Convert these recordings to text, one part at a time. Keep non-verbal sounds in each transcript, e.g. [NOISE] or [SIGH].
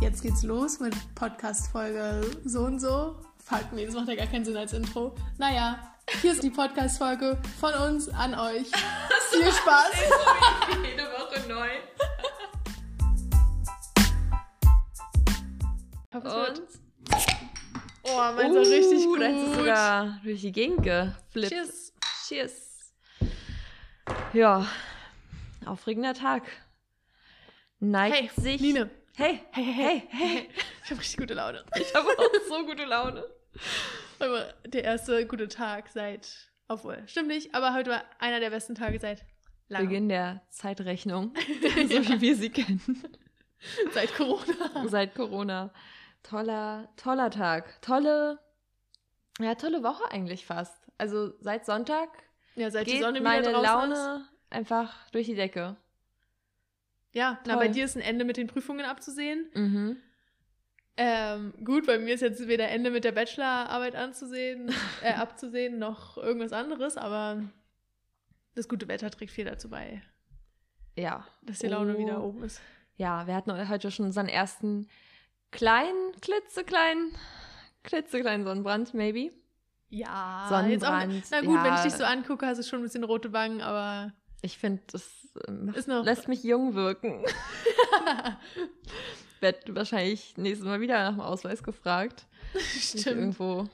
Jetzt geht's los mit Podcast-Folge so und so. Fuck, nee, das macht ja gar keinen Sinn als Intro. Naja, hier ist die Podcast-Folge von uns an euch. [LAUGHS] Viel Spaß! Jede Woche neu. Und? Oh, meins war richtig gut. Ist sogar durch die Gegend geflippt. Cheers. Cheers. Ja, aufregender Tag. Neigt Hey, sich. Nine. Hey, Hey, hey, hey. [LAUGHS] Ich habe richtig gute Laune. ich habe auch so gute Laune. Aber der erste gute Tag seit, obwohl, stimmt nicht, aber heute war einer der besten Tage seit langem. Beginn der Zeitrechnung, [LAUGHS] [LAUGHS] so wie wir sie kennen. Seit Corona. Seit Corona. Toller, toller Tag. Tolle, ja, tolle Woche eigentlich fast. Also seit Sonntag Ja, seit die geht Sonne meine Laune einfach durch die Decke. Ja, na, bei dir ist ein Ende mit den Prüfungen abzusehen. Mhm. Ähm, gut, bei mir ist jetzt weder Ende mit der Bachelorarbeit anzusehen, [LAUGHS] äh, abzusehen, noch irgendwas anderes, aber das gute Wetter trägt viel dazu bei, Ja. dass die Laune Oh. wieder oben ist. Ja, wir hatten heute schon unseren ersten kleinen, klitzekleinen, klitzekleinen Sonnenbrand, maybe. Ja, Sonnenbrand, Jetzt auch, na gut, wenn ich ja. dich so angucke, hast du schon ein bisschen rote Wangen, aber Ich finde, das ähm, ist noch. lässt mich jung wirken. [LAUGHS] Werd wahrscheinlich nächstes Mal wieder nach dem Ausweis gefragt. [LAUGHS] Stimmt. Irgendwo.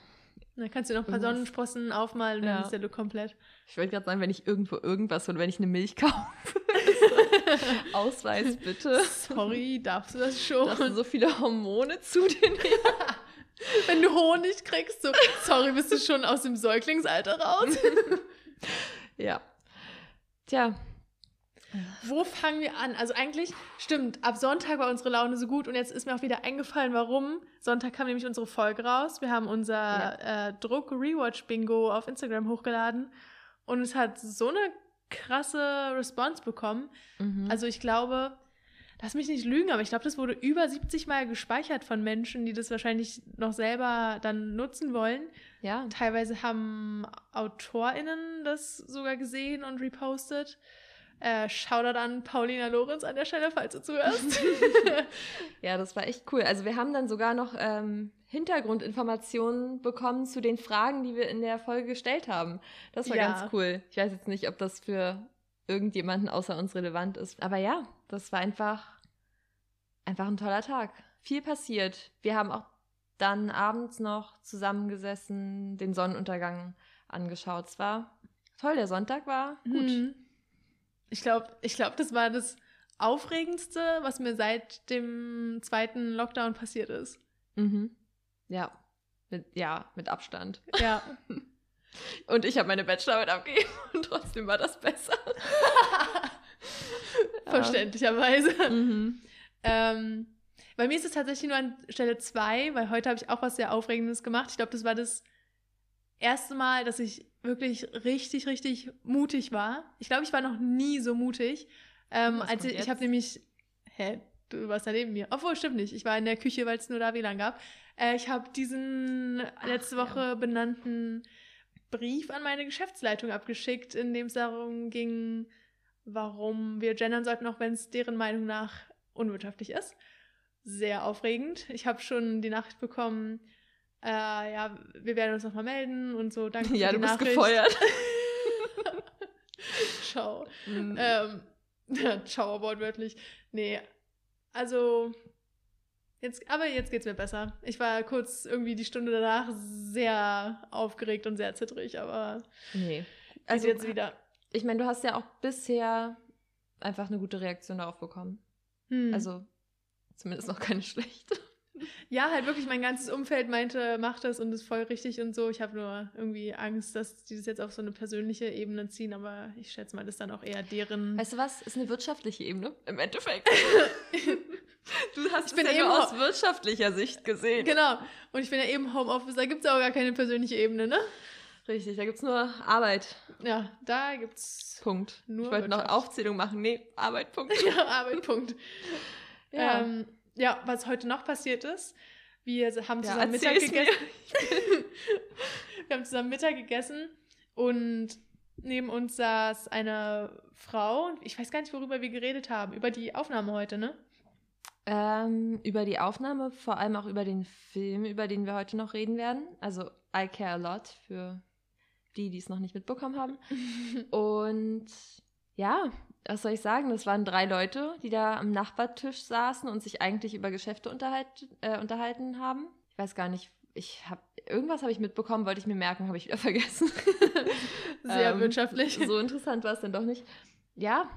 Dann kannst du noch ein paar Irgendwas. Sonnensprossen aufmalen und Ja. dann ist der Look komplett. Ich wollte gerade sagen, wenn ich irgendwo irgendwas oder wenn ich eine Milch kaufe. [LAUGHS] Ausweis bitte. Sorry, darfst du das schon? Dass du so viele Hormone zu dir nehmen. Wenn du Honig kriegst, so, sorry, bist du schon aus dem Säuglingsalter raus? Ja. Tja. Wo fangen wir an? Also eigentlich, stimmt, ab Sonntag war unsere Laune so gut und jetzt ist mir auch wieder eingefallen, warum. Sonntag kam nämlich unsere Folge raus. Wir haben unser äh, Druck-Rewatch-Bingo auf Instagram hochgeladen und es hat so eine krasse Response bekommen. Mhm. Also ich glaube, lass mich nicht lügen, aber ich glaube, das wurde über 70 Mal gespeichert von Menschen, die das wahrscheinlich noch selber dann nutzen wollen. ja. Teilweise haben AutorInnen das sogar gesehen und repostet. Äh, Shoutout an Paulina Lorenz an der Stelle, falls du zuhörst. [LAUGHS] [LAUGHS] Ja, das war echt cool. Also wir haben dann sogar noch ähm, Hintergrundinformationen bekommen zu den Fragen, die wir in der Folge gestellt haben. Das war Ja. ganz cool. Ich weiß jetzt nicht, ob das für irgendjemanden außer uns relevant ist. Aber ja, das war einfach, einfach ein toller Tag. Viel passiert. Wir haben auch dann abends noch zusammengesessen, den Sonnenuntergang angeschaut. Es war toll, der Sonntag war gut. Hm. Ich glaube, ich glaub, das war das Aufregendste, was mir seit dem zweiten Lockdown passiert ist. Mhm. Ja. Mit, ja, mit Abstand. Ja. [LAUGHS] Und ich habe meine Bachelorarbeit abgegeben [LAUGHS] und trotzdem war das besser. [LAUGHS] Verständlicherweise. Mhm. Ähm, bei mir ist es tatsächlich nur an Stelle 2, weil heute habe ich auch was sehr Aufregendes gemacht. Ich glaube, das war das erste Mal, dass ich wirklich richtig, richtig mutig war. Ich glaube, ich war noch nie so mutig. Ähm, als ich ich habe nämlich, hä, du warst da neben mir. Obwohl, stimmt nicht. Ich war in der Küche, weil es nur da WLAN gab. Äh, ich habe diesen letzte ja. Woche benannten Brief an meine Geschäftsleitung abgeschickt, in dem es darum ging, warum wir gendern sollten, auch wenn es deren Meinung nach unwirtschaftlich ist. Sehr aufregend. Ich habe schon die Nachricht bekommen, äh, ja, wir werden uns nochmal melden und so. Danke [LAUGHS] Ja, für du die bist Nachricht. gefeuert. [LAUGHS] Ciao. Mhm. Ähm, [LAUGHS] ciao, wortwörtlich. Nee, also jetzt, aber jetzt geht's mir besser. Ich war kurz irgendwie die Stunde danach sehr aufgeregt und sehr zittrig, aber nee. also Also, jetzt wieder. ich meine, du hast ja auch bisher einfach eine gute Reaktion darauf bekommen. Hm. Also, zumindest noch keine schlechte. Ja, halt wirklich mein ganzes Umfeld meinte, mach das und ist voll richtig und so. Ich habe nur irgendwie Angst, dass die das jetzt auf so eine persönliche Ebene ziehen, aber ich schätze mal, das ist dann auch eher deren. Weißt du was? Ist eine wirtschaftliche Ebene im Endeffekt. [LAUGHS] du hast es ja eben nur aus wirtschaftlicher Sicht gesehen. genau. Und ich bin ja eben Homeoffice, da gibt es auch gar keine persönliche Ebene, ne? Richtig, da gibt es nur Arbeit. Ja, da gibt's Punkt. Nur ich wollte noch. Aufzählung machen. Nee, Arbeit, Punkt. [LAUGHS] ja, Arbeit, Punkt. Ja. Ja. Ähm, ja, was heute noch passiert ist, wir haben Ja, zusammen Mittag erzähl's mir. gegessen. [LAUGHS] wir haben zusammen Mittag gegessen und neben uns saß eine Frau. Ich weiß gar nicht, worüber wir geredet haben. Über die Aufnahme heute, ne? Ähm, über die Aufnahme, vor allem auch über den Film, über den wir heute noch reden werden. Also I Care a Lot für die, die es noch nicht mitbekommen haben. [LAUGHS] Und ja, was soll ich sagen? Das waren drei Leute, die da am Nachbartisch saßen und sich eigentlich über Geschäfte unterhalt, äh, unterhalten haben. Ich weiß gar nicht, ich habe irgendwas habe ich mitbekommen, wollte ich mir merken, habe ich wieder [LAUGHS] vergessen. Sehr ähm, wirtschaftlich. So interessant war es dann doch nicht. Ja,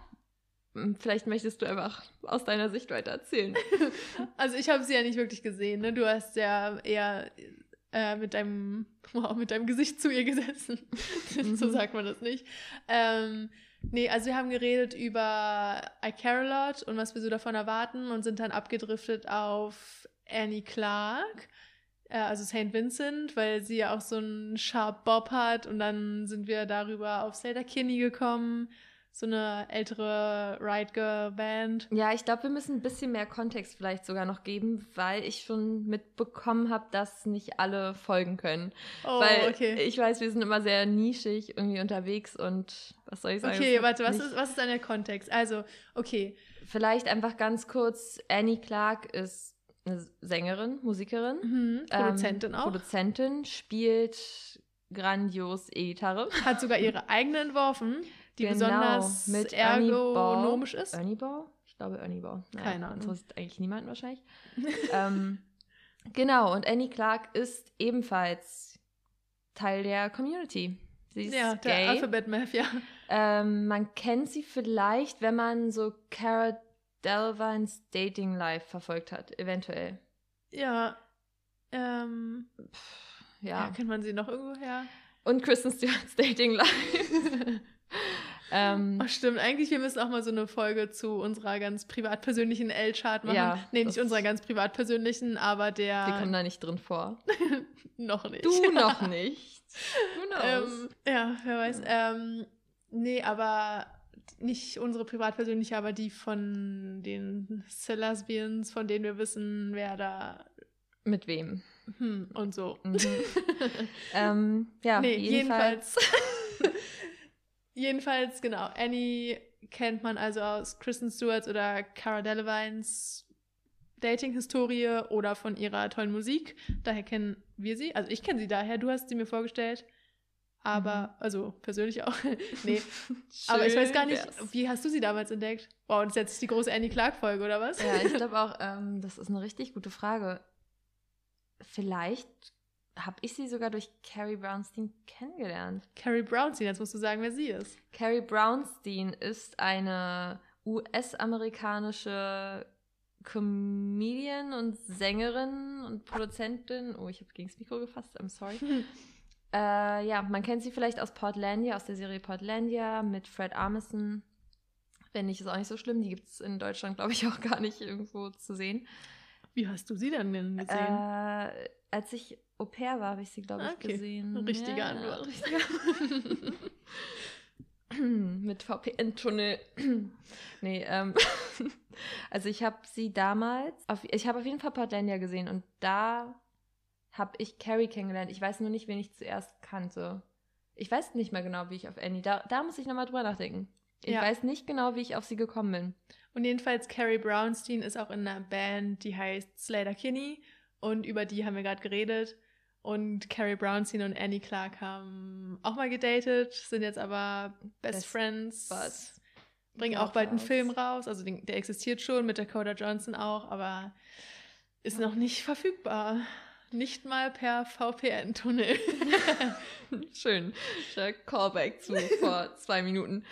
vielleicht möchtest du einfach aus deiner Sicht weiter erzählen. [LAUGHS] Also ich habe sie ja nicht wirklich gesehen. Ne? Du hast ja eher äh, mit deinem [LAUGHS] wow, mit deinem Gesicht zu ihr gesessen. so mhm. sagt man das nicht. Ähm, Nee, also wir haben geredet über I Care a Lot und was wir so davon erwarten und sind dann abgedriftet auf Annie Clark, äh, also St. Vincent, weil sie ja auch so einen Sharp Bob hat und dann sind wir darüber auf Slater Kinney gekommen so eine ältere Ride Girl Band. Ja, ich glaube, wir müssen ein bisschen mehr Kontext vielleicht sogar noch geben, weil ich schon mitbekommen habe, dass nicht alle folgen können. Oh, weil okay. ich weiß, wir sind immer sehr nischig irgendwie unterwegs und was soll ich sagen? Okay, warte, was ist, was ist dann der Kontext? Also, okay. Vielleicht einfach ganz kurz, Annie Clark ist eine Sängerin, Musikerin. Mhm, Produzentin ähm, auch. Produzentin, spielt grandios E-Gitarre. Hat sogar ihre eigene entworfen die genau, besonders mit ergonomisch ist. Ernie Ball? Ich glaube Ernie Ball. Naja, Keine Ahnung. Das eigentlich niemanden wahrscheinlich. [LAUGHS] ähm, genau, und Annie Clark ist ebenfalls Teil der Community. Sie ist ja, der gay. Alphabet Mafia. Ähm, man kennt sie vielleicht, wenn man so Cara Delevines Dating Life verfolgt hat, eventuell. Ja. Ähm, ja. ja. Kennt man sie noch irgendwo her? Und Kristen Stewart's Dating Life. [LAUGHS] Ähm, oh, stimmt, eigentlich, wir müssen auch mal so eine Folge zu unserer ganz privat persönlichen L-Chart machen. Ja, nee, nicht unserer ganz privat persönlichen, aber der. Wir kommen da nicht drin vor. [LAUGHS] noch nicht. Du [LAUGHS] noch nicht. Who knows? Ähm, ja, wer weiß. Ja. Ähm, nee, aber nicht unsere privat persönliche, aber die von den Celesbians, von denen wir wissen, wer da. Mit wem? Hm, und so. Mhm. [LAUGHS] ähm, ja, nee, jedenfalls. jedenfalls Jedenfalls, genau, Annie kennt man also aus Kristen Stewarts oder Cara Delevines Dating-Historie oder von ihrer tollen Musik. Daher kennen wir sie. Also ich kenne sie daher, du hast sie mir vorgestellt. Aber, mhm. also persönlich auch. [LAUGHS] nee. [LAUGHS] aber ich weiß gar nicht, wär's. wie hast du sie damals entdeckt? Wow, ist jetzt die große Annie Clark-Folge, oder was? Ja, ich [LAUGHS] glaube auch, ähm, das ist eine richtig gute Frage. Vielleicht habe ich sie sogar durch Carrie Brownstein kennengelernt. Carrie Brownstein, jetzt musst du sagen, wer sie ist. Carrie Brownstein ist eine US-amerikanische Comedian und Sängerin und Produzentin. Oh, ich habe gegen das Mikro gefasst, I'm sorry. [LAUGHS] äh, ja, man kennt sie vielleicht aus Portlandia, aus der Serie Portlandia mit Fred Armisen. Wenn nicht, ist auch nicht so schlimm. Die gibt es in Deutschland, glaube ich, auch gar nicht irgendwo zu sehen. Wie hast du sie denn gesehen? Äh, als ich Au pair war, habe ich sie, glaube ich, okay. gesehen. Richtige ja, Antwort. Richtige. [LAUGHS] Mit VPN-Tunnel. [CLEARS THROAT] nee, ähm, [LAUGHS] also ich habe sie damals, auf, ich habe auf jeden Fall Portlandia gesehen und da habe ich Carrie kennengelernt. Ich weiß nur nicht, wen ich zuerst kannte. Ich weiß nicht mehr genau, wie ich auf Annie, da, da muss ich nochmal drüber nachdenken. Ich ja. weiß nicht genau, wie ich auf sie gekommen bin. Und jedenfalls Carrie Brownstein ist auch in einer Band, die heißt Slater Kinney und über die haben wir gerade geredet. Und Carrie Brownstein und Annie Clark haben auch mal gedatet, sind jetzt aber Best, Best Friends. Buds. Bringen auch bald einen Film raus. Also den, der existiert schon mit Dakota Johnson auch, aber ist noch nicht verfügbar. Nicht mal per VPN-Tunnel. [LAUGHS] Schön. Callback zu vor [LAUGHS] zwei Minuten.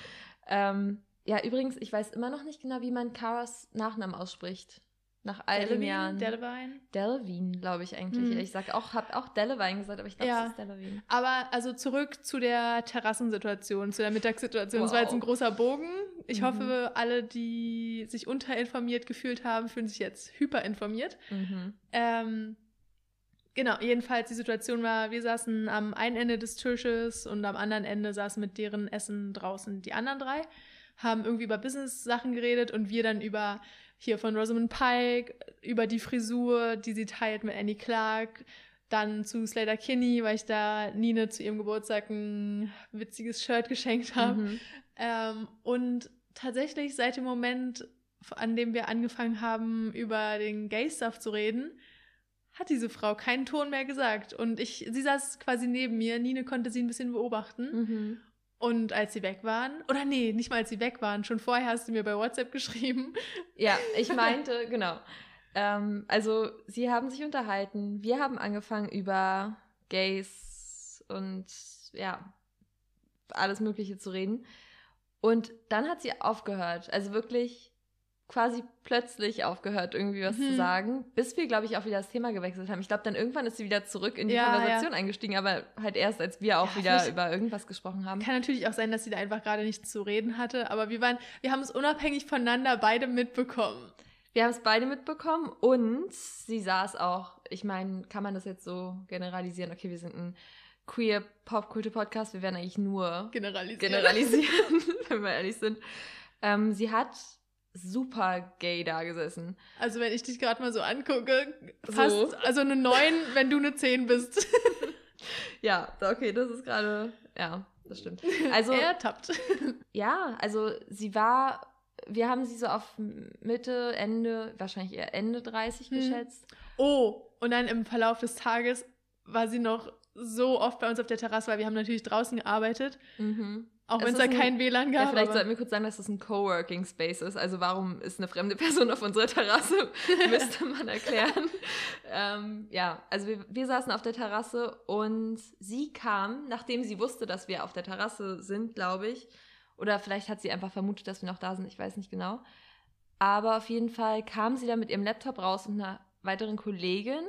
Ähm, ja, übrigens, ich weiß immer noch nicht genau, wie man Caras Nachnamen ausspricht. Nach all Delevine, den Jahren. Delevine? Delvine, glaube ich eigentlich. Hm. Ich sag auch, habe auch Delevine gesagt, aber ich glaube, ja. es ist Delevine. Aber also zurück zu der Terrassensituation, zu der Mittagssituation. Wow. Das war jetzt ein großer Bogen. Ich mhm. hoffe, alle, die sich unterinformiert gefühlt haben, fühlen sich jetzt hyperinformiert. Mhm. Ähm, genau, jedenfalls die Situation war, wir saßen am einen Ende des Tisches und am anderen Ende saßen mit deren Essen draußen die anderen drei, haben irgendwie über Business-Sachen geredet und wir dann über hier von Rosamund Pike, über die Frisur, die sie teilt mit Annie Clark, dann zu Slater Kinney, weil ich da Nine zu ihrem Geburtstag ein witziges Shirt geschenkt habe. Mhm. Ähm, und tatsächlich seit dem Moment, an dem wir angefangen haben, über den Gay-Stuff zu reden, hat diese Frau keinen Ton mehr gesagt. Und ich, sie saß quasi neben mir. Nine konnte sie ein bisschen beobachten. Mhm. Und als sie weg waren, oder nee, nicht mal als sie weg waren, schon vorher hast du mir bei WhatsApp geschrieben. Ja, ich [LAUGHS] meinte, genau. Ähm, also, sie haben sich unterhalten. Wir haben angefangen über Gays und ja, alles Mögliche zu reden. Und dann hat sie aufgehört. Also wirklich quasi plötzlich aufgehört, irgendwie was Mhm. zu sagen, bis wir, glaube ich, auch wieder das Thema gewechselt haben. Ich glaube, dann irgendwann ist sie wieder zurück in die Ja, Konversation eingestiegen, aber halt erst, als wir auch Ja, wieder über irgendwas gesprochen haben. Kann natürlich auch sein, dass sie da einfach gerade nichts zu reden hatte, aber wir waren, wir haben es unabhängig voneinander beide mitbekommen. Wir haben es beide mitbekommen und sie saß auch, ich meine, kann man das jetzt so generalisieren? Okay, wir sind ein queer Popkultur-Podcast, wir werden eigentlich nur Generalisiert. generalisieren, [LAUGHS] wenn wir ehrlich sind. Ähm, sie hat super gay da gesessen. Also wenn ich dich gerade mal so angucke, So. fast, also eine 9, wenn du eine 10 bist. [LAUGHS] Ja, okay, das ist gerade, ja, das stimmt. Also, [LAUGHS] er tappt. [LAUGHS] ja, also sie war, wir haben sie so auf Mitte, Ende, wahrscheinlich eher Ende 30 Hm. geschätzt. Oh, und dann im Verlauf des Tages war sie noch so oft bei uns auf der Terrasse, weil wir haben natürlich draußen gearbeitet, Mhm. Auch wenn es da ein- kein WLAN gab. Ja, vielleicht sollten wir kurz sagen, dass das ein Coworking Space ist. Also warum ist eine fremde Person auf unserer Terrasse? [LAUGHS] Müsste man erklären. ähm, ja, also wir, wir saßen auf der Terrasse und sie kam, nachdem sie wusste, dass wir auf der Terrasse sind, glaube ich. Oder vielleicht hat sie einfach vermutet, dass wir noch da sind, ich weiß nicht genau. Aber auf jeden Fall kam sie dann mit ihrem Laptop raus und einer weiteren Kollegin.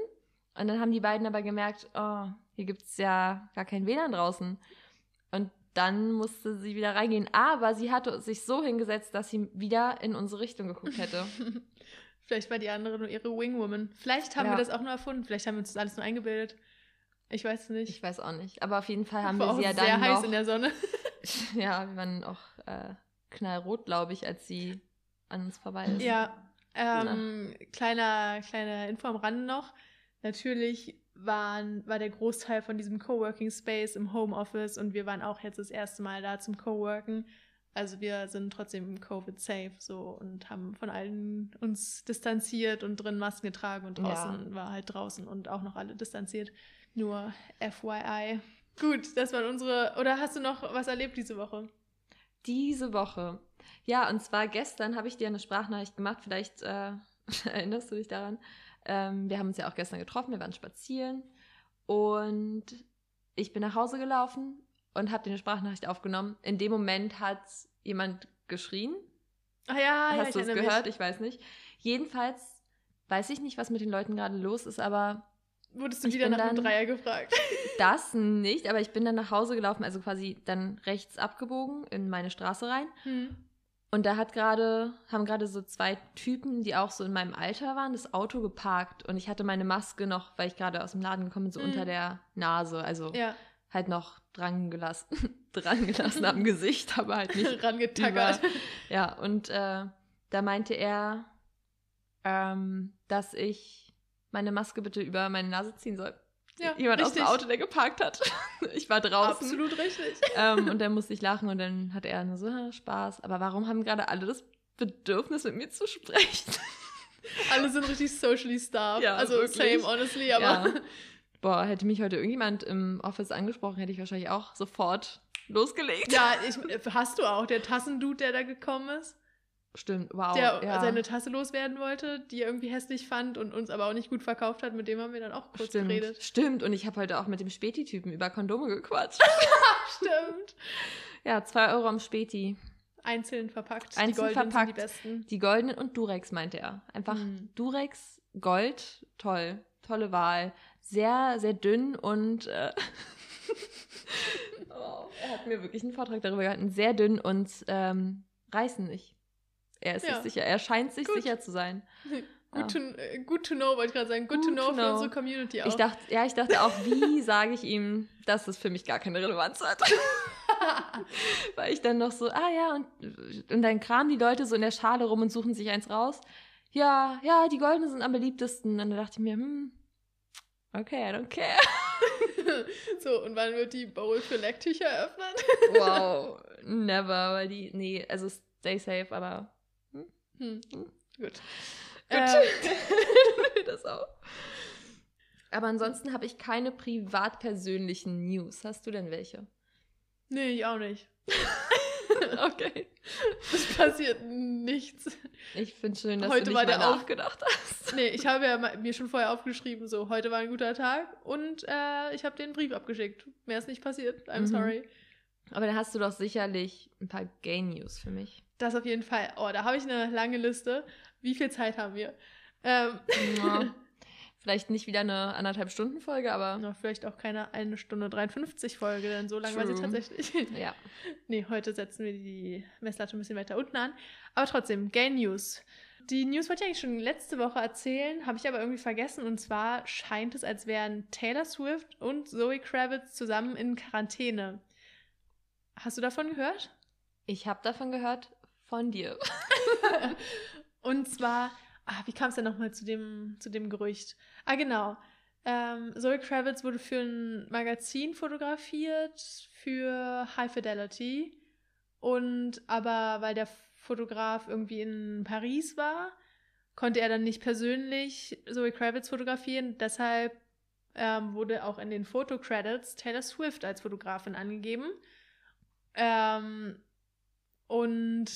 Und dann haben die beiden aber gemerkt, oh, hier gibt es ja gar kein WLAN draußen. Und dann musste sie wieder reingehen. Aber sie hatte sich so hingesetzt, dass sie wieder in unsere Richtung geguckt hätte. [LAUGHS] Vielleicht war die andere nur ihre Wingwoman. Vielleicht haben Ja. wir das auch nur erfunden. Vielleicht haben wir uns das alles nur eingebildet. Ich weiß es nicht. Ich weiß auch nicht. Aber auf jeden Fall haben wir sie ja sehr dann heiß noch... in der Sonne. [LAUGHS] ja, wir waren auch äh, knallrot, glaube ich, als sie an uns vorbei ist. Ja, ähm, kleiner, kleiner Info am Rande noch. Natürlich waren, war der Großteil von diesem Coworking Space im Homeoffice und wir waren auch jetzt das erste Mal da zum Coworken. Also wir sind trotzdem Covid-safe so und haben von allen uns distanziert und drin Masken getragen und draußen war halt draußen und auch noch alle distanziert. Nur FYI. Gut, das waren unsere. Oder hast du noch was erlebt diese Woche? Diese Woche. Ja, und zwar gestern habe ich dir eine Sprachnachricht gemacht. Vielleicht äh, [LAUGHS] erinnerst du dich daran. Ähm, wir haben uns ja auch gestern getroffen. Wir waren spazieren. Und ich bin nach Hause gelaufen und habe dir eine Sprachnachricht aufgenommen. In dem Moment hat jemand geschrien. Ah ja, ja, Hast ich du es gehört? Mich. Ich weiß nicht. Jedenfalls weiß ich nicht, was mit den Leuten gerade los ist, aber Wurdest du Ich wieder nach einem dann- Dreier gefragt? [LAUGHS] das nicht. Aber ich bin dann nach Hause gelaufen, also quasi dann rechts abgebogen in meine Straße rein. Hm. Und da hat gerade, haben gerade so zwei Typen, die auch so in meinem Alter waren, das Auto geparkt. Und ich hatte meine Maske noch, weil ich gerade aus dem Laden gekommen bin, so Mhm. unter der Nase. Also Ja, halt noch dran gelassen. [LAUGHS] dran gelassen am Gesicht, aber halt nicht. [LAUGHS] rangetackert. Ja, und äh, da meinte er, ähm, dass ich meine Maske bitte über meine Nase ziehen soll. Ja, Jemand aus richtig. dem Auto, der geparkt hat. [LAUGHS] ich war draußen. Absolut richtig. ähm, und dann musste ich lachen und dann hat er nur so, "Ha, Spaß. Aber warum haben gerade alle das Bedürfnis, mit mir zu sprechen? [LAUGHS] Alle sind richtig socially starved. Ja, also wirklich. same, honestly, aber Ja. [LAUGHS] Boah, hätte mich heute irgendjemand im Office angesprochen, hätte ich wahrscheinlich auch sofort losgelegt. ja, ich, hast du auch. Der Tassendude, der da gekommen ist, Stimmt, wow. der ja. seine Tasse loswerden wollte, die er irgendwie hässlich fand und uns aber auch nicht gut verkauft hat, mit dem haben wir dann auch kurz Stimmt, geredet. stimmt. Und ich habe heute auch mit dem Späti-Typen über Kondome gequatscht. [LAUGHS] Stimmt. ja, zwei Euro am Späti. Einzeln verpackt. die Einzeln goldenen verpackt. die besten. Die goldenen und Durex, meinte er. Einfach Hm. Durex, Gold, toll. Tolle Wahl. Sehr, sehr dünn und äh, [LAUGHS] oh, er hat mir wirklich einen Vortrag darüber gehalten. Sehr dünn und ähm, reißen nicht. Er ist Ja. sich sicher. Er scheint sich Gut. sicher zu sein. [LAUGHS] Ja. Good, to, äh, good to know, wollte ich gerade sagen. Good, to Good know to für know. unsere Community auch. Ich dachte, ja, ich dachte auch, wie [LAUGHS] sage ich ihm, dass das für mich gar keine Relevanz hat. [LAUGHS] Weil ich dann noch so, ah ja, und, und dann kramen die Leute so in der Schale rum und suchen sich eins raus. Ja, ja, die goldenen sind am beliebtesten. Und dann dachte ich mir, hm, okay, I don't care. so, und wann wird die Bowl für Lecktücher eröffnet? Wow, never, weil die, nee, also stay safe, aber Hm. Gut. Gut. Äh, [LAUGHS] das auch. Aber ansonsten habe ich keine privat-persönlichen News. Hast du denn welche? nee, ich auch nicht. [LAUGHS] okay. Es passiert nichts. Ich finde schön, dass Heute du nicht war mal nachgedacht hast. Nee, ich habe ja mir schon vorher aufgeschrieben, so, heute war ein guter Tag und äh, ich habe den Brief abgeschickt. Mehr ist nicht passiert. I'm Mhm. sorry. Aber dann hast du doch sicherlich ein paar Gay-News für mich. Das auf jeden Fall. Oh, da habe ich eine lange Liste. Wie viel Zeit haben wir? Ähm, Ja. [LAUGHS] Vielleicht nicht wieder eine anderthalb Stunden Folge, aber na, vielleicht auch keine eine Stunde 53 Folge, denn so lang war sie True. tatsächlich. ja. [LAUGHS] nee, heute setzen wir die Messlatte ein bisschen weiter unten an. Aber trotzdem, Gay News. Die News wollte ich eigentlich schon letzte Woche erzählen, habe ich aber irgendwie vergessen. Und zwar scheint es, als wären Taylor Swift und Zoe Kravitz zusammen in Quarantäne. Hast du davon gehört? Ich habe davon gehört von dir. [LAUGHS] Und zwar, ah, wie kam es denn nochmal zu dem, zu dem Gerücht? Ah, genau. Ähm, Zoe Kravitz wurde für ein Magazin fotografiert, für High Fidelity. Und aber weil der Fotograf irgendwie in Paris war, konnte er dann nicht persönlich Zoe Kravitz fotografieren. Deshalb ähm, wurde auch in den Fotocredits Taylor Swift als Fotografin angegeben. Ähm, und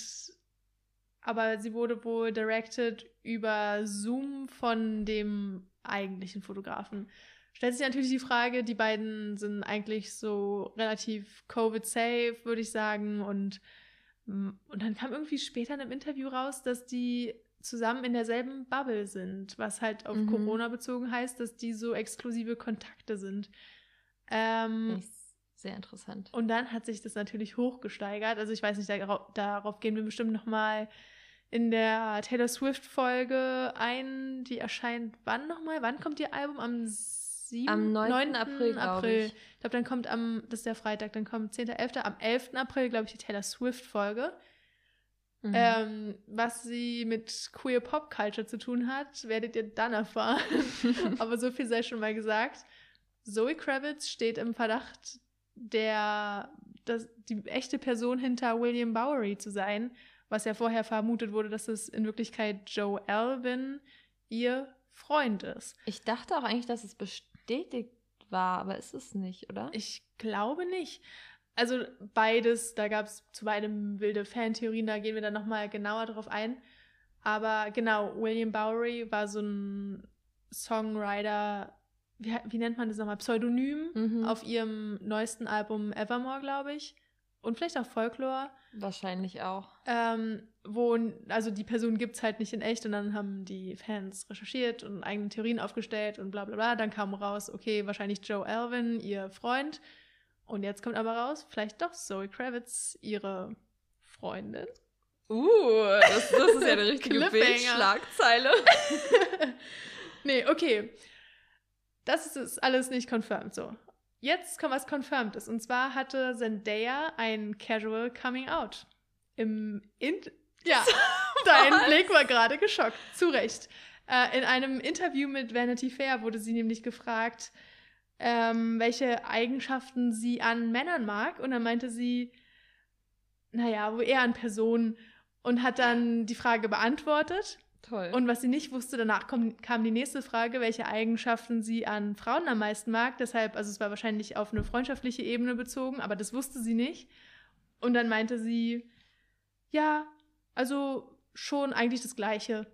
aber sie wurde wohl directed über Zoom von dem eigentlichen Fotografen. Stellt sich natürlich die Frage, die beiden sind eigentlich so relativ Covid-safe, würde ich sagen. Und, mm, und dann kam irgendwie später in einem Interview raus, dass die zusammen in derselben Bubble sind, was halt auf Mhm. Corona bezogen heißt, dass die so exklusive Kontakte sind. Ähm, ich sehr interessant. und dann hat sich das natürlich hochgesteigert. Also ich weiß nicht, darauf, gehen wir bestimmt noch mal in der Taylor Swift Folge ein. Die erscheint wann noch mal? Wann kommt ihr Album? Am 7. Am 9. 9. April, glaube ich. Ich glaube, dann kommt am, das ist der Freitag, dann kommt 10.11. Am 11. April, glaube ich, die Taylor Swift Folge. Mhm. Ähm, was sie mit Queer Pop Culture zu tun hat, werdet ihr dann erfahren. [LAUGHS] Aber so viel sei schon mal gesagt. Zoe Kravitz steht im Verdacht, der, das, die echte Person hinter William Bowery zu sein, was ja vorher vermutet wurde, dass es in Wirklichkeit Joe Alvin, ihr Freund ist. Ich dachte auch eigentlich, dass es bestätigt war, aber ist es nicht, oder? Ich glaube nicht. Also beides, da gab es zu beidem wilde Fantheorien, da gehen wir dann nochmal genauer drauf ein. Aber genau, William Bowery war so ein Songwriter, wie, wie nennt man das nochmal? Pseudonym Mhm. auf ihrem neuesten Album Evermore, glaube ich. Und vielleicht auch Folklore. Wahrscheinlich auch. Ähm, wo, also die Person gibt es halt nicht in echt und dann haben die Fans recherchiert und eigene Theorien aufgestellt und bla bla bla. Dann kam raus, okay, wahrscheinlich Joe Alvin, ihr Freund. Und jetzt kommt aber raus, vielleicht doch Zoe Kravitz, ihre Freundin. Uh, das, das ist ja eine [LAUGHS] richtige. Bildschlagzeile. [LAUGHS] nee, okay. Das ist, alles nicht confirmed so. Jetzt kommt was confirmed ist. Und zwar hatte Zendaya ein Casual Coming Out. Im in Ja, [LAUGHS] dein? Blick war gerade geschockt. Zu Recht. Äh, in einem Interview mit Vanity Fair wurde sie nämlich gefragt, ähm, welche Eigenschaften sie an Männern mag. Und dann meinte sie, naja, wo eher an Personen. Und hat dann die Frage beantwortet. Toll. Und was sie nicht wusste, danach kom kam die nächste Frage, welche Eigenschaften sie an Frauen am meisten mag. Deshalb, also es war wahrscheinlich auf eine freundschaftliche Ebene bezogen, aber das wusste sie nicht. Und dann meinte sie, ja, also schon eigentlich das Gleiche.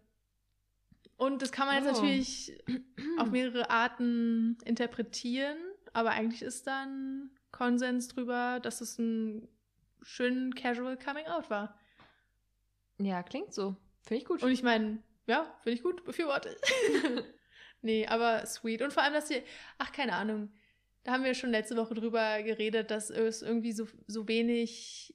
Und das kann man jetzt Oh. natürlich [CLEARS THROAT] auf mehrere Arten interpretieren, aber eigentlich ist dann Konsens drüber, dass es ein schön casual Coming Out war. ja, klingt so. Finde ich gut. Und ich meine, ja, finde ich gut, befürworte ich. [LAUGHS] nee, aber sweet. Und vor allem, dass sie, ach, keine Ahnung, da haben wir schon letzte Woche drüber geredet, dass es irgendwie so, so wenig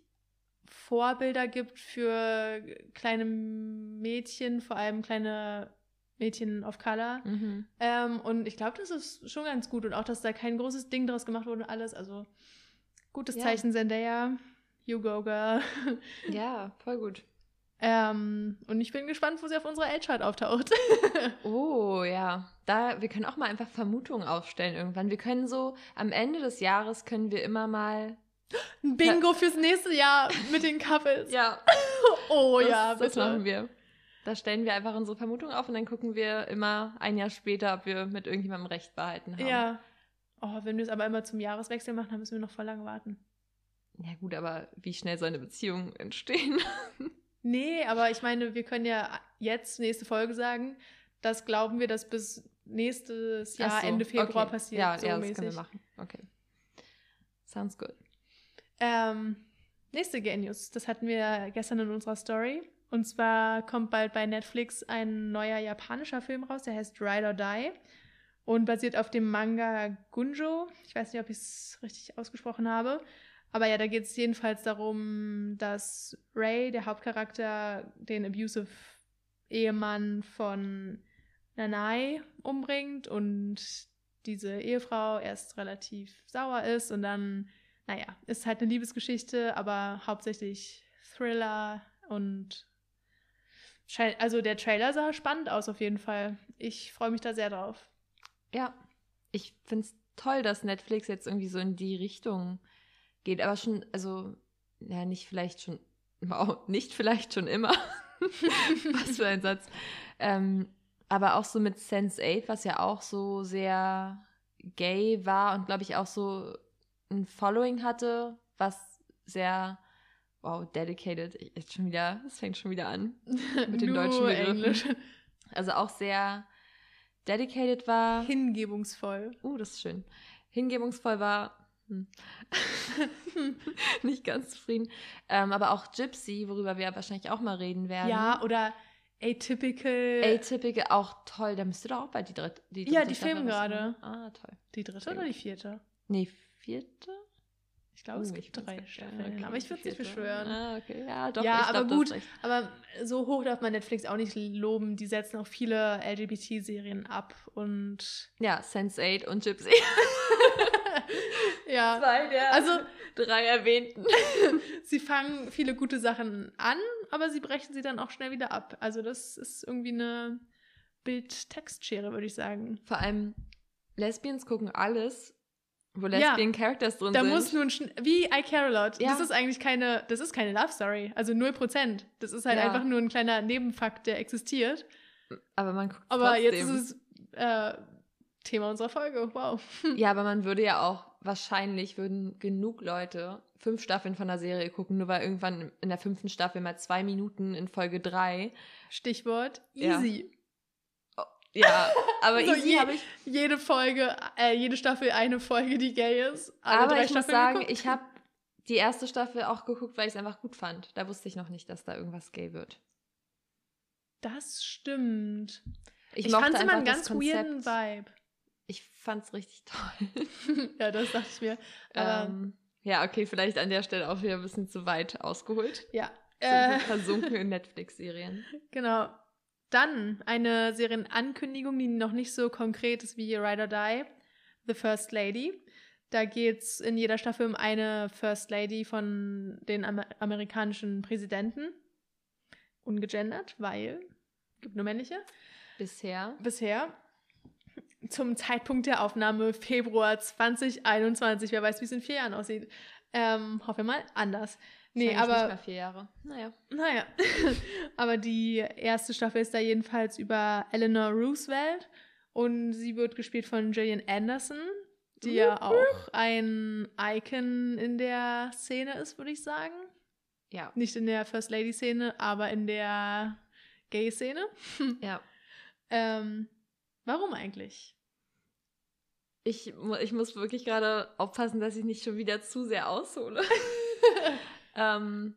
Vorbilder gibt für kleine Mädchen, vor allem kleine Mädchen of Color. mhm. Ähm, und ich glaube, das ist schon ganz gut. Und auch, dass da kein großes Ding draus gemacht wurde und alles. Also, gutes Ja. Zeichen, Zendaya. You go, girl. [LAUGHS] Ja, voll gut. Ähm, und ich bin gespannt, wo sie auf unserer L-Chart auftaucht. [LAUGHS] Oh, ja. Da, wir können auch mal einfach Vermutungen aufstellen irgendwann. Wir können so, am Ende des Jahres können wir immer mal. Ein [GASPS] Bingo fürs nächste Jahr mit den Couples. Ja, [LAUGHS] Oh das, ja, das bitte. machen wir. Da stellen wir einfach unsere Vermutung auf und dann gucken wir immer ein Jahr später, ob wir mit irgendjemandem Recht behalten haben. Ja. Oh, wenn wir es aber immer zum Jahreswechsel machen, dann müssen wir noch voll lange warten. Ja, gut, aber wie schnell soll eine Beziehung entstehen? [LAUGHS] Nee, aber ich meine, wir können ja jetzt, nächste Folge sagen, das glauben wir, dass bis nächstes Jahr, so, Ende Februar okay. passiert. Ja, so ja, das mäßig. können wir machen. Okay. Sounds good. Ähm, nächste News, das hatten wir gestern in unserer Story. Und zwar kommt bald bei Netflix ein neuer japanischer Film raus, der heißt Ride or Die und basiert auf dem Manga Gunjo. Ich weiß nicht, ob ich es richtig ausgesprochen habe. Aber ja, da geht es jedenfalls darum, dass Ray, der Hauptcharakter, den abusive Ehemann von Nanai umbringt und diese Ehefrau erst relativ sauer ist und dann naja, ist halt eine Liebesgeschichte, aber hauptsächlich Thriller und also der Trailer sah spannend aus auf jeden Fall. Ich freue mich da sehr drauf. Ja, ich finde es toll, dass Netflix jetzt irgendwie so in die Richtung geht, aber schon, also, ja, nicht vielleicht schon, [LAUGHS] wow, nicht vielleicht schon immer. [LAUGHS] was für ein Satz. Ähm, aber auch so mit Sense8, was ja auch so sehr gay war und glaube ich auch so ein Following hatte, was sehr, wow, dedicated, jetzt schon wieder, es fängt schon wieder an [LAUGHS] mit den Nur deutschen Begriffen. Englisch. Also auch sehr dedicated war. Hingebungsvoll. Uh, das ist schön. Hingebungsvoll war. Hm. [LAUGHS] Nicht ganz zufrieden. Ähm, aber auch Gypsy, worüber wir wahrscheinlich auch mal reden werden. Ja, oder Atypical. Atypical, auch toll. Da müsste doch auch bald die dritte. Die Ja, dritte die Staffel filmen gerade. Ah, toll. die dritte oder die vierte? Nee, vierte? Ich glaube, es Uh, gibt drei. Staffeln. Okay, aber ich würde es nicht beschwören. Ah, okay. Ja, doch. Ja, ich glaub, aber hast gut. Aber so hoch darf man Netflix auch nicht loben. Die setzen auch viele LGBT-Serien ab und Ja, Sense8 und Gypsy. [LAUGHS] ja. Zwei der Also drei erwähnten. [LAUGHS] sie fangen viele gute Sachen an, aber sie brechen sie dann auch schnell wieder ab. Also das ist irgendwie eine Bild-Text-Schere, würde ich sagen. Vor allem, Lesbians gucken alles, wo Ja. Lesbian Characters drin Da sind. muss nun wie I Care a Lot. Ja. Das ist eigentlich keine, das ist keine Love Story. Also 0%. Das ist halt Ja. einfach nur ein kleiner Nebenfakt, der existiert. aber man guckt Aber trotzdem. jetzt ist es äh, Thema unserer Folge. Wow. [LAUGHS] Ja, aber man würde ja auch, wahrscheinlich würden genug Leute fünf Staffeln von der Serie gucken, nur weil irgendwann in der fünften Staffel mal zwei Minuten in Folge drei. Stichwort Ja. easy. Ja, aber [LAUGHS] So easy je- habe ich. Jede Folge, äh, jede Staffel eine Folge, die gay ist. Alle Aber drei ich muss Staffeln sagen, geguckt. ich habe die erste Staffel auch geguckt, weil ich es einfach gut fand. Da wusste ich noch nicht, dass da irgendwas gay wird. Das stimmt. Ich, Ich, fand es immer einen ganz weirden. Vibe. Ich fand's richtig [LAUGHS] toll. [LAUGHS] ja, das dachte ich mir. Aber ähm, ja, okay, vielleicht an der Stelle auch wieder ein bisschen zu weit ausgeholt. ja. Äh, versunken in [LAUGHS] Netflix-Serien. genau. Dann eine Serienankündigung, die noch nicht so konkret ist wie Ride or Die. The First Lady. Da geht es in jeder Staffel um eine First Lady von den Amer amerikanischen Präsidenten. Ungegendert, weil gibt nur männliche. Bisher. Bisher. Zum Zeitpunkt der Aufnahme Februar 2021. Wer weiß, wie es in vier Jahren aussieht. Ähm, hoffen wir mal anders. Nee, aber Nicht mal vier Jahre. Naja. naja, [LAUGHS] aber die erste Staffel ist da jedenfalls über Eleanor Roosevelt und sie wird gespielt von Gillian Anderson, die ja auch ein Icon in der Szene ist, würde ich sagen. Ja. Nicht in der First Lady Szene, aber in der Gay Szene. [LAUGHS] Ja. Ähm, warum eigentlich? Ich, ich muss wirklich gerade aufpassen, dass ich nicht schon wieder zu sehr aushole. [LAUGHS] ähm,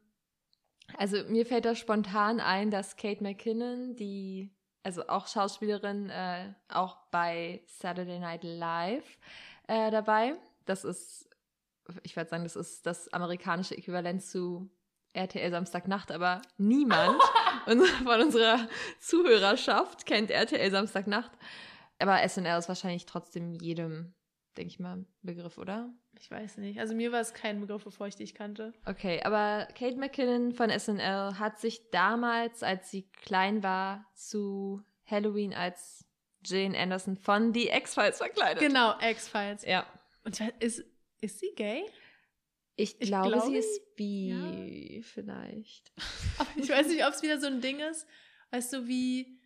also mir fällt da spontan ein, dass Kate McKinnon, die, also auch Schauspielerin, äh, auch bei Saturday Night Live äh, dabei. Das ist, ich würde sagen, das ist das amerikanische Äquivalent zu RTL Samstagnacht, aber niemand [LAUGHS] [LAUGHS] von unserer Zuhörerschaft kennt RTL Samstagnacht. Aber SNL ist wahrscheinlich trotzdem jedem, denke ich mal, Begriff, oder? Ich weiß nicht. Also mir war es kein Begriff, bevor ich dich kannte. Okay, aber Kate McKinnon von SNL hat sich damals, als sie klein war, zu Halloween als Jane Anderson von The X-Files verkleidet. Genau, X-Files. Ja. Und zwar ist, ist sie gay? Ich Ich glaube, glaube, sie ist bi, vielleicht. Aber ich weiß nicht, ob es wieder so ein Ding ist. Weißt du, wie.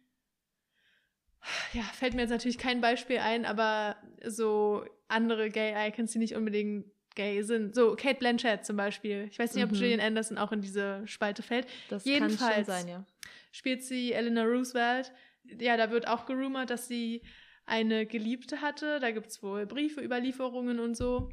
Ja, fällt mir jetzt natürlich kein Beispiel ein, aber so andere Gay-Icons, die nicht unbedingt gay sind. So Kate Blanchett zum Beispiel. Ich weiß nicht, ob Mhm. Gillian Anderson auch in diese Spalte fällt. Das Jedenfalls. kann schon sein, ja. Spielt sie Eleanor Roosevelt. Ja, da wird auch gerumort, dass sie eine Geliebte hatte. Da gibt es wohl Briefe, Überlieferungen und so.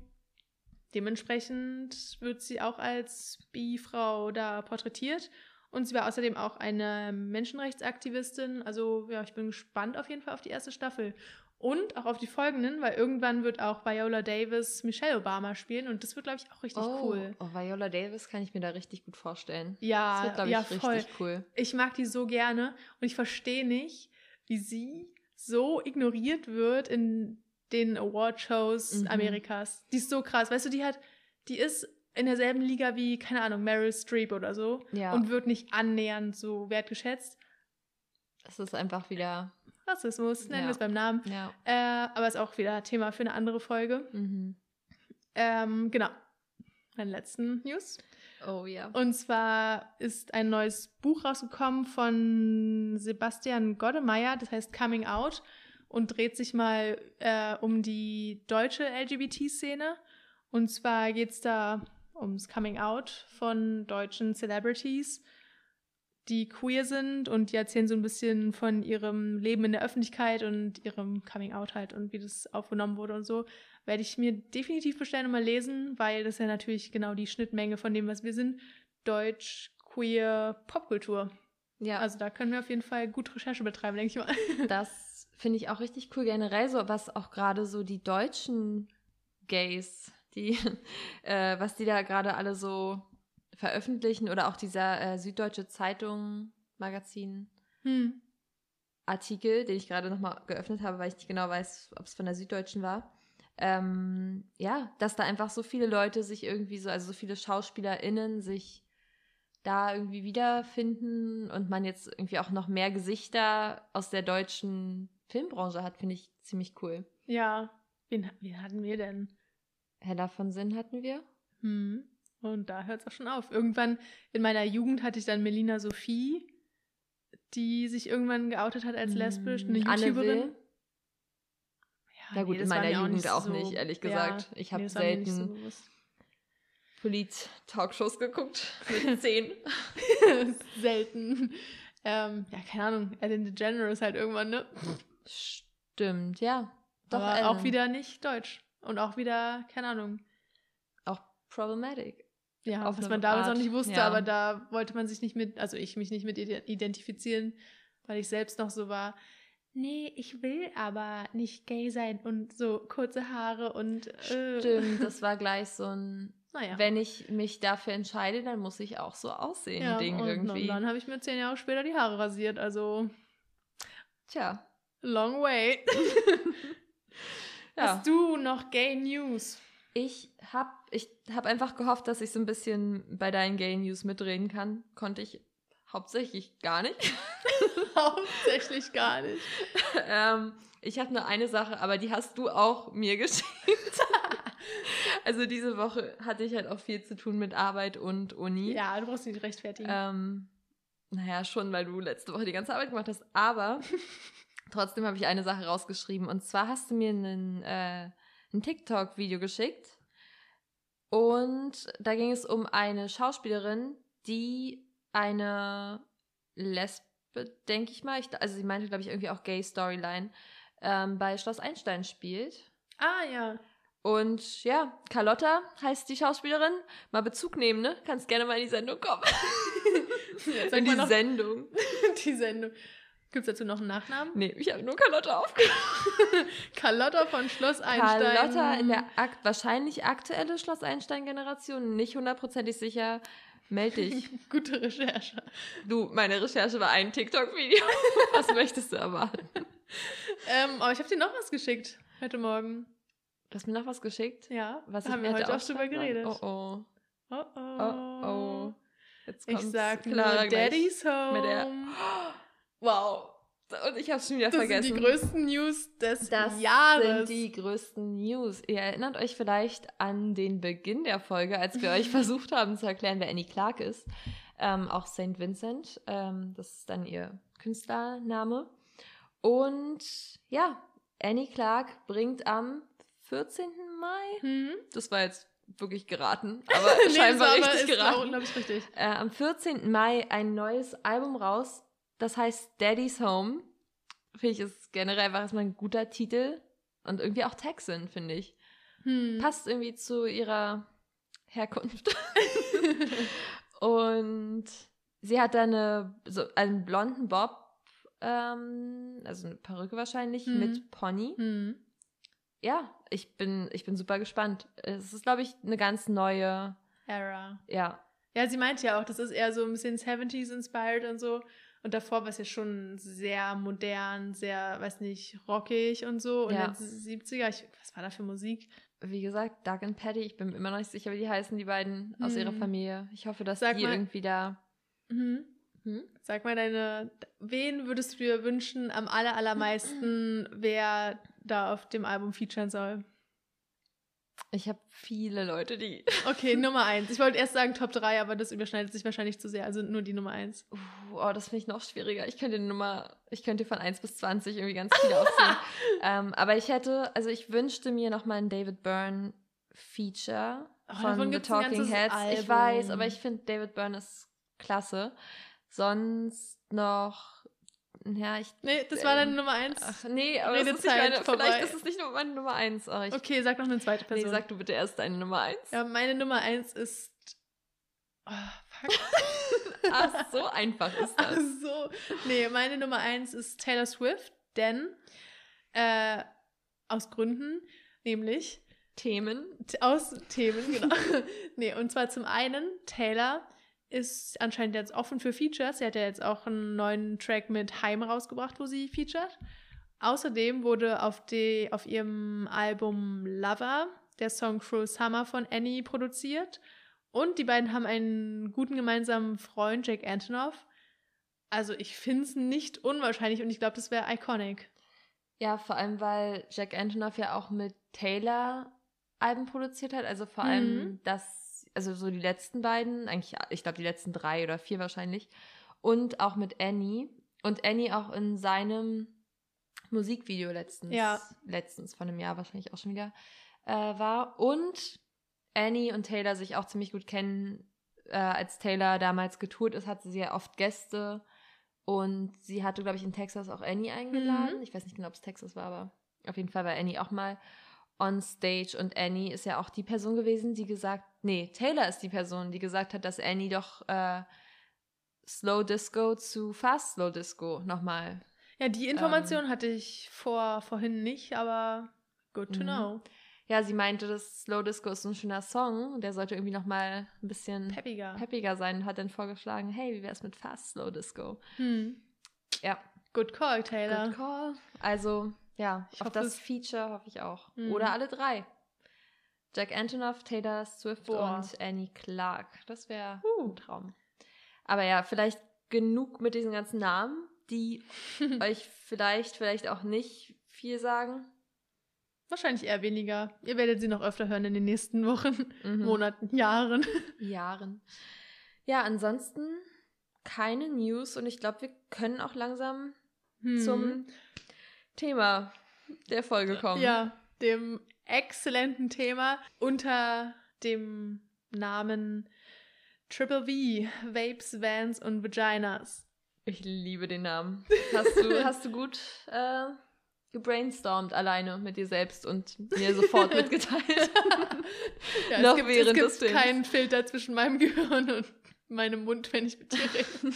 Dementsprechend wird sie auch als Bi-Frau da porträtiert. Und sie war außerdem auch eine Menschenrechtsaktivistin. Also ja, ich bin gespannt auf jeden Fall auf die erste Staffel. Und auch auf die folgenden, weil irgendwann wird auch Viola Davis Michelle Obama spielen und das wird, glaube ich, auch richtig oh, cool. Oh, Viola Davis kann ich mir da richtig gut vorstellen. Ja, das wird, glaube ich, ja, richtig voll. cool. Ich mag die so gerne und ich verstehe nicht, wie sie so ignoriert wird in den Award-Shows Mhm. Amerikas. Die ist so krass. Weißt du, die hat, die ist in derselben Liga wie, keine Ahnung, Meryl Streep oder so Ja, und wird nicht annähernd so wertgeschätzt. es ist einfach wieder, Rassismus, nennen Ja. wir es beim Namen. ja. Äh, aber ist auch wieder Thema für eine andere Folge. Mhm. Ähm, genau. Meine letzten News. Oh ja. Und zwar ist ein neues Buch rausgekommen von Sebastian Goddemeyer, das heißt Coming Out und dreht sich mal äh, um die deutsche LGBT-Szene. Und zwar geht es da ums Coming Out von deutschen Celebrities, die queer sind und die erzählen so ein bisschen von ihrem Leben in der Öffentlichkeit und ihrem Coming Out halt und wie das aufgenommen wurde und so. Werde ich mir definitiv bestellen und mal lesen, weil das ja natürlich genau die Schnittmenge von dem, was wir sind. Deutsch, queer, Popkultur. Ja, Also da können wir auf jeden Fall gut Recherche betreiben, denke ich mal. das finde ich auch richtig cool generell, so was auch gerade so die deutschen Gays, die, [LAUGHS] äh, was die da gerade alle so veröffentlichen oder auch dieser äh, Süddeutsche Zeitung Magazin Hm. Artikel, den ich gerade nochmal geöffnet habe, weil ich nicht genau weiß, ob es von der Süddeutschen war. Ähm, ja, dass da einfach so viele Leute sich irgendwie so, also so viele SchauspielerInnen sich da irgendwie wiederfinden und man jetzt irgendwie auch noch mehr Gesichter aus der deutschen Filmbranche hat, finde ich ziemlich cool. Ja. Wen, wen hatten wir denn? Hella von Sinn hatten wir. Hm. Und da hört es auch schon auf. Irgendwann in meiner Jugend hatte ich dann Melina Sophie, die sich irgendwann geoutet hat als lesbisch, eine YouTuberin. Will. Ja, gut, in das war meiner Jugend auch so- nicht, ehrlich gesagt. Ich hab das war mir nicht selten- so. Polit-Talkshows geguckt [LAUGHS] mit zehn. [LAUGHS] Selten. Ähm, ja, keine Ahnung. Ellen DeGeneres halt irgendwann, ne? Stimmt, ja. Doch, Aber Ellen. auch wieder nicht deutsch. Und auch wieder, keine Ahnung. Auch problematic. Ja, Auf was man damals Art, auch nicht wusste, ja. aber da wollte man sich nicht mit, also ich mich nicht mit ide- identifizieren, weil ich selbst noch so war, nee, ich will aber nicht gay sein und so kurze Haare und äh, Stimmt, [LAUGHS] das war gleich so ein, naja. wenn ich mich dafür entscheide, dann muss ich auch so aussehen, ja, Ding und, irgendwie. und dann habe ich mir zehn Jahre später die Haare rasiert, also Tja, long way. [LAUGHS] ja. Hast du noch gay News? Ich habe ich hab einfach gehofft, dass ich so ein bisschen bei deinen Gay News mitreden kann. Konnte ich hauptsächlich gar nicht. [LAUGHS] Hauptsächlich gar nicht. [LAUGHS] ähm, ich habe nur eine Sache, aber die hast du auch mir geschickt. also diese Woche hatte ich halt auch viel zu tun mit Arbeit und Uni. Ja, du brauchst nicht rechtfertigen. Ähm, naja, schon, weil du letzte Woche die ganze Arbeit gemacht hast. Aber trotzdem habe ich eine Sache rausgeschrieben. Und zwar hast du mir einen, äh, ein TikTok-Video geschickt. Und da ging es um eine Schauspielerin, die eine Lesbe, denke ich mal, ich, also sie meinte, glaube ich, irgendwie auch Gay-Storyline, ähm, bei Schloss Einstein spielt. ah, ja. Und ja, Carlotta heißt die Schauspielerin. Mal Bezug nehmen, ne? Kannst gerne mal in die Sendung kommen. [LAUGHS] In die noch Sendung. [LAUGHS] die Sendung. Gibt es dazu noch einen Nachnamen? Nee, ich habe nur Carlotta aufgenommen. [LAUGHS] Carlotta von Schloss Einstein. Carlotta in der akt wahrscheinlich aktuelle Schloss Einstein-Generation, nicht hundertprozentig sicher. Meld dich. [LAUGHS] Gute Recherche. Du, meine Recherche war ein TikTok-Video. [LAUGHS] Was möchtest du erwarten? Ähm, aber ich habe dir noch was geschickt heute Morgen. Du hast mir noch was geschickt? Ja, Was ich haben wir heute auch drüber geredet. Oh oh. Oh, oh. Oh oh. Jetzt Ich kommt's. sag Clara nur gleich Daddy's Home. mit der- [GASPS] [GASPS] Wow. Und ich habe schon wieder das vergessen. sind die größten News des Das Jahres. sind die größten News. Ihr erinnert euch vielleicht an den Beginn der Folge, als wir euch [LAUGHS] versucht haben zu erklären, wer Annie Clark ist. Ähm, auch St. Vincent, ähm, das ist dann ihr Künstlername. Und ja, Annie Clark bringt am 14. Mai, Mhm. das war jetzt wirklich geraten, [LAUGHS] aber Nee, scheinbar das richtig ist, geraten. ich, richtig. Äh, am 14. Mai ein neues Album raus, das heißt Daddy's Home. Finde ich, ist generell einfach erstmal ein guter Titel und irgendwie auch Texan, finde ich. Hm. Passt irgendwie zu ihrer Herkunft. [LAUGHS] und sie hat da eine, so einen blonden Bob, ähm, also eine Perücke wahrscheinlich, Mhm. mit Pony. Hm. Ja, ich bin, ich bin super gespannt. Es ist, glaube ich, eine ganz neue, Era. ja, Ja, sie meint ja auch, das ist eher so ein bisschen 70s inspired und so. Und davor war es ja schon sehr modern, sehr, weiß nicht, rockig und so. Und Ja. jetzt 70er, ich, was war da für Musik? wie gesagt, Doug und Patty, ich bin mir immer noch nicht sicher, wie die heißen, die beiden aus ihrer Hm. Familie. Ich hoffe, dass Sag die mal- irgendwie da. Mhm. Hm? Sag mal deine, wen würdest du dir wünschen am aller, allermeisten, wer da auf dem Album featuren soll? Ich habe viele Leute, die. Okay, [LAUGHS] Nummer eins. Ich wollte erst sagen Top 3, aber das überschneidet sich wahrscheinlich zu sehr. Also nur die Nummer eins. Uh, oh, das finde ich noch schwieriger. Ich könnte die Nummer, ich könnte von 1 bis 20 irgendwie ganz viele aufzählen. [LAUGHS] ähm, aber ich hätte, also ich wünschte mir noch mal ein David Byrne Feature Oh, von The Talking Heads. Ich Album. weiß, aber ich finde David Byrne ist klasse. Sonst noch, ja, ich. Nee, das war deine ähm, Nummer eins. Ach, nee, aber ist nicht Redezeit meine, vielleicht ist es nicht nur meine Nummer 1. Oh, Okay, sag noch eine zweite nee, Person. sag du bitte erst deine Nummer 1. ja, meine Nummer eins ist. Oh, fuck. [LAUGHS] Ach, so einfach ist [LAUGHS] Ach das. so. Nee, meine Nummer eins ist Taylor Swift, denn äh, aus Gründen, nämlich Themen. Aus Themen, genau. [LAUGHS] nee, und zwar zum einen, Taylor ist anscheinend jetzt offen für Features. Sie hat ja jetzt auch einen neuen Track mit Heim rausgebracht, wo sie featured. Außerdem wurde auf, die, auf ihrem Album Lover der Song Cruel Summer von Annie produziert. Und die beiden haben einen guten gemeinsamen Freund, Jake Antonoff. Also ich finde es nicht unwahrscheinlich und ich glaube, das wäre iconic. Ja, vor allem, weil Jack Antonoff ja auch mit Taylor Alben produziert hat. Also vor Mhm. allem das, also so die letzten beiden, eigentlich, ich glaube die letzten drei oder vier wahrscheinlich. Und auch mit Annie. Und Annie auch in seinem Musikvideo letztens, Ja. letztens von einem Jahr wahrscheinlich auch schon wieder, äh, war. Und Annie und Taylor sich auch ziemlich gut kennen. Äh, als Taylor damals getourt ist, hatte sie ja oft Gäste. Und sie hatte, glaube ich, in Texas auch Annie eingeladen. Mhm. Ich weiß nicht genau, ob es Texas war, aber auf jeden Fall war Annie auch mal on stage. Und Annie ist ja auch die Person gewesen, die gesagt, nee, Taylor ist die Person, die gesagt hat, dass Annie doch äh, Slow Disco zu Fast Slow Disco nochmal. Ja, die Information hatte ich vor, vorhin nicht, aber good to Mhm. know. Ja, sie meinte, dass Slow Disco ist ein schöner Song. Der sollte irgendwie nochmal ein bisschen Peppiger. peppiger sein und hat dann vorgeschlagen, hey, wie wär's mit Fast Slow Disco? Hm. Ja, Good call, Taylor. good call. Also, ja, Ich auf das es- Feature hoffe ich auch. Mhm. Oder alle drei. Jack Antonoff, Taylor Swift Boah. und Annie Clark. Das wäre Huh. ein Traum. Aber ja, vielleicht genug mit diesen ganzen Namen, die [LAUGHS] euch vielleicht, vielleicht auch nicht viel sagen. Wahrscheinlich eher weniger. Ihr werdet sie noch öfter hören in den nächsten Wochen, Mhm. Monaten, Jahren. Jahren. Ja, ansonsten keine News und ich glaube, wir können auch langsam Hm. zum Thema der Folge kommen. Ja, dem exzellenten Thema unter dem Namen Triple V, Vapes, Vans und Vaginas. Ich liebe den Namen. [LAUGHS] Hast du, hast du gut äh, gebrainstormt alleine mit dir selbst und mir sofort [LAUGHS] mitgeteilt. Ja, Noch es gibt, während es gibt keinen Filter zwischen meinem [LAUGHS] Gehirn und meinem Mund, wenn ich mit dir rede.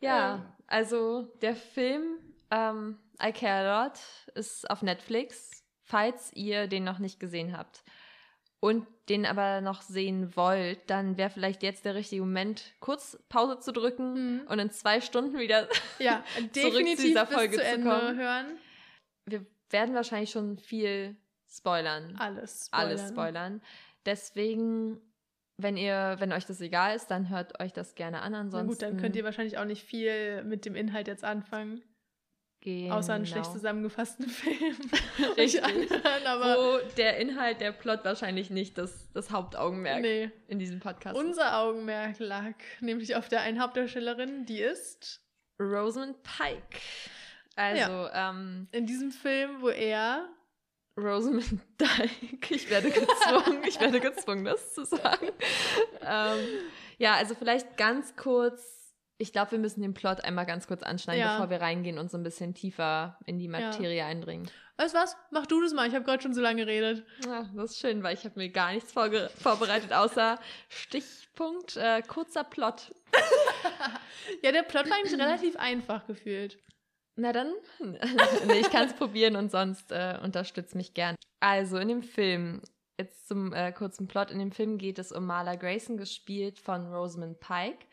ja, also der Film ähm, I Care a Lot ist auf Netflix, falls ihr den noch nicht gesehen habt. Und den aber noch sehen wollt, dann wäre vielleicht jetzt der richtige Moment, kurz Pause zu drücken Mhm. und in zwei Stunden wieder Ja, [LAUGHS] zu definitiv dieser Folge zu zu Ende kommen. hören. wir werden wahrscheinlich schon viel spoilern. Alles spoilern. Alles spoilern. Deswegen, wenn ihr, wenn euch das egal ist, dann hört euch das gerne an. Na Ansonsten gut, dann könnt ihr wahrscheinlich auch nicht viel mit dem Inhalt jetzt anfangen. Außer einen schlecht Genau. zusammengefassten [LAUGHS] Film. Richtig. anhören, aber Wo der Inhalt, der Plot wahrscheinlich nicht das, das Hauptaugenmerk nee. in diesem Podcast ist. Unser Augenmerk lag nämlich auf der einen Hauptdarstellerin, die ist Rosamund Pike. Also, ähm, In diesem Film, wo er Rosamund [LAUGHS] Pike. Ich werde gezwungen, ich werde gezwungen, das zu sagen. [LAUGHS] ähm, ja, also vielleicht ganz kurz. Ich glaube, wir müssen den Plot einmal ganz kurz anschneiden, Ja. bevor wir reingehen und so ein bisschen tiefer in die Materie eindringen. Weißt du was? Mach du das mal. Ich habe gerade schon so lange geredet. Ja, das ist schön, weil ich habe mir gar nichts vorbereitet, außer Stichpunkt, äh, kurzer Plot. [LAUGHS] Ja, der Plot war eigentlich relativ einfach gefühlt. Na dann, [LAUGHS] nee, ich kann es probieren und sonst äh, unterstützt mich gern. Also in dem Film, jetzt zum äh, kurzen Plot, in dem Film geht es um Marla Grayson, gespielt von Rosamund Pike.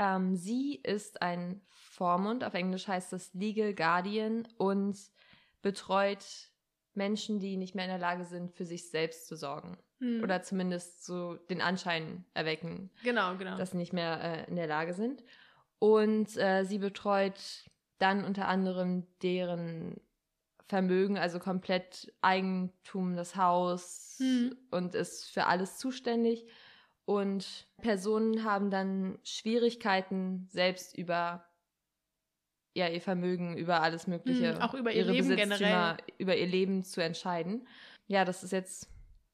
Ähm, sie ist ein Vormund, auf Englisch heißt es Legal Guardian und betreut Menschen, die nicht mehr in der Lage sind, für sich selbst zu sorgen. Hm. Oder zumindest so den Anschein erwecken, genau, genau. dass sie nicht mehr äh, in der Lage sind. Und äh, sie betreut dann unter anderem deren Vermögen, also komplett Eigentum, das Haus Hm. und ist für alles zuständig. Und Personen haben dann Schwierigkeiten, selbst über ja, ihr Vermögen, über alles Mögliche, Hm, auch über ihr ihre Leben generell. über ihr Leben zu entscheiden. Ja, das ist jetzt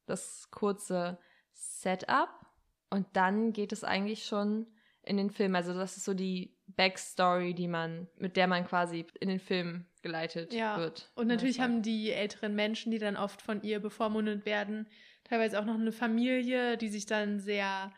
das kurze Setup. Und dann geht es eigentlich schon in den Film. Also das ist so die Backstory, die man, mit der man quasi in den Film geleitet Ja, wird. Und natürlich haben die älteren Menschen, die dann oft von ihr bevormundet werden, teilweise auch noch eine Familie, die sich dann sehr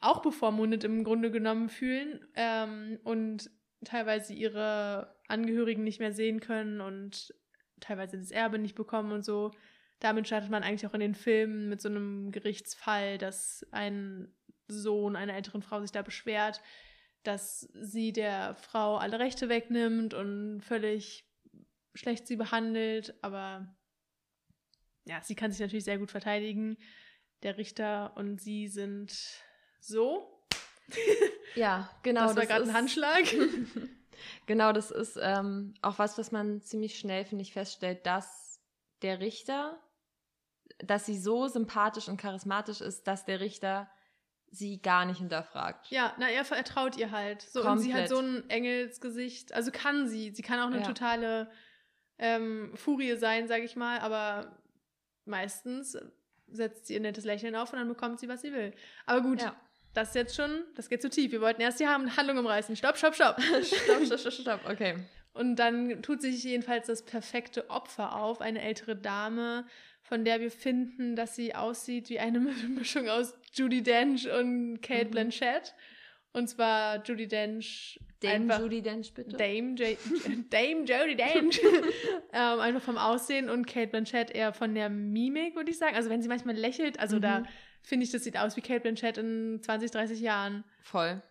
auch bevormundet im Grunde genommen fühlen ähm, und teilweise ihre Angehörigen nicht mehr sehen können und teilweise das Erbe nicht bekommen und so. Damit startet man eigentlich auch in den Filmen mit so einem Gerichtsfall, dass ein Sohn einer älteren Frau sich da beschwert, dass sie der Frau alle Rechte wegnimmt und völlig schlecht sie behandelt, aber ja, sie kann sich natürlich sehr gut verteidigen. Der Richter und sie sind so. [LAUGHS] ja genau. das war gerade ein Handschlag. [LAUGHS] [LAUGHS] genau, das ist ähm, auch was, was man ziemlich schnell, finde ich, feststellt, dass der Richter, dass sie so sympathisch und charismatisch ist, dass der Richter sie gar nicht hinterfragt. Ja, na, er vertraut ihr halt. So, und sie hat so ein Engelsgesicht. Also kann sie. Sie kann auch eine Ja. totale ähm, Furie sein, sage ich mal, aber meistens setzt sie ihr nettes Lächeln auf und dann bekommt sie, was sie will. Aber gut, Ja. das ist jetzt schon, das geht zu tief. Wir wollten erst die Handlung umreißen. Stopp, stopp, [LAUGHS] stopp. stopp, stopp, stopp, stopp, okay. Und dann tut sich jedenfalls das perfekte Opfer auf, eine ältere Dame, von der wir finden, dass sie aussieht wie eine [LAUGHS] Mischung aus Judy Dench und Kate Mhm. Blanchett. Und zwar Judy Dench Dame Judy Dench, bitte. Dame, J [LAUGHS] Dame Jodie Dench. [LAUGHS] ähm, einfach vom Aussehen und Kate Blanchett eher von der Mimik, würde ich sagen. Also wenn sie manchmal lächelt, also Mhm. da finde ich, das sieht aus wie Kate Blanchett in 20, 30 Jahren. Voll.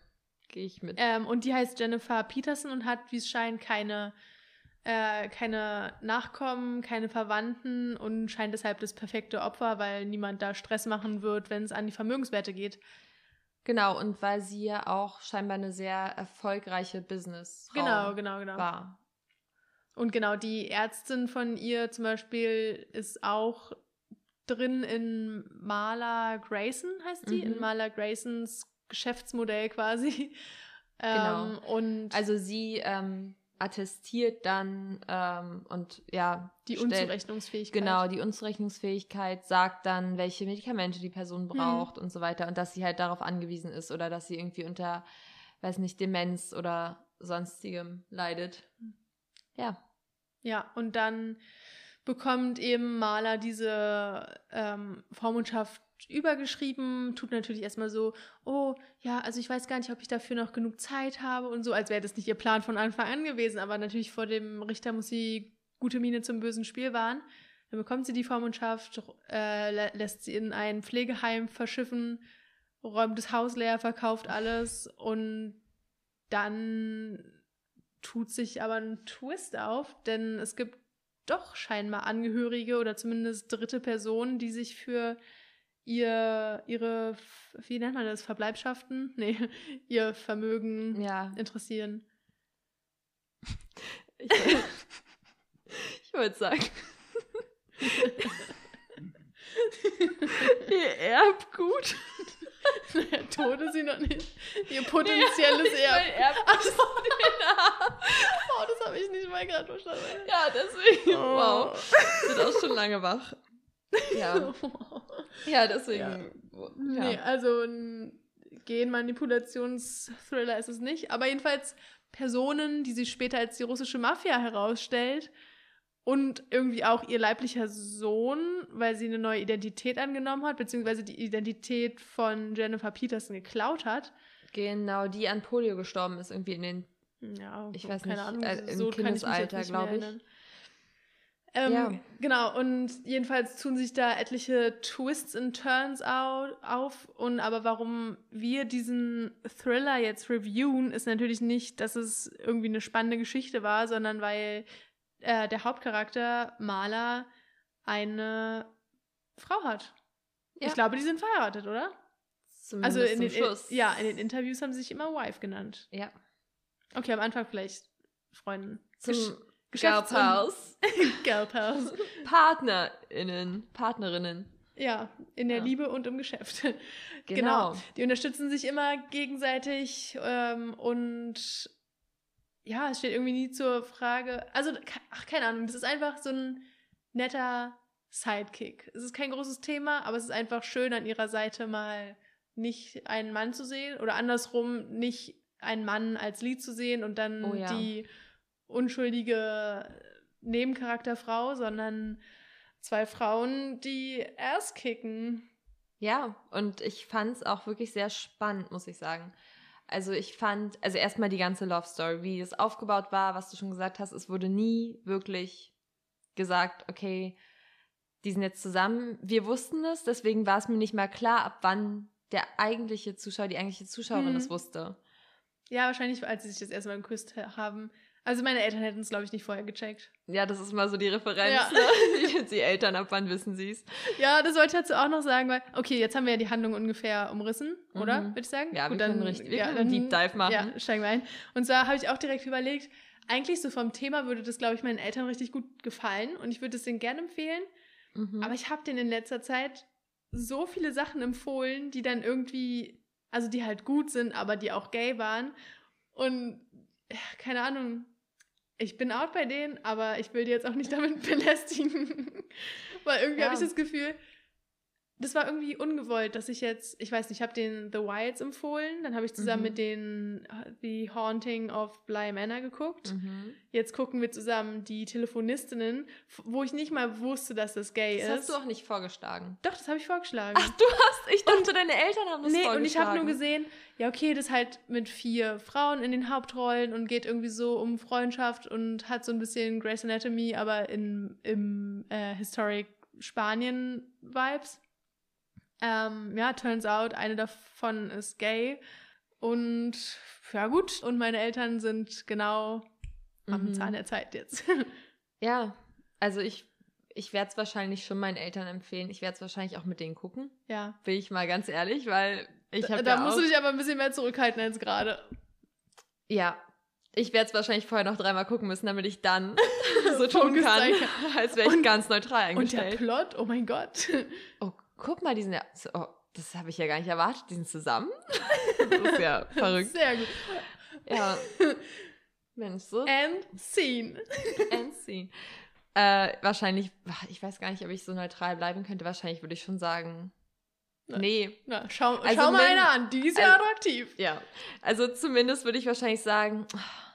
Gehe ich mit. Ähm, und die heißt Jennifer Peterson und hat, wie es scheint, keine, äh, keine Nachkommen, keine Verwandten und scheint deshalb das perfekte Opfer, weil niemand da Stress machen wird, wenn es an die Vermögenswerte geht. Genau, und weil sie ja auch scheinbar eine sehr erfolgreiche business Genau, genau, genau. war. Und genau, die Ärztin von ihr zum Beispiel ist auch drin in Marla Grayson, heißt die, Mhm. in Marla Graysons Geschäftsmodell quasi. Genau. Ähm, und Also sie ähm, attestiert dann ähm, und ja, die stellt- Unzurechnungsfähigkeit. Genau, die Unzurechnungsfähigkeit sagt dann, welche Medikamente die. Person braucht und so weiter und dass sie halt darauf angewiesen ist oder dass sie irgendwie unter, weiß nicht, Demenz oder sonstigem leidet. Ja, Ja, und dann bekommt eben Maler diese ähm, Vormundschaft übergeschrieben, tut natürlich erstmal so, oh, ja, also ich weiß gar nicht, ob ich dafür noch genug Zeit habe und so, als wäre das nicht ihr Plan von Anfang an gewesen, aber natürlich vor dem Richter muss sie gute Miene zum bösen Spiel wahren. Dann bekommt sie die Vormundschaft, äh, lä- lässt sie in ein Pflegeheim verschiffen, räumt das Haus leer, verkauft alles und dann tut sich aber ein Twist auf, denn es gibt doch scheinbar Angehörige oder zumindest dritte Personen, die sich für ihr, ihre, wie nennt man das, Verbleibschaften? [LAUGHS] Nee, ihr Vermögen ja. interessieren. Ich, [LAUGHS] ich wollte sagen. [LAUGHS] Ihr Erbgut. naja, ist sie noch nicht. Ihr potenzielles Mein Erb. Erbgut. So, oh, das habe ich nicht mal gerade verstanden. Ja, deswegen. Oh. Wow. Sind auch schon lange wach. Ja. Ja, deswegen. Ja. Nee, also ein Genmanipulationsthriller ist es nicht. Aber jedenfalls Personen, die sich später als die russische Mafia herausstellt und irgendwie auch ihr leiblicher Sohn, weil sie eine neue Identität angenommen hat, beziehungsweise die Identität von Jennifer Peterson geklaut hat. Genau, die an Polio gestorben ist, irgendwie in den, ja, ich weiß nicht, Ahnung, äh, im so Kindesalter, glaube ich. Ähm, ja. Genau, und jedenfalls tun sich da etliche Twists and Turns auf. Und aber warum wir diesen Thriller jetzt reviewen, ist natürlich nicht, dass es irgendwie eine spannende Geschichte war, sondern weil äh, der Hauptcharakter Maler eine Frau hat. Ja. Ich glaube, die sind verheiratet, oder? Zumindest also in den, Schluss. ja, in den Interviews haben sie sich immer Wife genannt. Ja. Okay, am Anfang vielleicht Freundin. Zum Geschäfts. [LAUGHS] Girlpals. PartnerInnen, Partnerinnen. Ja, in der ja. Liebe und im Geschäft. [LAUGHS] Genau. genau. Die unterstützen sich immer gegenseitig ähm, und ja, es steht irgendwie nie zur Frage. Also, ach, keine Ahnung, das ist einfach so ein netter Sidekick. Es ist kein großes Thema, aber es ist einfach schön, an ihrer Seite mal nicht einen Mann zu sehen oder andersrum nicht einen Mann als Lied zu sehen und dann oh, ja. die unschuldige Nebencharakterfrau, sondern zwei Frauen, die erst kicken. Ja, und ich fand es auch wirklich sehr spannend, muss ich sagen. Also ich fand, also erstmal die ganze Love Story, wie es aufgebaut war, was du schon gesagt hast, es wurde nie wirklich gesagt, okay, die sind jetzt zusammen. Wir wussten es, deswegen war es mir nicht mal klar, ab wann der eigentliche Zuschauer, die eigentliche Zuschauerin hm. es wusste. Ja, wahrscheinlich, als sie sich das erste Mal geküsst haben. Also meine Eltern hätten es, glaube ich, nicht vorher gecheckt. Ja, das ist mal so die Referenz. Ja. Ne? [LAUGHS] die Eltern, ab wann wissen sie es? Ja, das wollte ich dazu auch noch sagen, weil, okay, jetzt haben wir ja die Handlung ungefähr umrissen, mhm. oder? Würde ich sagen? Ja, Gut, wir dann, können, richtig, wir ja, können einen Deep Dive machen. Ja, steigen wir ein. Und zwar habe ich auch direkt überlegt, eigentlich so vom Thema würde das, glaube ich, meinen Eltern richtig gut gefallen und ich würde es denen gerne empfehlen. Mhm. Aber ich habe denen in letzter Zeit so viele Sachen empfohlen, die dann irgendwie, also die halt gut sind, aber die auch gay waren. Und keine Ahnung, ich bin out bei denen, aber ich will die jetzt auch nicht [LAUGHS] damit belästigen. Weil irgendwie ja. habe ich das Gefühl, das war irgendwie ungewollt, dass ich jetzt, ich weiß nicht, ich habe den The Wilds empfohlen, dann habe ich zusammen mhm. mit den The Haunting of Bly Manor geguckt. Mhm. Jetzt gucken wir zusammen die Telefonistinnen, wo ich nicht mal wusste, dass das gay das ist. Das hast du auch nicht vorgeschlagen. Doch, das habe ich vorgeschlagen. Ach, du hast, ich dachte, und, deine Eltern haben das nee, vorgeschlagen. Nee, und ich habe nur gesehen, ja, okay, das halt mit vier Frauen in den Hauptrollen und geht irgendwie so um Freundschaft und hat so ein bisschen Grey's Anatomy, aber in, im äh, Historic Spanien-Vibes. Ähm, ja, turns out, eine davon ist gay. Und ja, gut. Und meine Eltern sind genau am mhm. Zahn der Zeit jetzt. [LAUGHS] ja, also ich, ich werde es wahrscheinlich schon meinen Eltern empfehlen. Ich werde es wahrscheinlich auch mit denen gucken. Ja. Bin ich mal ganz ehrlich, weil ich habe. Da, da musst du dich aber ein bisschen mehr zurückhalten als gerade. Ja. Ich werde es wahrscheinlich vorher noch dreimal gucken müssen, damit ich dann [LAUGHS] so tun kann, [LAUGHS] als wäre ich und, ganz neutral eingestellt. Und der Plot, oh mein Gott. Oh guck mal, die sind ja, oh, das habe ich ja gar nicht erwartet, die sind zusammen. [LAUGHS] das ist ja verrückt. Sehr gut. Ja. Mensch, so. And scene. And scene. Äh, wahrscheinlich, ich weiß gar nicht, ob ich so neutral bleiben könnte. Wahrscheinlich würde ich schon sagen, na, nee. Na, schau, also schau mal einer an, die ist ja also, attraktiv. Ja, also zumindest würde ich wahrscheinlich sagen,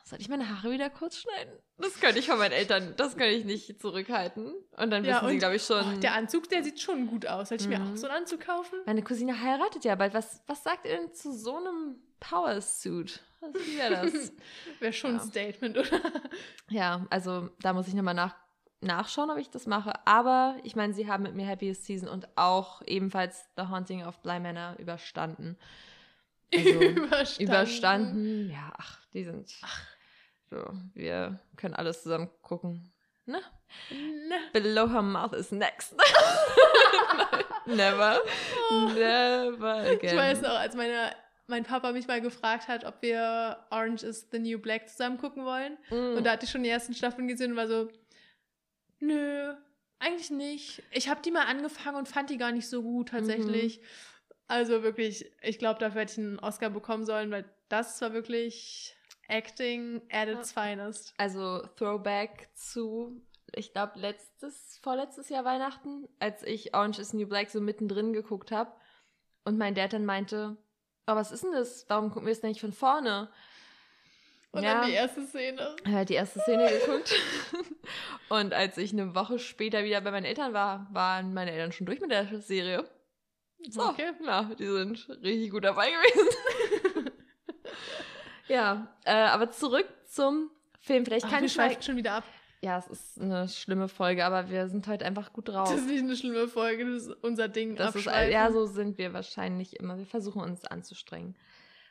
soll ich meine Haare wieder kurz schneiden? Das könnte ich von meinen Eltern, das könnte ich nicht zurückhalten. Und dann ja, wissen sie, glaube ich, schon. Oh, der Anzug, der sieht schon gut aus. Soll ich mhm. mir auch so einen Anzug kaufen? Meine Cousine heiratet ja bald. Was, was sagt ihr denn zu so einem Power-Suit? Wie wäre das? [LAUGHS] wäre schon ja. ein Statement, oder? [LAUGHS] Ja, also da muss ich nochmal nach, nachschauen, ob ich das mache. Aber ich meine, sie haben mit mir Happiest Season und auch ebenfalls The Haunting of Bly Manor überstanden. Also, [LAUGHS] überstanden. Überstanden. Ja, ach, die sind. Ach so, wir können alles zusammen gucken. Ne? ne? Below her mouth is next. [LAUGHS] Never. Oh. Never again. Ich weiß noch, als meine, mein Papa mich mal gefragt hat, ob wir Orange is the New Black zusammen gucken wollen. Mm. Und da hatte ich schon die ersten Staffeln gesehen und war so, nö, eigentlich nicht. Ich habe die mal angefangen und fand die gar nicht so gut tatsächlich. Mhm. Also wirklich, ich glaube, dafür hätte ich einen Oscar bekommen sollen, weil das war wirklich Acting at its finest. Also Throwback zu, ich glaube, letztes, vorletztes Jahr Weihnachten, als ich Orange is New Black so mittendrin geguckt habe und mein Dad dann meinte, oh, was ist denn das? Warum gucken wir es denn nicht von vorne? Und ja, dann die erste Szene. Er hat die erste Szene geguckt. [LAUGHS] und als ich eine Woche später wieder bei meinen Eltern war, waren meine Eltern schon durch mit der Serie. So, okay. ja, die sind richtig gut dabei gewesen. [LAUGHS] ja, äh, aber zurück zum Film. Vielleicht kann ich mal... schon wieder ab. Ja, es ist eine schlimme Folge, aber wir sind heute einfach gut drauf. Das ist nicht eine schlimme Folge, das ist unser Ding. Das ist, ja, so sind wir wahrscheinlich immer. Wir versuchen uns anzustrengen.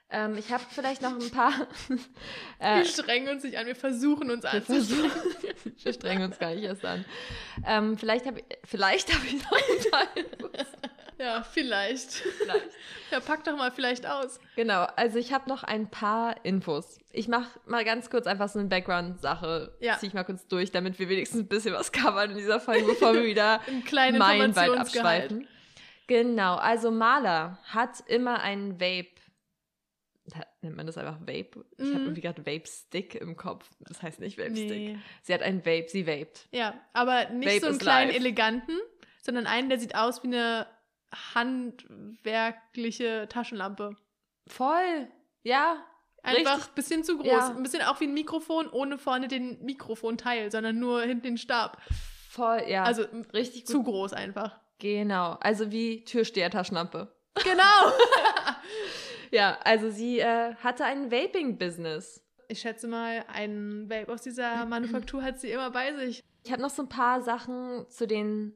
Ähm, ich habe vielleicht noch ein paar. [LAUGHS] äh, wir strengen uns nicht an, wir versuchen uns wir anzustrengen. [LAUGHS] wir strengen uns gar nicht erst an. Ähm, vielleicht habe ich, vielleicht hab ich noch ein paar. [LAUGHS] Ja, vielleicht. Vielleicht. [LAUGHS] Ja, pack doch mal vielleicht aus. Genau, also ich habe noch ein paar Infos. Ich mache mal ganz kurz einfach so eine Background-Sache. Ja. Ziehe ich mal kurz durch, damit wir wenigstens ein bisschen was covern in dieser Folge, bevor wir wieder [LAUGHS] kleinen Meilenweit abschweifen. Genau, also Maler hat immer einen Vape nennt man das einfach Vape? Ich mhm. habe irgendwie gerade Vape-Stick im Kopf. Das heißt nicht Vape-Stick. Nee. Sie hat einen Vape, sie vaped. Ja, aber nicht Vape so einen kleinen live. eleganten, sondern einen, der sieht aus wie eine handwerkliche Taschenlampe. Voll. Ja. Einfach ein bisschen zu groß. Ja. Ein bisschen auch wie ein Mikrofon, ohne vorne den Mikrofonteil, sondern nur hinten den Stab. Voll, ja. Also richtig zu gut. groß einfach. Genau. Also wie Türsteher-Taschenlampe. Genau. [LAUGHS] ja, also sie äh, hatte ein Vaping-Business. Ich schätze mal, ein Vape aus dieser Manufaktur hat sie immer bei sich. Ich habe noch so ein paar Sachen zu den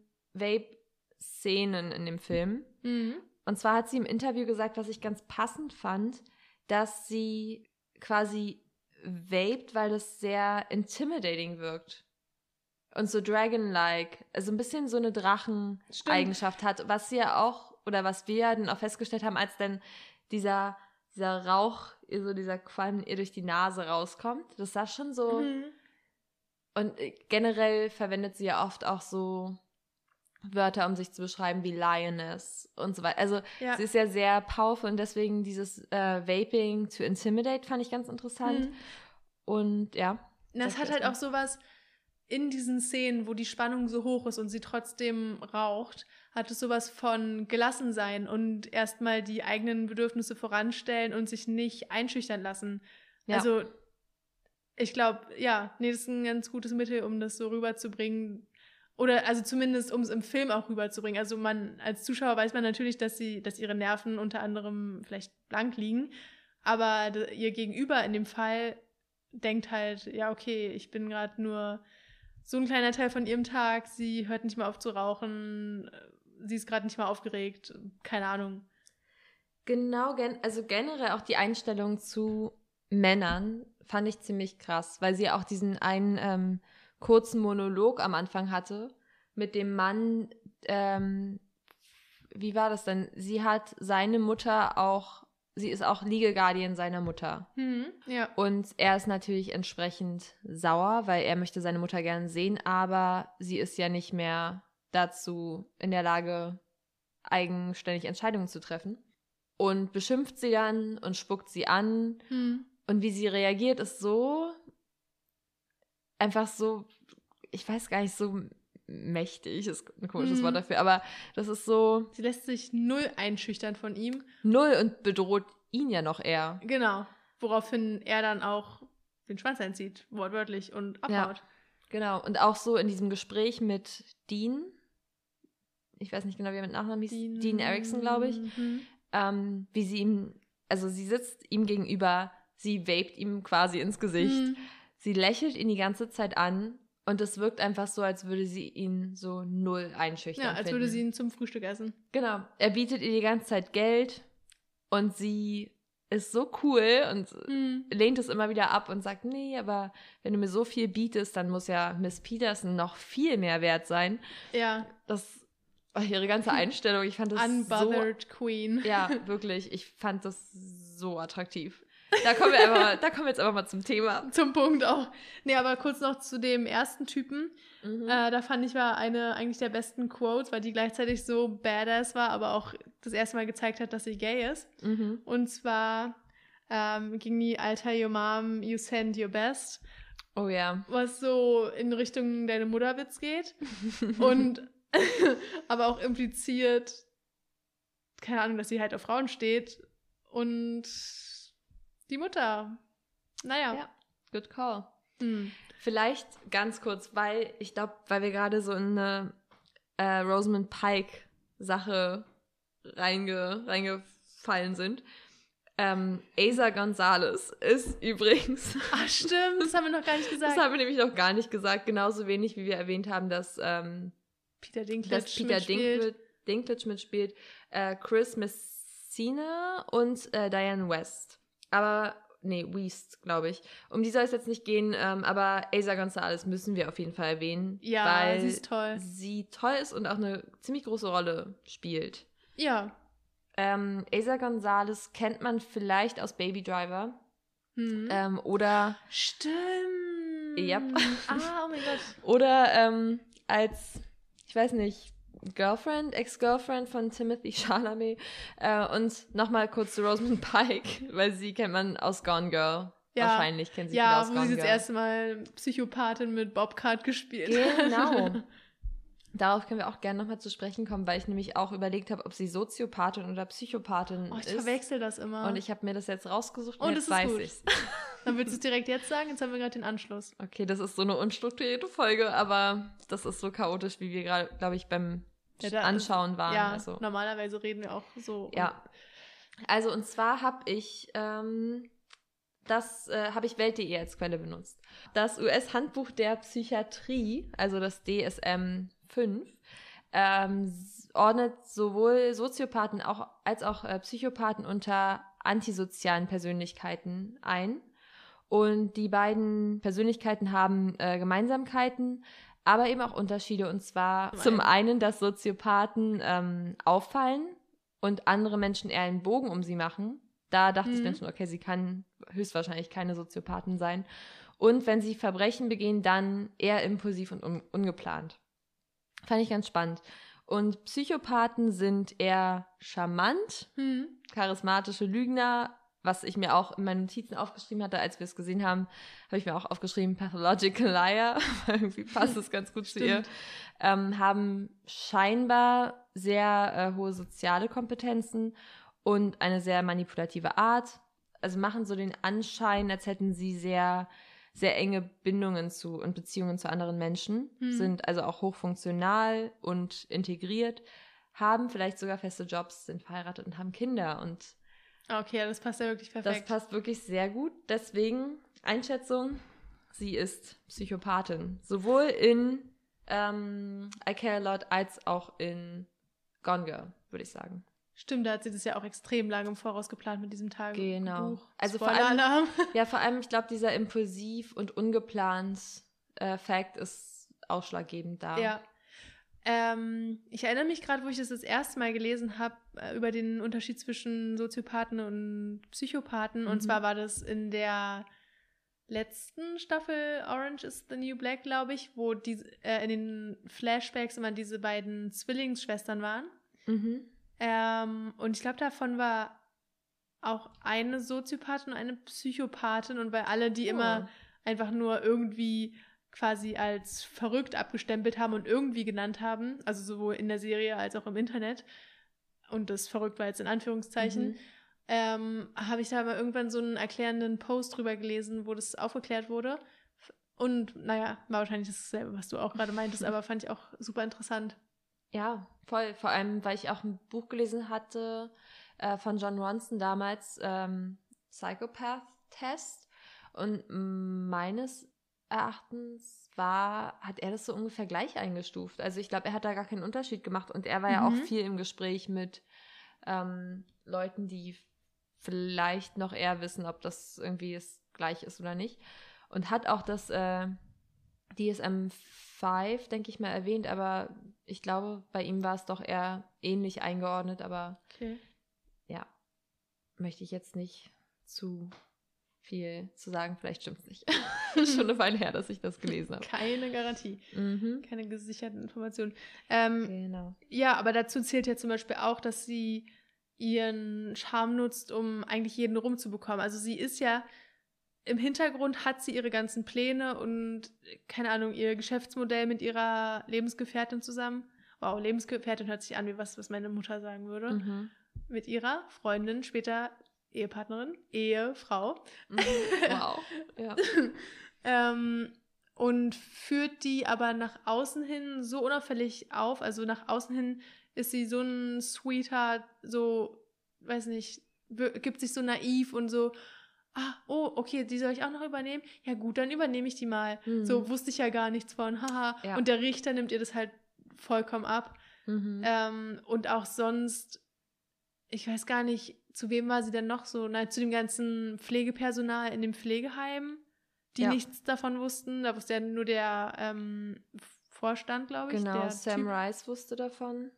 Vape-Szenen in dem Film. Mhm. Und zwar hat sie im Interview gesagt, was ich ganz passend fand, dass sie quasi vaped, weil das sehr intimidating wirkt. Und so Dragon-like, also ein bisschen so eine Drachen-Eigenschaft hat, was sie ja auch, oder was wir dann auch festgestellt haben, als dann dieser, dieser Rauch, so dieser Qualm ihr durch die Nase rauskommt. Das sah schon so. Mhm. Und äh, generell verwendet sie ja oft auch so Wörter, um sich zu beschreiben, wie Lioness und so weiter. Also ja. sie ist ja sehr powerful und deswegen dieses äh, Vaping to Intimidate fand ich ganz interessant. Mhm. Und ja. Das hat halt auch sowas in diesen Szenen, wo die Spannung so hoch ist und sie trotzdem raucht, hat es sowas von gelassen sein und erstmal die eigenen Bedürfnisse voranstellen und sich nicht einschüchtern lassen. Ja. Also ich glaube, ja, nee, das ist ein ganz gutes Mittel, um das so rüberzubringen. Oder also zumindest, um es im Film auch rüberzubringen. Also man, als Zuschauer weiß man natürlich, dass sie, dass ihre Nerven unter anderem vielleicht blank liegen. Aber ihr Gegenüber in dem Fall denkt halt, ja, okay, ich bin gerade nur so ein kleiner Teil von ihrem Tag, sie hört nicht mehr auf zu rauchen, sie ist gerade nicht mal aufgeregt, keine Ahnung. Genau, gen also generell auch die Einstellung zu Männern fand ich ziemlich krass, weil sie auch diesen einen ähm, kurzen Monolog am Anfang hatte mit dem Mann, ähm, wie war das denn? Sie hat seine Mutter auch, sie ist auch Legal Guardian seiner Mutter. Mhm, ja. Und er ist natürlich entsprechend sauer, weil er möchte seine Mutter gern sehen, aber sie ist ja nicht mehr dazu in der Lage, eigenständig Entscheidungen zu treffen. Und beschimpft sie dann und spuckt sie an. Hm. Und wie sie reagiert, ist so einfach so, ich weiß gar nicht, so mächtig, ist ein komisches hm. Wort dafür, aber das ist so. Sie lässt sich null einschüchtern von ihm. Null und bedroht ihn ja noch eher. Genau. Woraufhin er dann auch den Schwanz einzieht, wortwörtlich, und abhaut. Ja, genau. Und auch so in diesem Gespräch mit Dean, ich weiß nicht genau, wie er mit Nachnamen hieß, Dean, Dean Erickson, glaube ich, mhm. ähm, wie sie ihm, also sie sitzt ihm gegenüber, sie vaped ihm quasi ins Gesicht, mhm. Sie lächelt ihn die ganze Zeit an und es wirkt einfach so, als würde sie ihn so null einschüchtern. Ja, als finden. würde sie ihn zum Frühstück essen. Genau. Er bietet ihr die ganze Zeit Geld und sie ist so cool und mhm. lehnt es immer wieder ab und sagt, nee, aber wenn du mir so viel bietest, dann muss ja Miss Peterson noch viel mehr wert sein. Ja. Das ihre ganze [LAUGHS] Einstellung, ich fand das Unbothered so, Queen. Ja, [LAUGHS] wirklich, ich fand das so attraktiv. Da kommen wir einfach mal, da kommen wir jetzt einfach mal zum Thema. Zum Punkt auch. Nee, aber kurz noch zu dem ersten Typen. Mhm. Äh, da fand ich war eine eigentlich der besten Quotes, weil die gleichzeitig so badass war, aber auch das erste Mal gezeigt hat, dass sie gay ist. Mhm. Und zwar ähm, ging die Alter Your Mom, You Send Your Best. Oh ja. Was so in Richtung deine Mutterwitz geht. Und [LAUGHS] aber auch impliziert, keine Ahnung, dass sie halt auf Frauen steht. Und die Mutter. Naja. Ja, good call. Hm. Vielleicht ganz kurz, weil ich glaube, weil wir gerade so in eine äh, Rosamund Pike Sache reinge, reingefallen sind. Ähm, Asa Gonzalez ist [LAUGHS] übrigens. Ach, stimmt, das haben wir noch gar nicht gesagt. Das haben wir nämlich noch gar nicht gesagt, genauso wenig wie wir erwähnt haben, dass, ähm, Peter Dinklage dass Peter mitspielt. Dinklage mitspielt, äh, Chris Messina und äh, Diane West. Aber, nee, West, glaube ich. Um die soll es jetzt nicht gehen, ähm, aber Asa Gonzalez müssen wir auf jeden Fall erwähnen. Ja, weil sie ist toll. sie toll ist und auch eine ziemlich große Rolle spielt. Ja. Ähm, Asa Gonzalez kennt man vielleicht aus Baby Driver Hm. ähm, oder, Stimmt. Yep. Ah, oh mein Gott. [LAUGHS] oder ähm, als, ich weiß nicht, Girlfriend, Ex-Girlfriend von Timothy [LAUGHS] Chalamet äh, und nochmal kurz zu Rosamund Pike, [LAUGHS] weil sie kennt man aus Gone Girl. Ja. Wahrscheinlich kennt sie Ja, aus wo Gone sie das Girl. erste Mal Psychopathin mit Bobcat gespielt hat. Genau. [LAUGHS] Darauf können wir auch gerne nochmal zu sprechen kommen, weil ich nämlich auch überlegt habe, ob sie Soziopathin oder Psychopathin Oh, ich ist. verwechsel das immer. Und ich habe mir das jetzt rausgesucht und Und jetzt es ist weiß gut. ich's. Dann willst du es direkt jetzt sagen? Jetzt haben wir gerade den Anschluss. Okay, das ist so eine unstrukturierte Folge, aber das ist so chaotisch, wie wir gerade, glaube ich, beim Ja, da- Anschauen waren. ja, Also. normalerweise reden wir auch so. Ja. Also und zwar habe ich ähm, das äh, habe ich Welt.de als Quelle benutzt. Das US-Handbuch der Psychiatrie, also das DSM 5, ähm, ordnet sowohl Soziopathen auch, als auch äh, Psychopathen unter antisozialen Persönlichkeiten ein. Und die beiden Persönlichkeiten haben äh, Gemeinsamkeiten, aber eben auch Unterschiede. Und zwar Zum zum einen, dass Soziopathen ähm, auffallen und andere Menschen eher einen Bogen um sie machen. Da dachte ich Mhm. mir schon, okay, sie kann höchstwahrscheinlich keine Soziopathen sein. Und wenn sie Verbrechen begehen, dann eher impulsiv und un ungeplant. Fand ich ganz spannend. Und Psychopathen sind eher charmant, Hm. charismatische Lügner, was ich mir auch in meinen Notizen aufgeschrieben hatte, als wir es gesehen haben, habe ich mir auch aufgeschrieben, Pathological Liar, [LAUGHS] irgendwie passt es ganz gut zu ihr, ähm, haben scheinbar sehr äh, hohe soziale Kompetenzen und eine sehr manipulative Art. Also machen so den Anschein, als hätten sie sehr, sehr enge Bindungen zu und Beziehungen zu anderen Menschen, Hm. sind also auch hochfunktional und integriert, haben vielleicht sogar feste Jobs, sind verheiratet und haben Kinder und Okay, das passt ja wirklich das perfekt. passt wirklich sehr gut. Deswegen Einschätzung, sie ist Psychopathin. Sowohl in ähm, I Care a Lot als auch in Gone Girl, würde ich sagen. Stimmt, da hat sie das ja auch extrem lange im Voraus geplant mit diesem Tagebuch. Genau. Also vor Spoiler-Alarm. [LAUGHS] Ja, vor allem, ich glaube, dieser impulsiv und ungeplant äh, Fact ist ausschlaggebend da. Ja. Ähm, ich erinnere mich gerade, wo ich das das erste Mal gelesen habe, äh, über den Unterschied zwischen Soziopathen und Psychopathen. Mhm. Und zwar war das in der letzten Staffel Orange is the New Black, glaube ich, wo die, äh, in den Flashbacks immer diese beiden Zwillingsschwestern waren. Mhm. Ähm, und ich glaube, davon war auch eine Soziopathin und eine Psychopathin. Und weil alle die immer einfach nur irgendwie quasi als verrückt abgestempelt haben und irgendwie genannt haben, also sowohl in der Serie als auch im Internet. Und das verrückt war jetzt in Anführungszeichen. Mhm. Ähm, habe ich da mal irgendwann so einen erklärenden Post drüber gelesen, wo das aufgeklärt wurde. Und naja, war wahrscheinlich dasselbe, was du auch gerade meintest, aber fand ich auch super interessant. Ja, voll. Vor allem, weil ich auch ein Buch gelesen hatte äh, von John Ronson damals, ähm, Psychopath Test. Und meines Erachtens war, hat er das so ungefähr gleich eingestuft. Also ich glaube, er hat da gar keinen Unterschied gemacht und er war ja auch Mhm. viel im Gespräch mit ähm, Leuten, die vielleicht noch eher wissen, ob das irgendwie es gleich ist oder nicht. Und hat auch das äh, DSM 5, denke ich mal, erwähnt, aber ich glaube, bei ihm war es doch eher ähnlich eingeordnet, aber Okay. ja, möchte ich jetzt nicht zu viel zu sagen, vielleicht stimmt es nicht. [LAUGHS] [LAUGHS] Schon eine Weile her, dass ich das gelesen habe. Keine Garantie, Mhm. keine gesicherten Informationen. Ähm, Genau. Ja, aber dazu zählt ja zum Beispiel auch, dass sie ihren Charme nutzt, um eigentlich jeden rumzubekommen. Also sie ist ja im Hintergrund hat sie ihre ganzen Pläne und keine Ahnung, ihr Geschäftsmodell mit ihrer Lebensgefährtin zusammen. Wow, Lebensgefährtin hört sich an wie was, was meine Mutter sagen würde. Mhm. Mit ihrer Freundin, später Ehepartnerin, Ehefrau. Mhm. Wow. [LAUGHS] Ja. ähm, und führt die aber nach außen hin so unauffällig auf. Also nach außen hin ist sie so ein Sweetheart, so, weiß nicht, gibt sich so naiv und so, ah, oh, okay, die soll ich auch noch übernehmen? Ja gut, dann übernehme ich die mal. Mhm. So wusste ich ja gar nichts von, haha. Ja. Und der Richter nimmt ihr das halt vollkommen ab. Mhm. Ähm, und auch sonst, ich weiß gar nicht, zu wem war sie denn noch so? Nein, zu dem ganzen Pflegepersonal in dem Pflegeheim, die Ja. nichts davon wussten. Da wusste ja nur der ähm, Vorstand, glaube ich. Genau, Sam Typ. Rice wusste davon.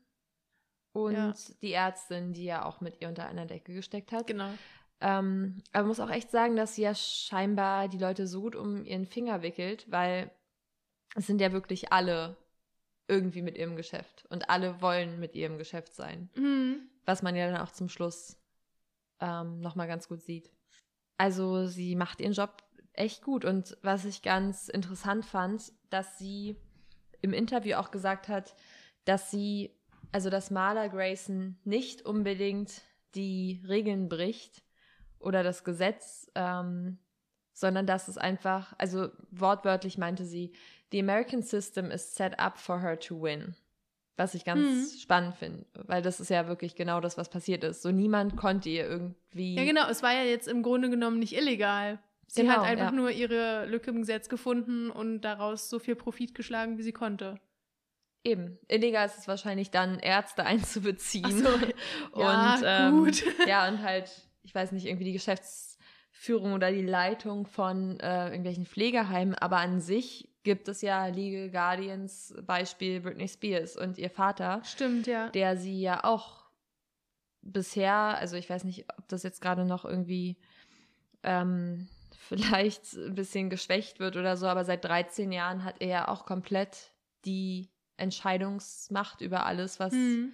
Und Ja. die Ärztin, die ja auch mit ihr unter einer Decke gesteckt hat. Genau. Ähm, aber man muss auch echt sagen, dass sie ja scheinbar die Leute so gut um ihren Finger wickelt, weil es sind ja wirklich alle irgendwie mit ihrem Geschäft. Und alle wollen mit ihrem Geschäft sein. Mhm. Was man ja dann auch zum Schluss ähm, nochmal ganz gut sieht. Also sie macht ihren Job echt gut. Und was ich ganz interessant fand, dass sie im Interview auch gesagt hat, dass sie, also dass Marla Grayson nicht unbedingt die Regeln bricht oder das Gesetz, ähm, sondern dass es einfach, also wortwörtlich meinte sie, the American system is set up for her to win. Was ich ganz Mhm. spannend finde, weil das ist ja wirklich genau das, was passiert ist. So niemand konnte ihr irgendwie. Ja, genau. Es war ja jetzt im Grunde genommen nicht illegal. Sie Genau, hat einfach ja. nur ihre Lücke im Gesetz gefunden und daraus so viel Profit geschlagen, wie sie konnte. Eben. Illegal ist es wahrscheinlich dann, Ärzte [LAUGHS] einzubeziehen. So. und Ja, ähm, gut. [LAUGHS] ja, und halt, ich weiß nicht, irgendwie die Geschäftsführung oder die Leitung von äh, irgendwelchen Pflegeheimen, aber an sich gibt es ja Legal Guardians, Beispiel Britney Spears und ihr Vater, Stimmt, ja. der sie ja auch bisher, also ich weiß nicht, ob das jetzt gerade noch irgendwie ähm, [LAUGHS] vielleicht ein bisschen geschwächt wird oder so, aber seit 13 Jahren hat er ja auch komplett die Entscheidungsmacht über alles, was Hm.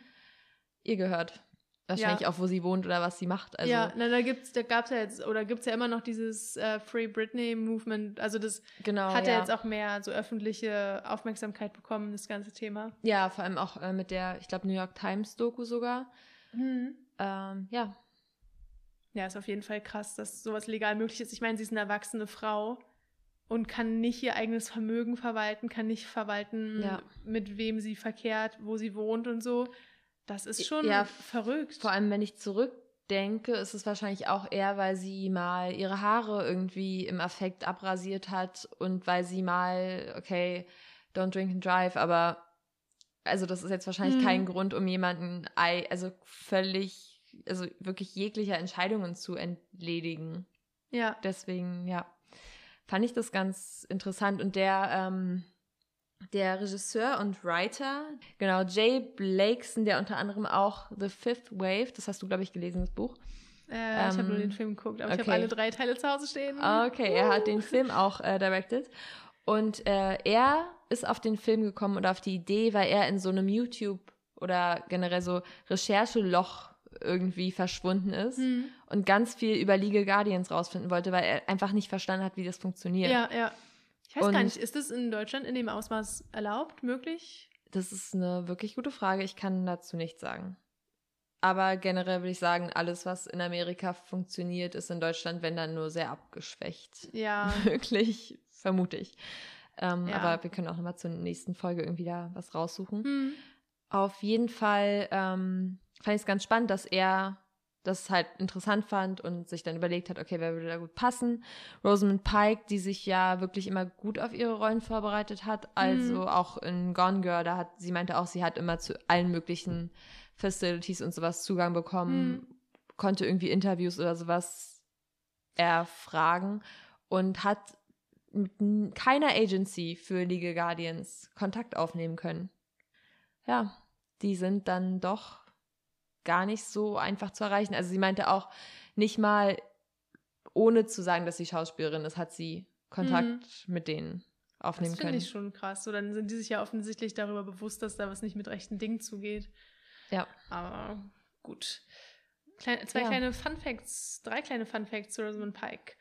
ihr gehört. Wahrscheinlich auch, wo sie wohnt oder was sie macht. Also, ja, na, da gibt's, da gab's ja jetzt, oder gibt's ja immer noch dieses äh, Free Britney Movement. Also das genau. hat ja. ja jetzt auch mehr so öffentliche Aufmerksamkeit bekommen, das ganze Thema. Ja, vor allem auch äh, mit der, ich glaube, New York Times Doku sogar. Hm. Ähm, ja, Ja, ist auf jeden Fall krass, dass sowas legal möglich ist. Ich meine, sie ist eine erwachsene Frau und kann nicht ihr eigenes Vermögen verwalten, kann nicht verwalten, Ja. mit wem sie verkehrt, wo sie wohnt und so. Das ist schon Ja, verrückt. vor allem, wenn ich zurückdenke, ist es wahrscheinlich auch eher, weil sie mal ihre Haare irgendwie im Affekt abrasiert hat und weil sie mal, okay, don't drink and drive, aber also das ist jetzt wahrscheinlich Hm. kein Grund, um jemanden, also völlig, also wirklich jeglicher Entscheidungen zu entledigen. ja. deswegen, ja, fand ich das ganz interessant. Und der, ähm, der Regisseur und Writer, genau, Jay Blakeson, der unter anderem auch The Fifth Wave, das hast du, glaube ich, gelesen, das Buch. Äh, ich habe nur Ähm, den Film geguckt, aber ich okay. habe alle drei Teile zu Hause stehen. Okay, er hat den Film auch äh, directed. Und äh, er ist auf den Film gekommen oder auf die Idee, weil er in so einem YouTube oder generell so Rechercheloch irgendwie verschwunden ist Hm. und ganz viel über Legal Guardians rausfinden wollte, weil er einfach nicht verstanden hat, wie das funktioniert. Ja, ja. Ich weiß Und- gar nicht, ist das in Deutschland in dem Ausmaß erlaubt, möglich? Das ist eine wirklich gute Frage. Ich kann dazu nichts sagen. Aber generell würde ich sagen, alles, was in Amerika funktioniert, ist in Deutschland, wenn dann nur sehr abgeschwächt. Ja. [LAUGHS] Wirklich, vermute ich. Ähm, Ja. Aber wir können auch nochmal zur nächsten Folge irgendwie da was raussuchen. Hm. Auf jeden Fall ähm, fand ich es ganz spannend, dass er das halt interessant fand und sich dann überlegt hat, okay, wer würde da gut passen. Rosamund Pike, die sich ja wirklich immer gut auf ihre Rollen vorbereitet hat, also Mhm. auch in Gone Girl, da hat sie meinte auch, sie hat immer zu allen möglichen Facilities und sowas Zugang bekommen, Mhm. konnte irgendwie Interviews oder sowas erfragen und hat mit keiner Agency für Legal Guardians Kontakt aufnehmen können. Ja, die sind dann doch gar nicht so einfach zu erreichen. Also sie meinte auch, nicht mal ohne zu sagen, dass sie Schauspielerin ist, hat sie Kontakt mit denen aufnehmen Das finde können. ich schon krass. So, dann sind die sich ja offensichtlich darüber bewusst, dass da was nicht mit rechten Dingen zugeht. Ja. Aber gut. Kleine, zwei Ja. kleine Fun Facts, drei kleine Fun Facts zu Rosamund Pike.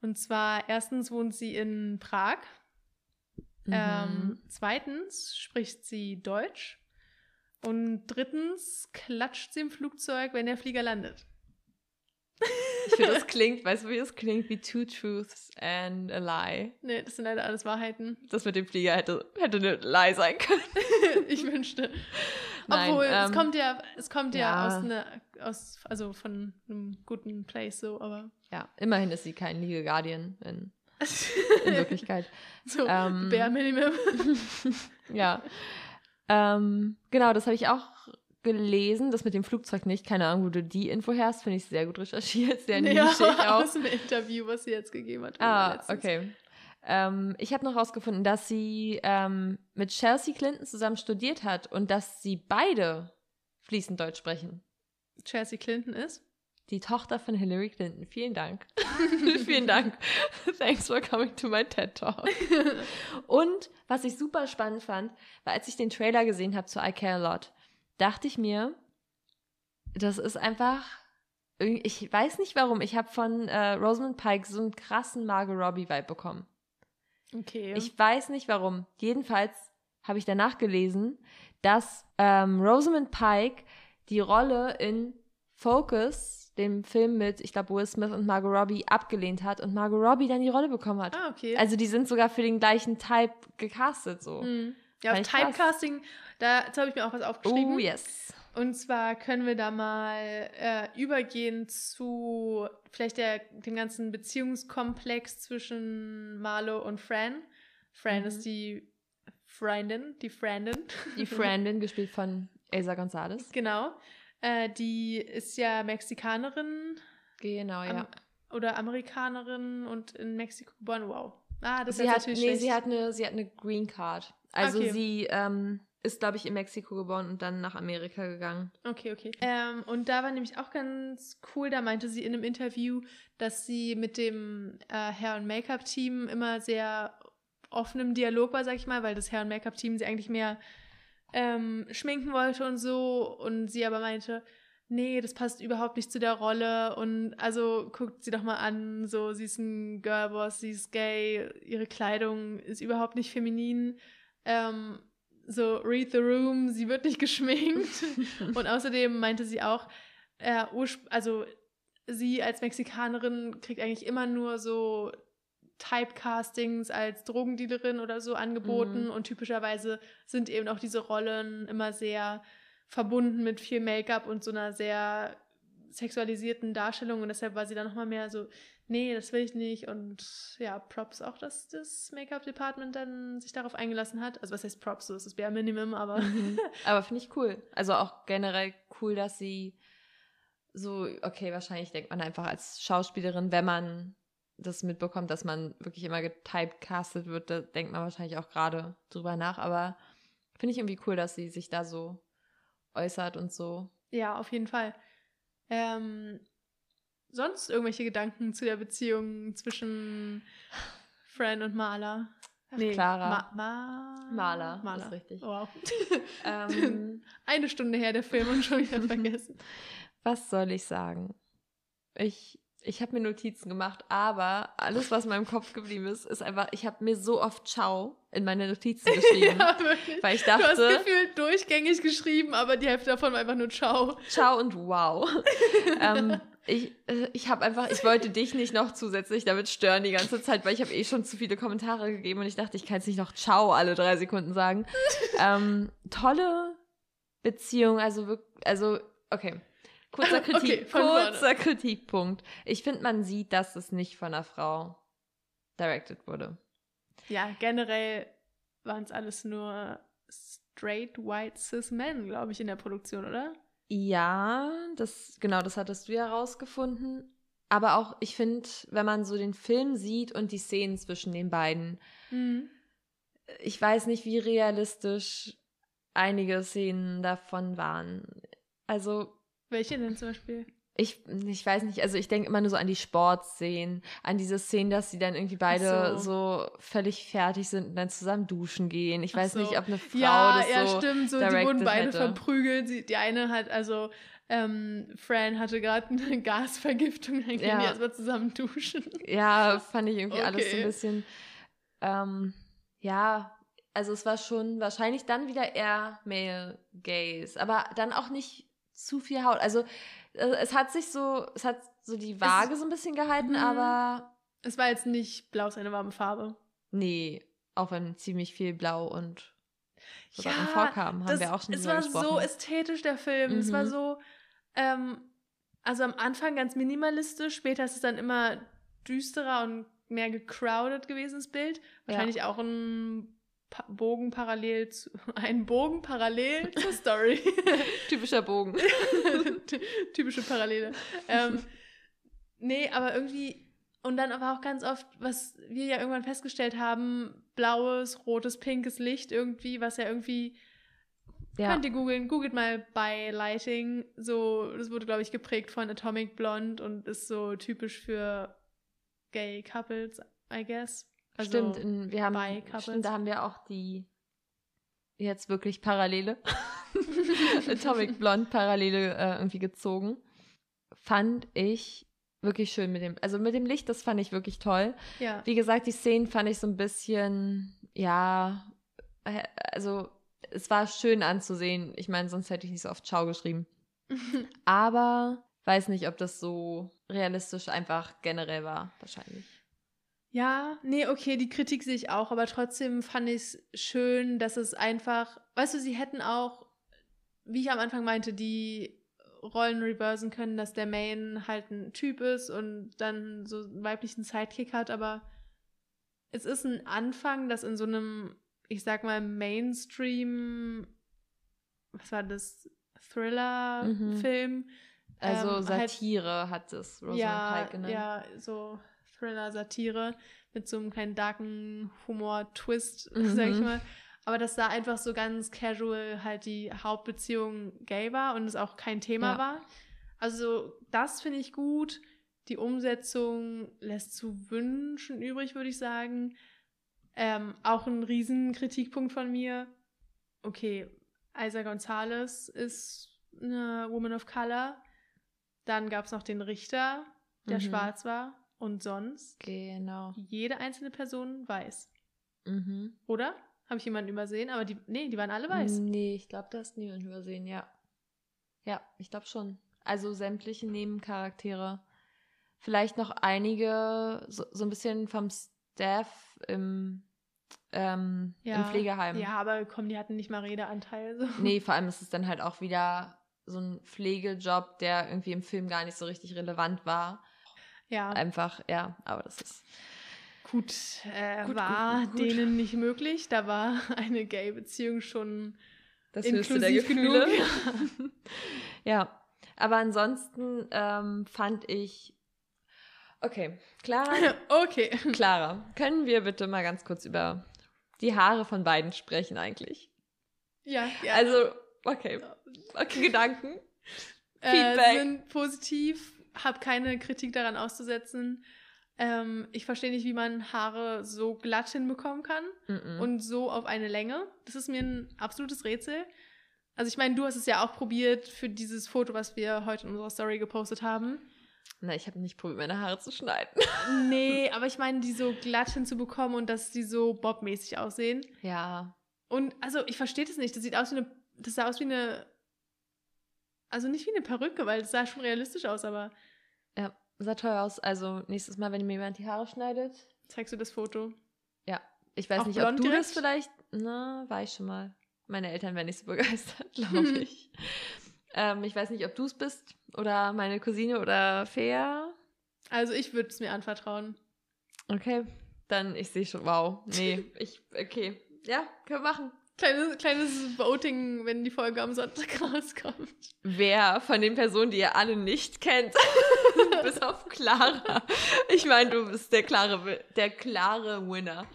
Und zwar erstens wohnt sie in Prag. Mhm. Ähm, zweitens spricht sie Deutsch. Und drittens klatscht sie im Flugzeug, wenn der Flieger landet. ich finde, das klingt, weißt du, wie es klingt? Wie Two Truths and a Lie. Nee, das sind leider alles Wahrheiten. Das mit dem Flieger hätte, hätte eine Lie sein können. [LAUGHS] ich wünschte. Nein, Obwohl, es ähm, kommt ja, es kommt ja, ja. aus einer, aus, also von einem guten Place so, aber. Ja, immerhin ist sie kein Legal Guardian in, [LAUGHS] in Wirklichkeit. so, Ähm, Bare Minimum. [LAUGHS] ja. Ähm, genau, das habe ich auch gelesen. Das mit dem Flugzeug nicht. Keine Ahnung, wo du die Info herst. Finde ich sehr gut recherchiert. Sehr [LAUGHS] ja, nischig [LAUGHS] auch. aus dem Interview, was sie jetzt gegeben hat. Ah, letztens. okay. Ähm, ich habe noch herausgefunden, dass sie ähm, mit Chelsea Clinton zusammen studiert hat und dass sie beide fließend Deutsch sprechen. Chelsea Clinton ist. Die Tochter von Hillary Clinton. Vielen Dank. [LAUGHS] Vielen Dank. Thanks for coming to my TED Talk. Und was ich super spannend fand, war, als ich den Trailer gesehen habe zu I Care a Lot, dachte ich mir, das ist einfach, ich weiß nicht warum, ich habe von äh, Rosamund Pike so einen krassen Margot Robbie-Vibe bekommen. Okay. Ich weiß nicht warum. Jedenfalls habe ich danach gelesen, dass ähm, Rosamund Pike die Rolle in Focus, dem Film mit, ich glaube, Will Smith und Margot Robbie, abgelehnt hat und Margot Robbie dann die Rolle bekommen hat. ah, okay. Also die sind sogar für den gleichen Type gecastet so. Mhm. Ja, auf. Typecasting, da dazu habe ich mir auch was aufgeschrieben. Oh yes. Und zwar können wir da mal äh, übergehen zu vielleicht der, dem ganzen Beziehungskomplex zwischen Marlo und Fran. Fran Mhm. ist die Freundin, die Freundin. Die [LAUGHS] Frandin, gespielt von Elsa Gonzalez. genau. Äh, die ist ja Mexikanerin Genau, ja. am, oder Amerikanerin und in Mexiko geboren. Wow. Ah, das sie ist hat, natürlich nee, schlecht. sie hat eine, sie hat eine Green Card. Also Okay. sie ähm, ist, glaube ich, in Mexiko geboren und dann nach Amerika gegangen. Okay, okay. Ähm, und da war nämlich auch ganz cool, da meinte sie in einem Interview, dass sie mit dem äh, Hair- und Make-up-Team immer sehr offen im Dialog war, sag ich mal, weil das Hair- und Make-up-Team sie eigentlich mehr ähm, schminken wollte und so. Und sie aber meinte, nee, das passt überhaupt nicht zu der Rolle. Und also guckt sie doch mal an, so, sie ist ein Girlboss, sie ist gay, ihre Kleidung ist überhaupt nicht feminin. Ähm, so, read the room, sie wird nicht [LAUGHS] geschminkt. [LAUGHS] Und außerdem meinte sie auch, äh, also sie als Mexikanerin kriegt eigentlich immer nur so Typecastings als Drogendealerin oder so angeboten Mhm. und typischerweise sind eben auch diese Rollen immer sehr verbunden mit viel Make-up und so einer sehr sexualisierten Darstellung und deshalb war sie dann nochmal mehr so, nee, das will ich nicht und ja, Props auch, dass das Make-up-Department dann sich darauf eingelassen hat. Also was heißt Props, so ist das bare Minimum, aber Mhm. [LAUGHS] Aber finde ich cool. Also auch generell cool, dass sie so, okay, wahrscheinlich denkt man einfach als Schauspielerin, wenn man das mitbekommt, dass man wirklich immer getypecastet wird, da denkt man wahrscheinlich auch gerade drüber nach. Aber finde ich irgendwie cool, dass sie sich da so äußert und so. Ja, auf jeden Fall. Ähm, sonst irgendwelche Gedanken zu der Beziehung zwischen Fran und Marla? Ach, Clara. Ma Ma Marla, Marla. ist richtig. Wow. [LAUGHS] Ähm, Eine Stunde her der Film und schon wieder [LAUGHS] vergessen. was soll ich sagen? Ich, ich habe mir Notizen gemacht, aber alles, was in meinem Kopf geblieben ist, ist einfach, ich habe mir so oft Ciao in meine Notizen [LAUGHS] geschrieben. ja, wirklich. Weil ich Du hast dachte, gefühlt durchgängig geschrieben, aber die Hälfte davon war einfach nur Ciao. Ciao und wow. [LAUGHS] ähm, ich äh, ich habe einfach, ich wollte dich nicht noch zusätzlich damit stören die ganze Zeit, weil ich habe eh schon zu viele Kommentare gegeben und ich dachte, ich kann jetzt nicht noch Ciao alle drei Sekunden sagen. [LAUGHS] ähm, tolle Beziehung, also wirklich, also okay. Kurzer, [LAUGHS] Kritik, Okay, kurzer Kritikpunkt. Ich finde, man sieht, dass es nicht von einer Frau directed wurde. Ja, generell waren es alles nur straight white cis men, glaube ich, in der Produktion, oder? Ja, das, genau, das hattest du ja rausgefunden. Aber auch, ich finde, wenn man so den Film sieht und die Szenen zwischen den beiden, Mhm. ich weiß nicht, wie realistisch einige Szenen davon waren. Also, Welche denn zum Beispiel? ich, ich weiß nicht, also ich denke immer nur so an die Sportszenen, an diese Szenen, dass sie dann irgendwie beide Ach so. völlig fertig sind und dann zusammen duschen gehen. Ich weiß so. nicht, ob eine Frau ja, das ja, so stimmt. So, die wurden beide hätte. verprügelt. Sie, die eine hat, also ähm, Fran hatte gerade [LAUGHS] eine Gasvergiftung, dann gehen Ja. die erstmal zusammen duschen. Ja, fand ich irgendwie alles so ein Okay. bisschen. Ähm, ja, also es war schon wahrscheinlich dann wieder eher Male Gaze, aber dann auch nicht zu viel Haut. Also äh, es hat sich so, es hat so die Waage so ein bisschen gehalten, Mhm. aber Es war jetzt nicht blau, ist eine warme Farbe. nee, auch wenn ziemlich viel Blau und sogar Ja, Vorkam haben das, wir auch schon Es war gesprochen. so ästhetisch, der Film. Es war Mhm. so, ähm, also am Anfang ganz minimalistisch, später ist es dann immer düsterer und mehr gecrowded gewesen, das Bild. Wahrscheinlich auch ein pa Bogen parallel zu, [LAUGHS] ein Bogen parallel zur [LAUGHS] Story. [LAUGHS] Typischer Bogen. Ty- Typische Parallele. Ähm, nee, aber irgendwie, und dann aber auch ganz oft, was wir ja irgendwann festgestellt haben, blaues, rotes, pinkes Licht irgendwie, was ja irgendwie, Ja. könnt ihr googeln, googelt mal bei Lighting, so, das wurde, glaube ich, geprägt von Atomic Blonde und ist so typisch für gay couples, I guess. Also, stimmt, in, wir haben, stimmt, da haben wir auch die jetzt wirklich Parallele, [LAUGHS] Atomic Blonde Parallele äh, irgendwie gezogen. Fand ich wirklich schön mit dem, also mit dem Licht, das fand ich wirklich toll. ja. Wie gesagt, die Szenen fand ich so ein bisschen, ja, äh, also es war schön anzusehen. Ich meine, sonst hätte ich nicht so oft Ciao geschrieben. [LAUGHS] Aber weiß nicht, ob das so realistisch einfach generell war, wahrscheinlich. Ja, nee, okay, die Kritik sehe ich auch, aber trotzdem fand ich es schön, dass es einfach, weißt du, sie hätten auch, wie ich am Anfang meinte, die Rollen reversen können, dass der Main halt ein Typ ist und dann so einen weiblichen Sidekick hat, aber es ist ein Anfang, das in so einem, ich sag mal, Mainstream, was war das, Thriller-Film, Also ähm, halt- Satire hat es Rosamund ja, Pike genannt. Ja, so Thriller-Satire mit so einem kleinen darken Humor-Twist, Mhm. [LAUGHS] sag ich mal. Aber dass da einfach so ganz casual halt die Hauptbeziehung gay war und es auch kein Thema Ja. war. Also das finde ich gut. Die Umsetzung lässt zu wünschen übrig, würde ich sagen. Ähm, auch ein riesen Kritikpunkt von mir. Okay, Isa Gonzalez ist eine Woman of Color. Dann gab es noch den Richter, der Mhm. schwarz war. Und sonst Genau. jede einzelne Person weiß. Mhm. Oder? Habe ich jemanden übersehen? Aber die, nee, die waren alle weiß. Nee, ich glaube, da hast niemand übersehen, ja. Ja, ich glaube schon. Also sämtliche Nebencharaktere. Vielleicht noch einige, so, so ein bisschen vom Staff im, ähm, im Pflegeheim. Ja, aber komm, die hatten nicht mal Redeanteil. So. Nee, vor allem ist es dann halt auch wieder so ein Pflegejob, der irgendwie im Film gar nicht so richtig relevant war. Ja, Einfach, ja, aber das ist. gut, äh, Gut, war gut, gut, denen nicht möglich. Da war [LAUGHS] eine Gay-Beziehung schon Das inklusiv genug. [LAUGHS] ja, aber ansonsten ähm, fand ich. Okay, Clara, [LAUGHS] okay. Clara, können wir bitte mal ganz kurz über die Haare von beiden sprechen eigentlich? Ja, ja. Also, okay, okay, Gedanken. äh, Feedback. sind positiv, habe keine Kritik daran auszusetzen. Ähm, ich verstehe nicht, wie man Haare so glatt hinbekommen kann. Mhm. und so auf eine Länge. Das ist mir ein absolutes Rätsel. Also ich meine, du hast es ja auch probiert für dieses Foto, was wir heute in unserer Story gepostet haben. Na, ich habe nicht probiert, meine Haare zu schneiden. [LAUGHS] Nee, [LAUGHS] aber ich meine, die so glatt hinzubekommen und dass die so bobmäßig aussehen. Ja, Und also ich verstehe das nicht. Das sieht aus wie eine, das sah aus wie eine, also nicht wie eine Perücke, weil das sah schon realistisch aus, aber sah toll aus. Also nächstes Mal, wenn mir jemand die Haare schneidet, zeigst du das Foto? Ja, ich weiß Auch nicht, ob du direkt? das vielleicht. Na, war ich schon mal. Meine Eltern wären nicht so [LAUGHS] begeistert, glaube [LAUGHS] ich. ähm, ich weiß nicht, ob du es bist oder meine Cousine oder Fea. Also ich würde es mir anvertrauen. Okay, dann ich sehe schon. Wow, nee, [LAUGHS] ich okay, ja, können wir machen. Kleines, kleines Voting, wenn die Folge am Sonntag rauskommt. Wer von den Personen, die ihr alle nicht kennt, [LAUGHS] bis auf Clara. Ich meine, du bist der klare, der klare Winner.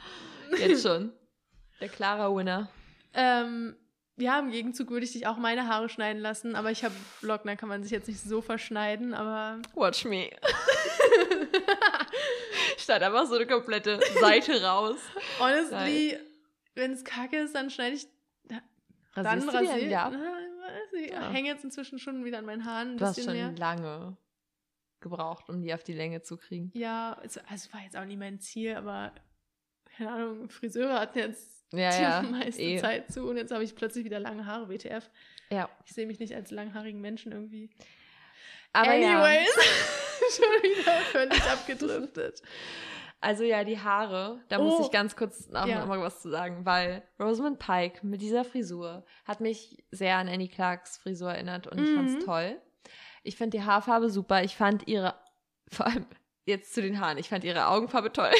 Jetzt [LAUGHS] schon. Der klare Winner. Ähm, ja, im Gegenzug würde ich dich auch meine Haare schneiden lassen, aber ich habe Locken, da kann man sich jetzt nicht so verschneiden, aber. Watch me. [LAUGHS] Statt einfach so eine komplette Seite raus. Honestly, wenn es kacke ist, dann schneide ich. Dann Rasierst die rasiere ich Ja. hänge jetzt inzwischen schon wieder an meinen Haaren ein Du hast schon mehr. lange gebraucht, um die auf die Länge zu kriegen. Ja, also, also war jetzt auch nicht mein Ziel, aber keine Ahnung, Friseure hatten jetzt Ja, die ja. meiste eh. Zeit zu und jetzt habe ich plötzlich wieder lange Haare, WTF. Ja. Ich sehe mich nicht als langhaarigen Menschen irgendwie. Aber ja. Anyways, [LAUGHS] schon wieder völlig abgedriftet. Also ja, die Haare, da muss Oh. ich ganz kurz noch Ja. mal was zu sagen, weil Rosamund Pike mit dieser Frisur hat mich sehr an Annie Clarks Frisur erinnert und ich Mhm. fand's toll. Ich fand die Haarfarbe super. Ich fand ihre, vor allem jetzt zu den Haaren, ich fand ihre Augenfarbe toll.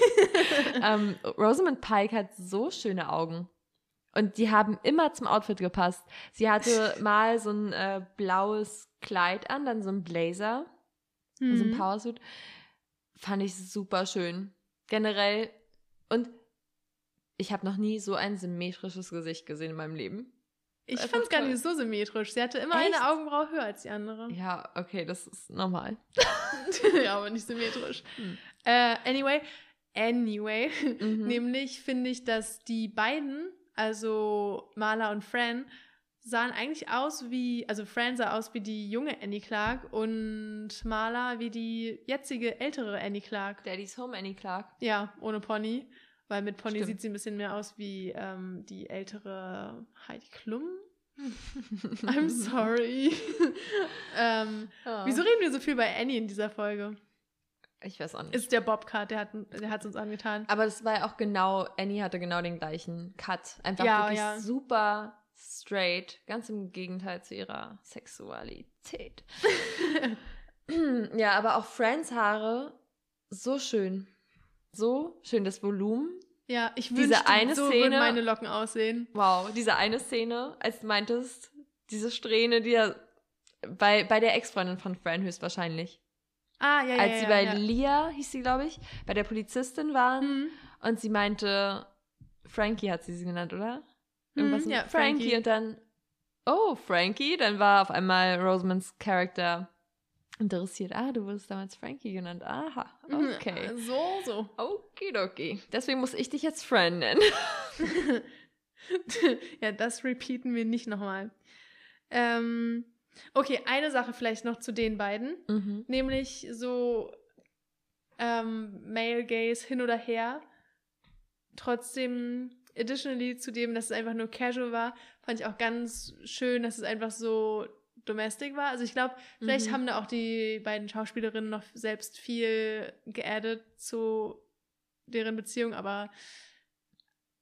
[LAUGHS] ähm, Rosamund Pike hat so schöne Augen. Und die haben immer zum Outfit gepasst. Sie hatte [LAUGHS] mal so ein äh, blaues Kleid an, dann so ein Blazer, so ein Mhm. Powersuit. Fand ich super schön. Generell. Und ich habe noch nie so ein symmetrisches Gesicht gesehen in meinem Leben. Ich Einfach fand es gar nicht so symmetrisch. Sie hatte immer Echt? eine Augenbraue höher als die andere. Ja, okay, das ist normal. [LAUGHS] ja, aber nicht symmetrisch. Hm. Äh, anyway, anyway, Mhm. [LAUGHS] nämlich finde ich, dass die beiden, also Marla und Fran, sahen eigentlich aus wie, also Fran sah aus wie die junge Annie Clark und Marla wie die jetzige ältere Annie Clark. Daddy's Home, Annie Clark. Ja, ohne Pony. Weil mit Pony Stimmt. sieht sie ein bisschen mehr aus wie ähm, die ältere Heidi Klum. [LAUGHS] I'm sorry. [LAUGHS] ähm, Oh. wieso reden wir so viel bei Annie in dieser Folge? Ich weiß auch nicht. Ist der Bobcat, der hat der hat's uns angetan. Aber das war ja auch genau, Annie hatte genau den gleichen Cut. Einfach Ja, wirklich ja. super straight. Ganz im Gegenteil zu ihrer Sexualität. [LAUGHS] ja, aber auch Friends Haare, so schön. So schön, das Volumen. Ja, ich Diese wünschte, eine so Szene- würden meine Locken aussehen. Wow, diese eine Szene, als du meintest, diese Strähne, die ja bei, bei der Ex-Freundin von Fran höchstwahrscheinlich. Ah, ja, ja, als ja, sie bei ja. Lia, hieß sie, glaube ich, bei der Polizistin waren Mhm. und sie meinte, Frankie hat sie sie genannt, oder? Irgendwas Mhm, ja, Frankie. Frankie. und dann, oh, Frankie, dann war auf einmal Rosamonds Charakter interessiert. Ah, du wurdest damals Frankie genannt. Aha, okay. Mhm, So, so. Okidoki. Deswegen muss ich dich jetzt Fran nennen. [LAUGHS] ja, das repeaten wir nicht nochmal. Ähm, okay, eine Sache vielleicht noch zu den beiden. Mhm. Nämlich so ähm, Male Gaze hin oder her. Trotzdem, additionally zu dem, dass es einfach nur casual war, fand ich auch ganz schön, dass es einfach so domestic war. Also ich glaube, vielleicht Mhm. haben da auch die beiden Schauspielerinnen noch selbst viel geaddet zu deren Beziehung, aber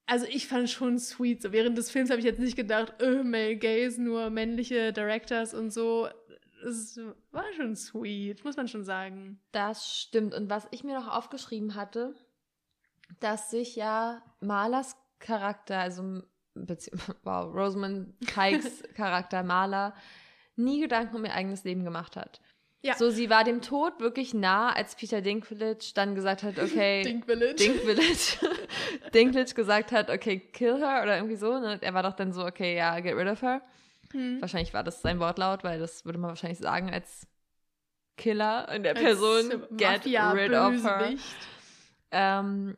also ich fand es schon sweet. So während des Films habe ich jetzt nicht gedacht, äh, Male Gaze, nur männliche Directors und so. Es war schon sweet, muss man schon sagen. Das stimmt. Und was ich mir noch aufgeschrieben hatte, dass sich ja Malers Charakter, also [LAUGHS] wow, Rosamund Pikes Charakter Maler, nie Gedanken um ihr eigenes Leben gemacht hat. Ja. So, sie war dem Tod wirklich nah, als Peter Dinklage dann gesagt hat, okay, Dink Village. [LAUGHS] Dinklage, [LAUGHS] Dinklage gesagt hat, okay, kill her oder irgendwie so. Ne? Er war doch dann so, okay, ja, get rid of her. Hm. Wahrscheinlich war das sein Wortlaut, weil das würde man wahrscheinlich sagen als Killer in der Als Person, get rid of her. Ähm,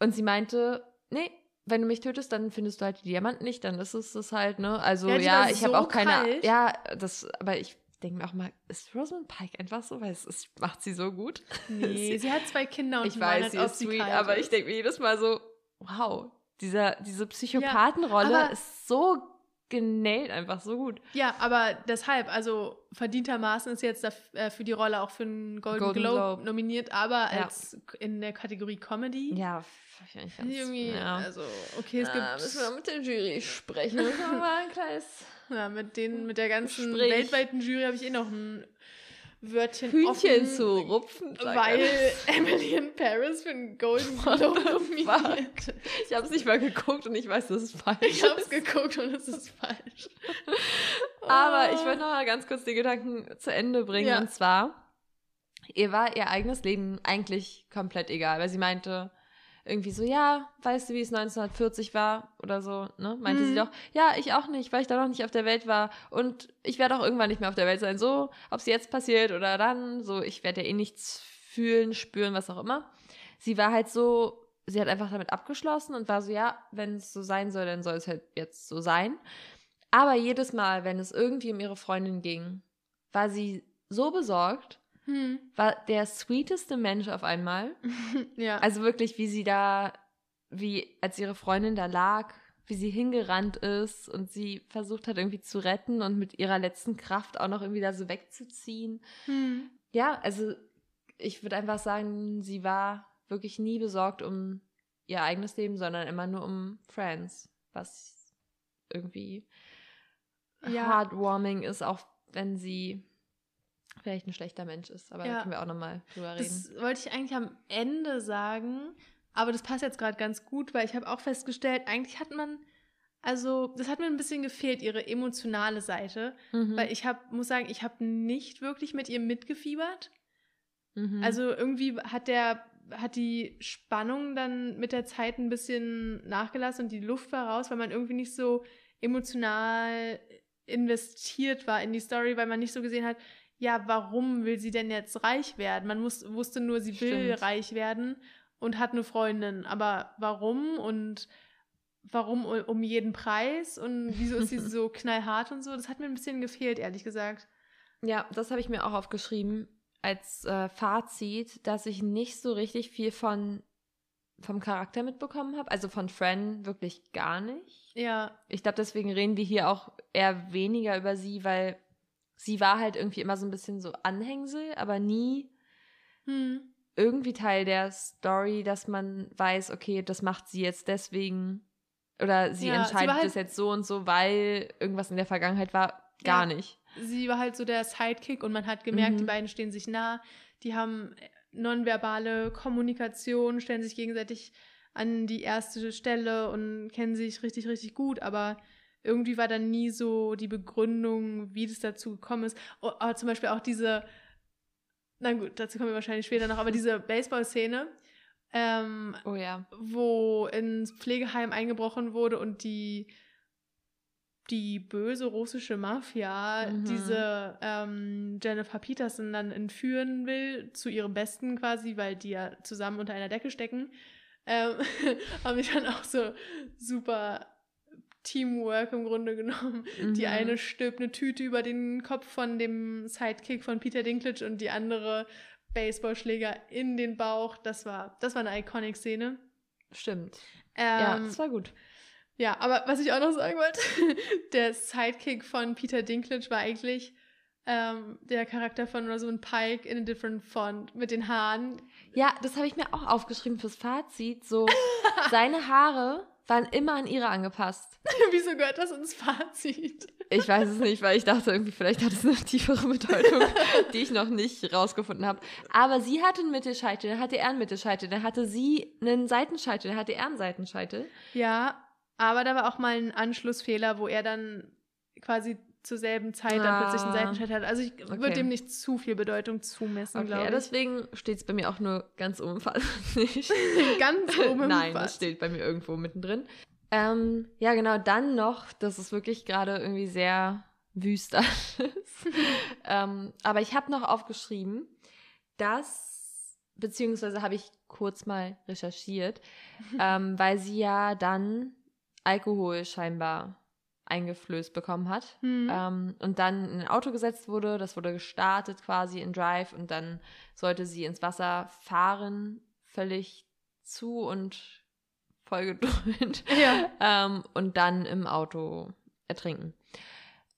und sie meinte, nee, wenn du mich tötest, dann findest du halt die Diamanten nicht, dann ist es das halt, ne? Also Ja, ja, ich habe so auch keine, kalt. ja, das, aber ich denke mir auch mal, ist Rosamund Pike einfach so, weil es ist, macht sie so gut. [LAUGHS] Nee, sie hat zwei Kinder und ich weiß, sie ist sweet, aber ist. ich denke mir jedes Mal so, wow, dieser, diese Psychopathenrolle aber- ist so genäht, einfach so gut. Ja, aber deshalb, also verdientermaßen ist jetzt äh, für die Rolle auch für einen Golden, Golden Globe, Globe. nominiert, aber Ja. als in der Kategorie Comedy. Ja, fand ich ganz, Irgendwie, ja. also, okay, es Ah, gibt müssen wir mit der Jury sprechen. Müssen wir mal ein kleines ja, mit, den, mit der ganzen Sprich. weltweiten Jury habe ich eh noch ein Wörtchen Hühnchen offen, zu rupfen. weil er. [LAUGHS] Emily in Paris für einen Golden [LAUGHS] Globe nominiert. Ich habe es nicht mal geguckt und ich weiß, das ist falsch. Ich habe es geguckt und es ist falsch. [LAUGHS] Aber ich Ah. wollte noch mal ganz kurz die Gedanken zu Ende bringen. Ja. Und zwar, ihr war ihr eigenes Leben eigentlich komplett egal, weil sie meinte irgendwie so, ja, weißt du, wie es 1940 war oder so, ne? Meinte sie Mhm. doch, ja, ich auch nicht, weil ich da noch nicht auf der Welt war und ich werde auch irgendwann nicht mehr auf der Welt sein. So, ob es jetzt passiert oder dann, so, ich werde ja eh nichts fühlen, spüren, was auch immer. Sie war halt so, sie hat einfach damit abgeschlossen und war so, ja, wenn es so sein soll, dann soll es halt jetzt so sein. Aber jedes Mal, wenn es irgendwie um ihre Freundin ging, war sie so besorgt, Hm. war der sweeteste Mensch auf einmal. [LAUGHS] ja. Also wirklich, wie sie da, wie als ihre Freundin da lag, wie sie hingerannt ist und sie versucht hat irgendwie zu retten und mit ihrer letzten Kraft auch noch irgendwie da so wegzuziehen. hm. Ja, also ich würde einfach sagen, sie war wirklich nie besorgt um ihr eigenes Leben, sondern immer nur um Friends, was irgendwie Ja. heartwarming ist, auch wenn sie vielleicht ein schlechter Mensch ist. Aber Ja. da können wir auch nochmal drüber reden. Das wollte ich eigentlich am Ende sagen, aber das passt jetzt gerade ganz gut, weil ich habe auch festgestellt, eigentlich hat man, also das hat mir ein bisschen gefehlt, ihre emotionale Seite, Mhm. weil ich hab, muss sagen, ich habe nicht wirklich mit ihr mitgefiebert. Mhm. Also irgendwie hat der hat die Spannung dann mit der Zeit ein bisschen nachgelassen und die Luft war raus, weil man irgendwie nicht so emotional investiert war in die Story, weil man nicht so gesehen hat, ja, warum will sie denn jetzt reich werden? Man muss, wusste nur, sie will Stimmt. reich werden und hat eine Freundin. Aber warum und warum um jeden Preis und wieso ist sie [LAUGHS] so knallhart und so? Das hat mir ein bisschen gefehlt, ehrlich gesagt. Ja, das habe ich mir auch aufgeschrieben als äh, Fazit, dass ich nicht so richtig viel von vom Charakter mitbekommen habe. Also von Fran wirklich gar nicht. Ja, Ich glaube, deswegen reden wir hier auch eher weniger über sie, weil sie war halt irgendwie immer so ein bisschen so Anhängsel, aber nie hm. irgendwie Teil der Story, dass man weiß, okay, das macht sie jetzt deswegen oder sie Ja, sie entscheidet war halt- das jetzt so und so, weil irgendwas in der Vergangenheit war. Gar Ja. nicht. sie war halt so der Sidekick und man hat gemerkt, Mhm. die beiden stehen sich nah, die haben nonverbale Kommunikation, stellen sich gegenseitig an die erste Stelle und kennen sich richtig, richtig gut, aber irgendwie war dann nie so die Begründung, wie das dazu gekommen ist. Oh, aber zum Beispiel auch diese, na gut, dazu kommen wir wahrscheinlich später noch, aber diese Baseball-Szene, ähm, Oh ja. wo ins Pflegeheim eingebrochen wurde und die die böse russische Mafia Mhm. diese ähm, Jennifer Peterson dann entführen will, zu ihrem Besten quasi, weil die ja zusammen unter einer Decke stecken, ähm, [LAUGHS] habe ich dann auch so super Teamwork im Grunde genommen. Die Mhm. eine stülpt eine Tüte über den Kopf von dem Sidekick von Peter Dinklage und die andere Baseballschläger in den Bauch. Das war, das war eine Iconic-Szene. Stimmt. Ähm, ja, das war gut. ja, aber was ich auch noch sagen wollte, [LAUGHS] der Sidekick von Peter Dinklage war eigentlich ähm, der Charakter von Rosamund Pike in a different font mit den Haaren. Ja, das habe ich mir auch aufgeschrieben fürs Fazit. So, seine Haare waren immer an ihre angepasst. [LAUGHS] Wieso gehört das ins Fazit? Ich weiß es nicht, weil ich dachte irgendwie, vielleicht hat es eine tiefere Bedeutung, [LAUGHS] die ich noch nicht rausgefunden habe. Aber sie hatte einen Mittelscheitel, dann hatte er einen Mittelscheitel, dann hatte sie einen Seitenscheitel, dann hatte er einen Seitenscheitel. Ja, aber da war auch mal ein Anschlussfehler, wo er dann quasi zur selben Zeit dann plötzlich einen Ah, Seitenscheitel hat. Also ich okay. würde dem nicht zu viel Bedeutung zumessen, Okay, glaube ja, ich. deswegen steht es bei mir auch nur ganz oben Fazit [LAUGHS] nicht. [LAUGHS] Ganz oben Nein, das steht bei mir irgendwo mittendrin. Ähm, ja, genau, dann noch, das ist wirklich gerade irgendwie sehr wüst [LAUGHS] alles. ähm, aber ich habe noch aufgeschrieben, dass, beziehungsweise habe ich kurz mal recherchiert, ähm, weil sie ja dann Alkohol scheinbar eingeflößt bekommen hat Hm. ähm, und dann in ein Auto gesetzt wurde. Das wurde gestartet quasi in Drive und dann sollte sie ins Wasser fahren, völlig zu und voll gedröhnt ja. ähm, und dann im Auto ertrinken.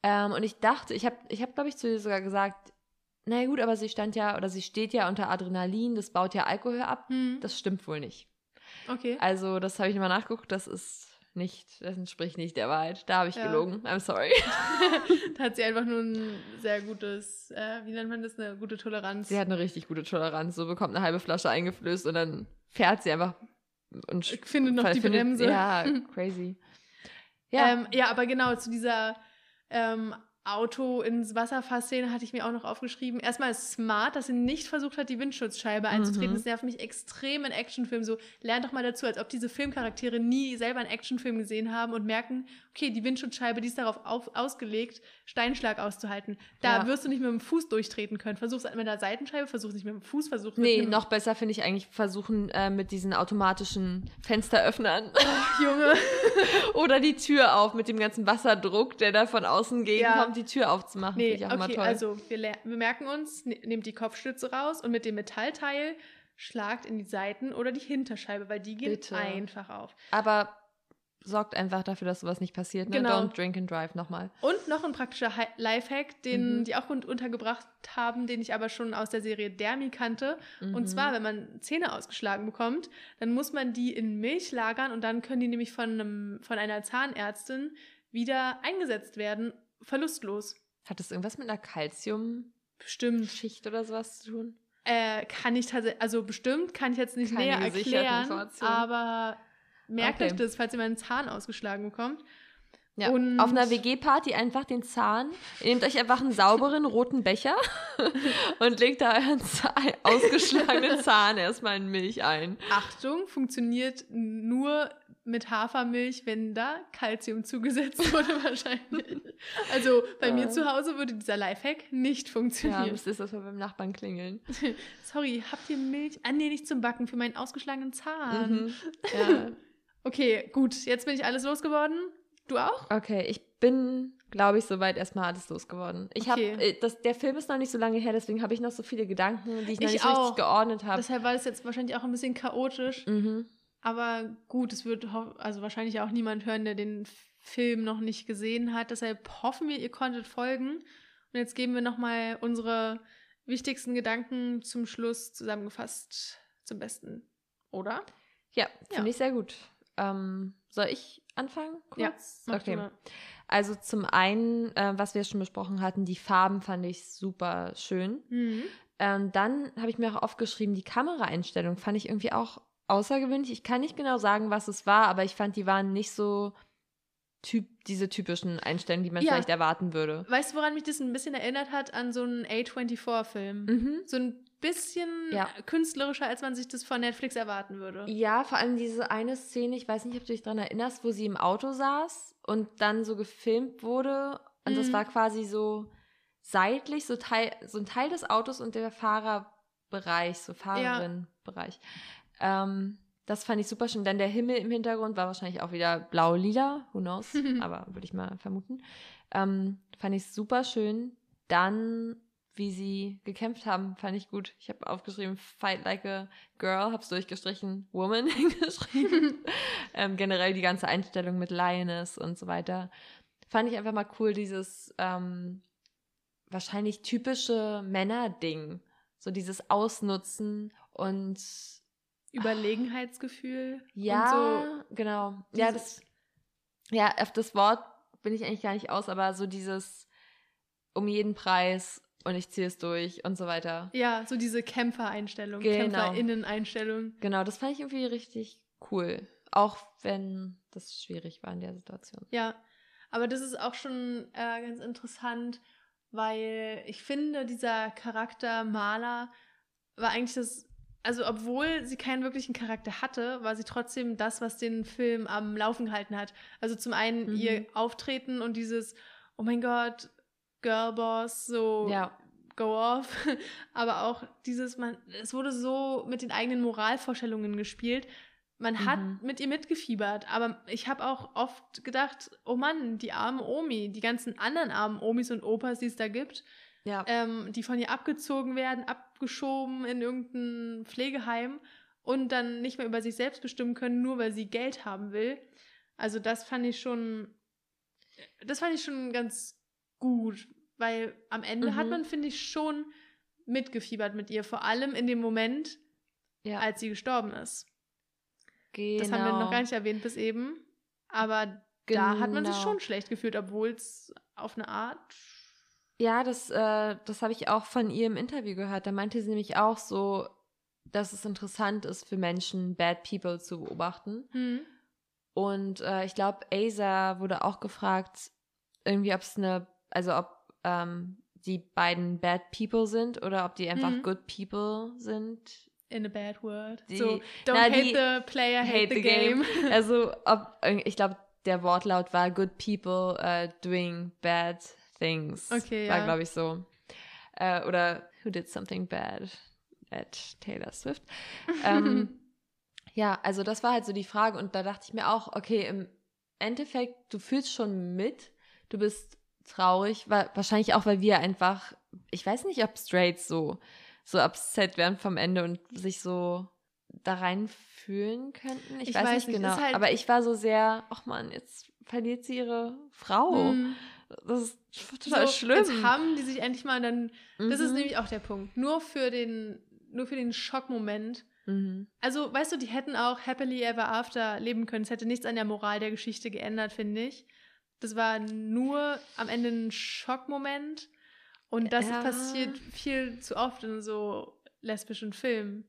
Ähm, und ich dachte, ich habe, ich hab, glaube ich, zu ihr sogar gesagt, naja gut, aber sie stand ja oder sie steht ja unter Adrenalin, das baut ja Alkohol ab. Hm. Das stimmt wohl nicht. Okay. Also, das habe ich mal nachgeguckt, das ist nicht, das entspricht nicht der Wahrheit. Da habe ich Ja. gelogen. I'm sorry. [LAUGHS] da hat sie einfach nur ein sehr gutes, äh, wie nennt man das, eine gute Toleranz. Sie hat eine richtig gute Toleranz. So bekommt eine halbe Flasche eingeflößt und dann fährt sie einfach und Ich finde noch die findet- Bremse. Ja, [LAUGHS] crazy. Ja, Ähm, ja, aber genau zu dieser ähm, Auto ins Wasserfass-Szene hatte ich mir auch noch aufgeschrieben. Erstmal smart, dass sie nicht versucht hat, die Windschutzscheibe einzutreten. Mhm. Das nervt mich extrem in Actionfilmen. So, lernt doch mal dazu, als ob diese Filmcharaktere nie selber einen Actionfilm gesehen haben und merken, okay, die Windschutzscheibe, die ist darauf auf, ausgelegt, Steinschlag auszuhalten. Da Ja. wirst du nicht mit dem Fuß durchtreten können. Versuch's mit der Seitenscheibe, versuch's nicht mit dem Fuß, versuch Nee, einem- noch besser finde ich eigentlich versuchen äh, mit diesen automatischen Fensteröffnern [LAUGHS] Junge. [LAUGHS] oder die Tür auf mit dem ganzen Wasserdruck, der da von außen gegenkommt, die Tür aufzumachen. Nee, Finde ich auch okay, toll. also wir, wir merken uns, ne, nehmt die Kopfstütze raus und mit dem Metallteil schlagt in die Seiten oder die Hinterscheibe, weil die geht Bitte. einfach auf. Aber sorgt einfach dafür, dass sowas nicht passiert. Ne? Genau. Don't drink and drive nochmal. Und noch ein praktischer Lifehack, den Mhm. die auch untergebracht haben, den ich aber schon aus der Serie Dermi kannte. Und Mhm. zwar, wenn man Zähne ausgeschlagen bekommt, dann muss man die in Milch lagern und dann können die nämlich von, einem, von einer Zahnärztin wieder eingesetzt werden, verlustlos. Hat das irgendwas mit einer Calcium-Schicht oder sowas zu tun? Äh, kann ich tatsächlich, also bestimmt kann ich jetzt nicht Keine näher erklären, aber merkt Okay. euch das, falls ihr mal einen Zahn ausgeschlagen bekommt. Ja, Und- auf einer WG-Party einfach den Zahn. Ihr nehmt euch einfach einen sauberen roten Becher [LAUGHS] und legt da euren Zahn, ausgeschlagenen [LAUGHS] Zahn erstmal in Milch ein. Achtung, funktioniert nur mit Hafermilch, wenn da Kalzium zugesetzt wurde [LAUGHS] wahrscheinlich. Also bei mir Ja. zu Hause würde dieser Lifehack nicht Ja, funktionieren. das ist, dass wir beim Nachbarn klingeln. [LAUGHS] Sorry, habt ihr Milch? Ah, nee, nicht zum Backen, für meinen ausgeschlagenen Zahn. Mhm. Ja. [LAUGHS] Okay, gut, jetzt bin ich alles losgeworden. Du auch? Okay, ich bin, glaube ich, soweit erstmal alles losgeworden. Ich Okay. habe, äh, das- der Film ist noch nicht so lange her, deswegen habe ich noch so viele Gedanken, die ich noch Ich nicht auch. richtig geordnet habe. Deshalb war das jetzt wahrscheinlich auch ein bisschen chaotisch. Mhm. Aber gut, es wird also wahrscheinlich auch niemand hören, der den Film noch nicht gesehen hat. Deshalb hoffen wir, ihr konntet folgen. Und jetzt geben wir nochmal unsere wichtigsten Gedanken zum Schluss zusammengefasst zum Besten. Oder? Ja, finde Ja. ich sehr gut. Ähm, soll ich anfangen? Ja, Kurz? Mach okay. Also zum einen, äh, was wir schon besprochen hatten, die Farben fand ich super schön. Mhm. Ähm, dann habe ich mir auch aufgeschrieben, die Kameraeinstellung fand ich irgendwie auch außergewöhnlich. Ich kann nicht genau sagen, was es war, aber ich fand, die waren nicht so typ, diese typischen Einstellungen, die man Ja. vielleicht erwarten würde. Weißt du, woran mich das ein bisschen erinnert hat? An so einen A24-Film. Mhm. So ein bisschen Ja. künstlerischer, als man sich das von Netflix erwarten würde. Ja, vor allem diese eine Szene, ich weiß nicht, ob du dich daran erinnerst, wo sie im Auto saß und dann so gefilmt wurde. Und das Mhm. war quasi so seitlich, so, Teil, so ein Teil des Autos und der Fahrerbereich, so Fahrerinnenbereich. Ähm, das fand ich super schön. Dann der Himmel im Hintergrund war wahrscheinlich auch wieder blau-lila, who knows, [LAUGHS] aber würde ich mal vermuten. Ähm, fand ich super schön. Dann, wie sie gekämpft haben, fand ich gut. Ich habe aufgeschrieben, fight like a girl, hab's durchgestrichen, woman [LAUGHS] hingeschrieben. [LAUGHS] ähm, generell die ganze Einstellung mit Lioness und so weiter. Fand ich einfach mal cool, dieses ähm, wahrscheinlich typische Männerding. So dieses Ausnutzen und Überlegenheitsgefühl. ja, so genau. Ja, das, ja, auf das Wort bin ich eigentlich gar nicht aus, aber so dieses um jeden Preis und ich ziehe es durch und so weiter. Ja, so diese Kämpfereinstellung, Genau. Kämpferinnen-Einstellung. Genau, das fand ich irgendwie richtig cool. Auch wenn das schwierig war in der Situation. Ja, aber das ist auch schon äh, ganz interessant, weil ich finde, dieser Charakter Maler war eigentlich das, also obwohl sie keinen wirklichen Charakter hatte, war sie trotzdem das, was den Film am Laufen gehalten hat. Also zum einen Mhm. ihr Auftreten und dieses, oh mein Gott, Girlboss, so Ja, go off, [LAUGHS] aber auch dieses, man, es wurde so mit den eigenen Moralvorstellungen gespielt. Man hat Mhm. mit ihr mitgefiebert, aber ich habe auch oft gedacht, oh Mann, die arme Omi, die ganzen anderen armen Omis und Opas, die es da gibt, ja. ähm, die von ihr abgezogen werden, abgeschoben in irgendein Pflegeheim und dann nicht mehr über sich selbst bestimmen können, nur weil sie Geld haben will. Also das fand ich schon, das fand ich schon ganz gut, weil am Ende hat Mhm. man, finde ich, schon mitgefiebert mit ihr, vor allem in dem Moment, ja. als sie gestorben ist. genau. Das haben wir noch gar nicht erwähnt bis eben, aber da hat man sich Genau. schon schlecht gefühlt, obwohl es auf eine Art Ja, das, äh, das habe ich auch von ihr im Interview gehört. Da meinte sie nämlich auch so, dass es interessant ist für Menschen, Bad People zu beobachten. hm, Und äh, ich glaube, Asa wurde auch gefragt, irgendwie, ob es eine, also ob ähm, die beiden Bad People sind oder ob die einfach Mhm. Good People sind. In a bad word. Die- so, don't na, hate die- the player, hate, the, game. [LAUGHS] Also, ob, ich glaube, der Wortlaut war Good People uh, doing bad things. Okay, War, ja. glaube ich, so. Äh, oder Who did something bad at Taylor Swift. ähm, [LAUGHS] ja, also das war halt so die Frage und da dachte ich mir auch, okay, im Endeffekt, du fühlst schon mit, du bist traurig, weil, wahrscheinlich auch, weil wir einfach, ich weiß nicht, ob Straits so, so upset werden vom Ende und sich so da rein fühlen könnten. Ich, Ich weiß, weiß nicht genau. halt- aber ich war so sehr, ach man, jetzt verliert sie ihre Frau. Mhm. Das ist total so, schlimm. Jetzt haben die sich endlich mal dann. Das ist Mhm. nämlich auch der Punkt. Nur für den, nur für den Schockmoment. Mhm. Also, weißt du, die hätten auch happily ever after leben können. Es hätte nichts an der Moral der Geschichte geändert, finde ich. Das war nur am Ende ein Schockmoment. Und das Ja. passiert viel zu oft in so lesbischen Filmen.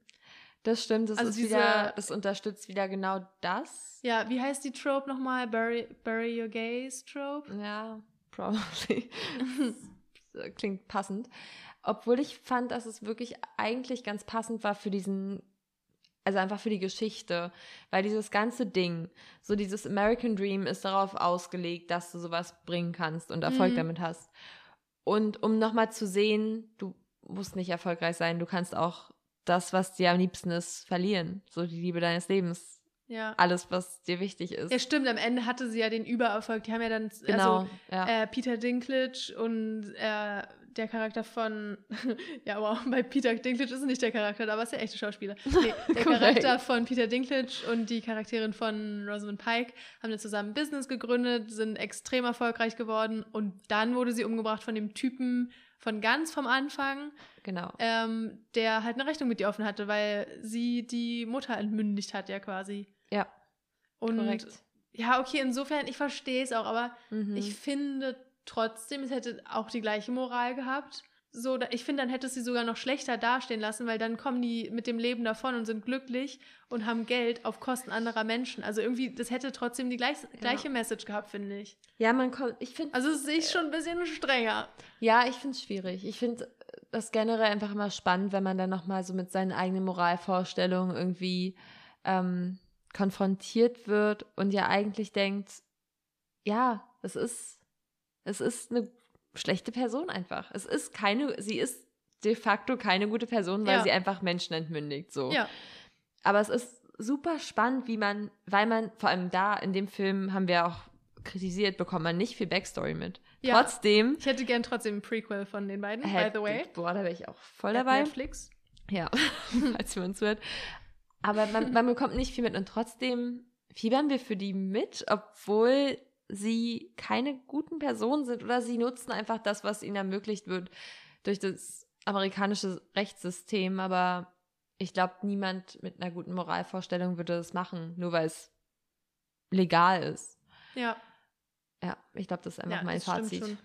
Das stimmt, das Also ist diese- wieder, das unterstützt wieder genau das. Ja, wie heißt die Trope nochmal? Bury, bury your gays Trope? Ja, probably. [LAUGHS] Klingt passend. Obwohl ich fand, dass es wirklich eigentlich ganz passend war für diesen, also einfach für die Geschichte. Weil dieses ganze Ding, so dieses American Dream ist darauf ausgelegt, dass du sowas bringen kannst und Erfolg Mhm. damit hast. Und um nochmal zu sehen, du musst nicht erfolgreich sein, du kannst auch das, was dir am liebsten ist, verlieren. So die Liebe deines Lebens. Ja. Alles, was dir wichtig ist. Ja, stimmt. Am Ende hatte sie ja den Übererfolg. Die haben ja dann, genau. also ja. äh, Peter Dinklage und äh, der Charakter von, [LAUGHS] ja, wow, bei Peter Dinklage ist es nicht der Charakter, aber ist der echte Schauspieler. [LAUGHS] Nee, der. Charakter von Peter Dinklage und die Charakterin von Rosamund Pike haben dann zusammen ein Business gegründet, sind extrem erfolgreich geworden und dann wurde sie umgebracht von dem Typen von ganz vom Anfang, genau. ähm, der halt eine Rechnung mit ihr offen hatte, weil sie die Mutter entmündigt hat, ja quasi. Ja, Und korrekt. ja, okay, insofern, ich verstehe es auch, aber Mhm. ich finde trotzdem, es hätte auch die gleiche Moral gehabt. So, ich finde, dann hätte es sie sogar noch schlechter dastehen lassen, weil dann kommen die mit dem Leben davon und sind glücklich und haben Geld auf Kosten anderer Menschen. Also irgendwie, das hätte trotzdem die gleich, gleiche Message gehabt, finde ich. ja, man kommt, ich finde, Also das sehe ich schon ein bisschen strenger. ja, ich finde es schwierig. Ich finde das generell einfach immer spannend, wenn man dann nochmal so mit seinen eigenen Moralvorstellungen irgendwie ähm, konfrontiert wird und ja eigentlich denkt, ja, es ist, es ist eine schlechte Person einfach. Es ist keine, sie ist de facto keine gute Person, weil Ja. sie einfach Menschen entmündigt, so. Ja, Aber es ist super spannend, wie man, weil man, vor allem da in dem Film haben wir auch kritisiert, bekommt man nicht viel Backstory mit. Ja. Trotzdem, ich hätte gern trotzdem ein Prequel von den beiden, by the way. boah, da wäre ich auch voll dabei. Netflix. Ja, [LAUGHS] falls wir uns wird. Aber man, man bekommt nicht viel mit und trotzdem fiebern wir für die mit, obwohl sie keine guten Personen sind oder sie nutzen einfach das, was ihnen ermöglicht wird durch das amerikanische Rechtssystem. Aber ich glaube, niemand mit einer guten Moralvorstellung würde das machen, nur weil es legal ist. Ja, Ja, ich glaube, das ist einfach ja mein Fazit. schon.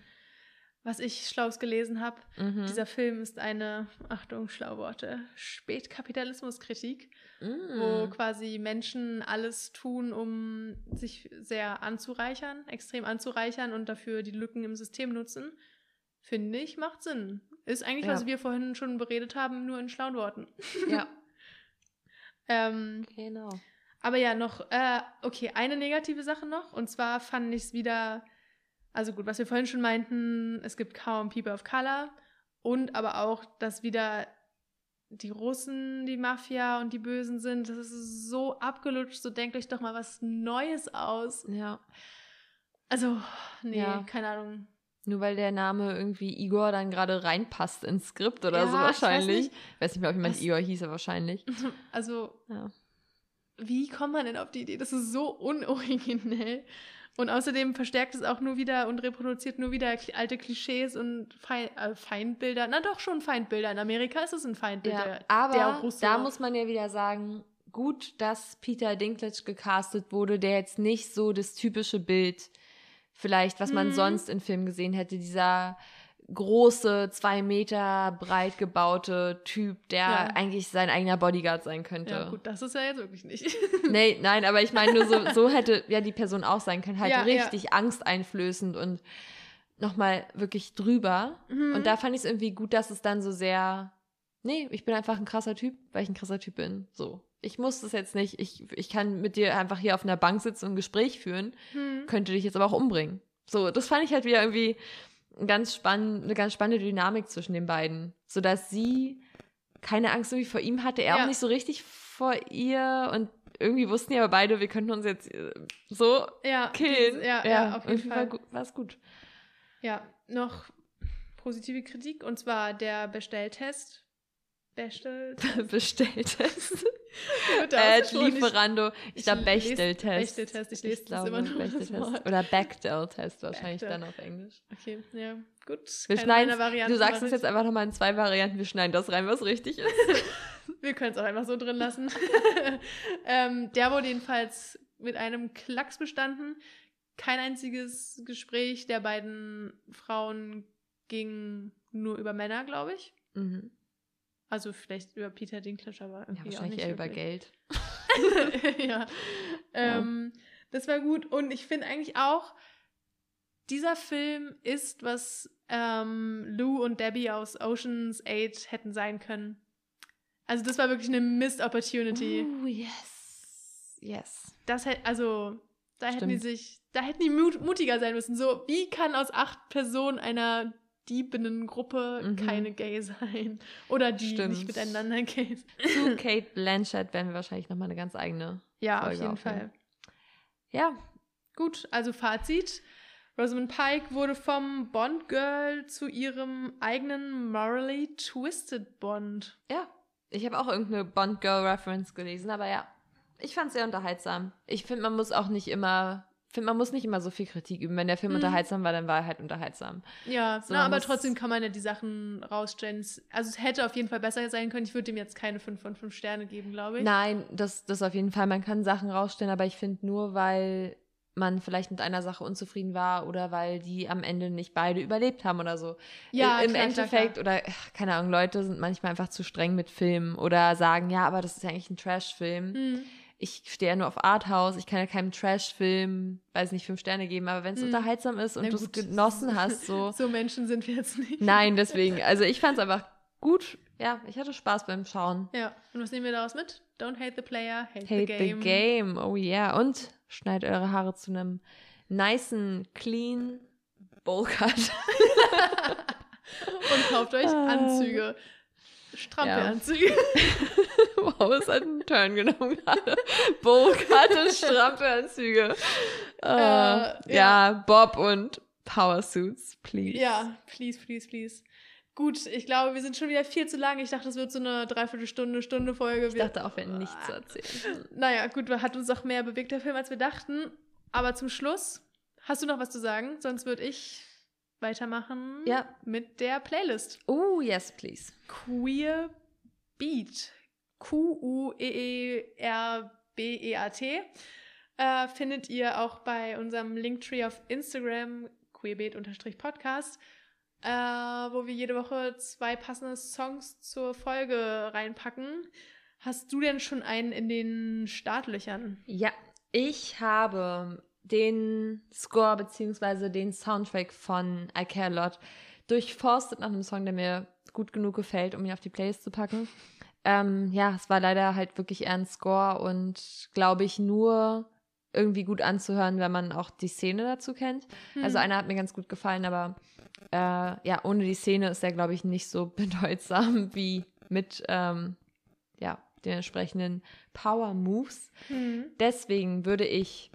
Was ich Schlaues gelesen habe, Mhm. dieser Film ist eine, Achtung, Schlauworte, Spätkapitalismuskritik. Mm. wo quasi Menschen alles tun, um sich sehr anzureichern, extrem anzureichern und dafür die Lücken im System nutzen, finde ich, macht Sinn. Ist eigentlich, Ja. was wir vorhin schon beredet haben, nur in schlauen Worten. [LAUGHS] Ja, Ähm, genau. aber ja, noch, äh, okay, eine negative Sache noch. Und zwar fand ich es wieder, also gut, was wir vorhin schon meinten, es gibt kaum People of Color. Und aber auch, dass wieder die Russen, die Mafia und die Bösen sind. Das ist so abgelutscht. So denkt euch doch mal was Neues aus. Ja. Also, nee, Ja. keine Ahnung. Nur weil der Name irgendwie Igor dann gerade reinpasst ins Skript oder Ja, so ich weiß wahrscheinlich. nicht. Ich weiß nicht mehr, ob jemand Igor hieß, er wahrscheinlich. [LAUGHS] Also, Ja. wie kommt man denn auf die Idee? Das ist so unoriginell. Und außerdem verstärkt es auch nur wieder und reproduziert nur wieder alte Klischees und äh, Feindbilder. Na doch schon Feindbilder. In Amerika ist es ein Feindbild. ja. der- der Aber Russe. da muss man ja wieder sagen, gut, dass Peter Dinklage gecastet wurde, der jetzt nicht so das typische Bild vielleicht, was man Mhm. sonst in Filmen gesehen hätte, dieser große, zwei Meter breit gebaute Typ, der Ja. eigentlich sein eigener Bodyguard sein könnte. Ja, gut, das ist ja jetzt wirklich nicht. [LAUGHS] Nee, nein, aber ich meine nur so, so hätte ja die Person auch sein können. Halt Ja, ja. richtig angsteinflößend und nochmal wirklich drüber. Mhm. Und da fand ich es irgendwie gut, dass es dann so sehr, nee, ich bin einfach ein krasser Typ, weil ich ein krasser Typ bin. So. Ich muss das jetzt nicht, ich, ich kann mit dir einfach hier auf einer Bank sitzen und ein Gespräch führen, Hm. könnte dich jetzt aber auch umbringen. So, das fand ich halt wieder irgendwie ganz spann eine ganz spannende Dynamik zwischen den beiden. Sodass sie keine Angst irgendwie vor ihm hatte, er Ja. auch nicht so richtig vor ihr und irgendwie wussten ja aber beide, wir könnten uns jetzt äh, so Ja, killen. dieses- Ja, ja, auf jeden Fall. War es gut. Ja, noch positive Kritik und zwar der Bestelltest. Bestell [LAUGHS] Bestelltest. [LAUGHS] Ausgesprochen. Ich- Lieferando. Ich, ich glaube, Bechteltest. Bechteltest, ich lese das glaube, immer nur, das. [LAUGHS] Oder Bechdel-Test wahrscheinlich Bechdel. dann auf Englisch. Okay, ja, gut. Wir schneiden Du sagst es jetzt einfach nochmal in zwei Varianten. Wir schneiden das rein, was richtig ist. Wir können es auch einfach so drin lassen. ähm, der wurde jedenfalls mit einem Klacks bestanden. Kein einziges Gespräch der beiden Frauen ging nur über Männer, glaube ich. mhm. Also vielleicht über Peter Dinklage, aber Ja, irgendwie auch wahrscheinlich nicht eher über. Geld. [LAUGHS] ja. Ähm, das war gut. Und ich finde eigentlich auch, dieser Film ist, was ähm, Lou und Debbie aus Ocean's 8 hätten sein können. Also das war wirklich eine Missed Opportunity. Oh, yes. Yes. Das hätte, also, da hätten die Stimmt. sich, da hätten die mut mutiger sein müssen. So, wie kann aus acht Personen einer Diebenen-Gruppe Mhm. keine Gay sein? Oder die Stimmt. nicht miteinander gay. Zu Kate Blanchett werden wir wahrscheinlich nochmal eine ganz eigene. Ja, auf Folge jeden aufnehmen. Fall. Ja, Gut, also Fazit. Rosamund Pike wurde vom Bond Girl zu ihrem eigenen morally twisted Bond. ja. Ich habe auch irgendeine Bond-Girl-Reference gelesen, aber ja. Ich fand es sehr unterhaltsam. Ich finde, man muss auch nicht immer. Finde, man muss nicht immer so viel Kritik üben. Wenn der Film Mhm. unterhaltsam war, dann war er halt unterhaltsam. Ja, So, na, aber trotzdem kann man ja die Sachen rausstellen. Also es hätte auf jeden Fall besser sein können. Ich würde dem jetzt keine 5 von 5 Sterne geben, glaube ich. Nein, das, das auf jeden Fall. Man kann Sachen rausstellen, aber ich finde nur, weil man vielleicht mit einer Sache unzufrieden war oder weil die am Ende nicht beide überlebt haben oder so. Ja, Im klar, klar, Endeffekt, klar. oder ach, keine Ahnung, Leute sind manchmal einfach zu streng mit Filmen oder sagen, ja, aber das ist ja eigentlich ein Trash-Film. Hm. Ich stehe ja nur auf Arthouse, ich kann ja keinem Trash-Film, weiß nicht, fünf Sterne geben, aber wenn es Hm. unterhaltsam ist und du es genossen hast, so. [LAUGHS] So Menschen sind wir jetzt nicht. Nein, deswegen. Also ich fand es einfach gut. Ja, ich hatte Spaß beim Schauen. Ja, und was nehmen wir daraus mit? Don't hate the player, hate, Hate the game. the game. Oh yeah. Und schneidet eure Haare zu einem nicen, clean Bowlcut. [LAUGHS] Und kauft euch Ah. Anzüge. Strampelanzüge. [LAUGHS] wow, es hat einen Turn genommen gerade. Bowlcut und Strampelanzüge. Äh, ja. ja. Bob und Powersuits, please. Ja, please, please, please. Gut, ich glaube, wir sind schon wieder viel zu lang. Ich dachte, das wird so eine Dreiviertelstunde, Stunde Folge. Ich dachte auch, wir hätten nichts zu erzählen. Naja, gut, hat uns auch mehr bewegt, der Film, als wir dachten. Aber zum Schluss, hast du noch was zu sagen? Sonst würde ich weitermachen Ja. mit der Playlist. Oh, yes, please. Queer Beat. Q-U-E-E-R-B-E-A-T. Äh, findet ihr auch bei unserem Linktree auf Instagram, queerbeat-podcast, äh, wo wir jede Woche zwei passende Songs zur Folge reinpacken. Hast du denn schon einen in den Startlöchern? Ja, ich habe den Score bzw. den Soundtrack von I Care A Lot durchforstet nach einem Song, der mir gut genug gefällt, um ihn auf die Playlist zu packen. Ähm, ja, es war leider halt wirklich eher ein Score und glaube ich nur irgendwie gut anzuhören, wenn man auch die Szene dazu kennt. Also Hm. einer hat mir ganz gut gefallen, aber äh, ja, ohne die Szene ist er, glaube ich, nicht so [LAUGHS] bedeutsam wie mit ähm, ja, den entsprechenden Power Moves. Hm. Deswegen würde ich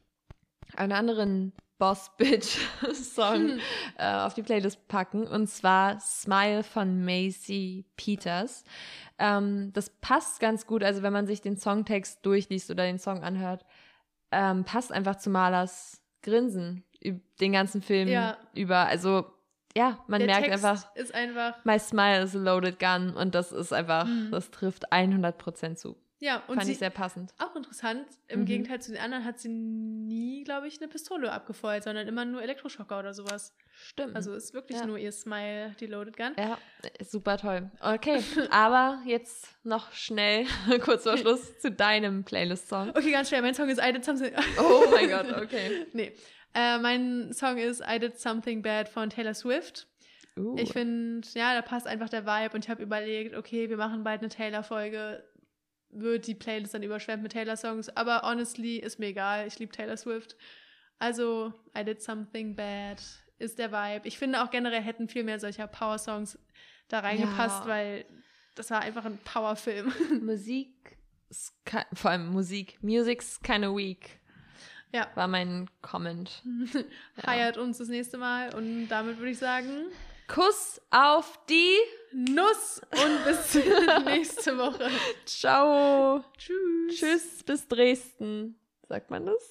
einen anderen Boss Bitch Song Hm. äh, auf die Playlist packen und zwar Smile von Macy Peters. Ähm, das passt ganz gut, also wenn man sich den Songtext durchliest oder den Song anhört, ähm, passt einfach zu Malers Grinsen den ganzen Film Ja. über. Also ja, man Der merkt Text einfach, ist einfach. My Smile is a loaded gun und das ist einfach, Mhm. das trifft 100% zu. Ja, und Fand sie, ich sehr passend. auch interessant, im Mhm. Gegenteil zu den anderen hat sie nie, glaube ich, eine Pistole abgefeuert, sondern immer nur Elektroschocker oder sowas. Stimmt. Also ist wirklich Ja. nur ihr Smile, die Loaded Gun. Ja, super toll. Okay, [LAUGHS] aber jetzt noch schnell, [LAUGHS] kurz vor Schluss, [LAUGHS] zu deinem Playlist-Song. Okay, ganz schnell, mein Song ist. Jetzt haben sie. Oh mein Gott, okay. nee. Äh, mein Song ist I Did Something Bad von Taylor Swift. Uh. Ich finde, ja, da passt einfach der Vibe und ich habe überlegt, okay, wir machen bald eine Taylor-Folge. Wird die Playlist dann überschwemmt mit Taylor-Songs? Aber honestly, ist mir egal. Ich liebe Taylor Swift. Also, I Did Something Bad ist der Vibe. Ich finde auch generell hätten viel mehr solcher Power-Songs da reingepasst, Ja. weil das war einfach ein Power-Film. [LAUGHS] Musik, vor allem Musik, Music's kinda weak, ja. war mein Comment. Ja. [LAUGHS] Feiert uns das nächste Mal und damit würde ich sagen, Kuss auf die Nuss und bis [LAUGHS] nächste Woche. Ciao. Tschüss. Tschüss, bis Dresden. Sagt man das?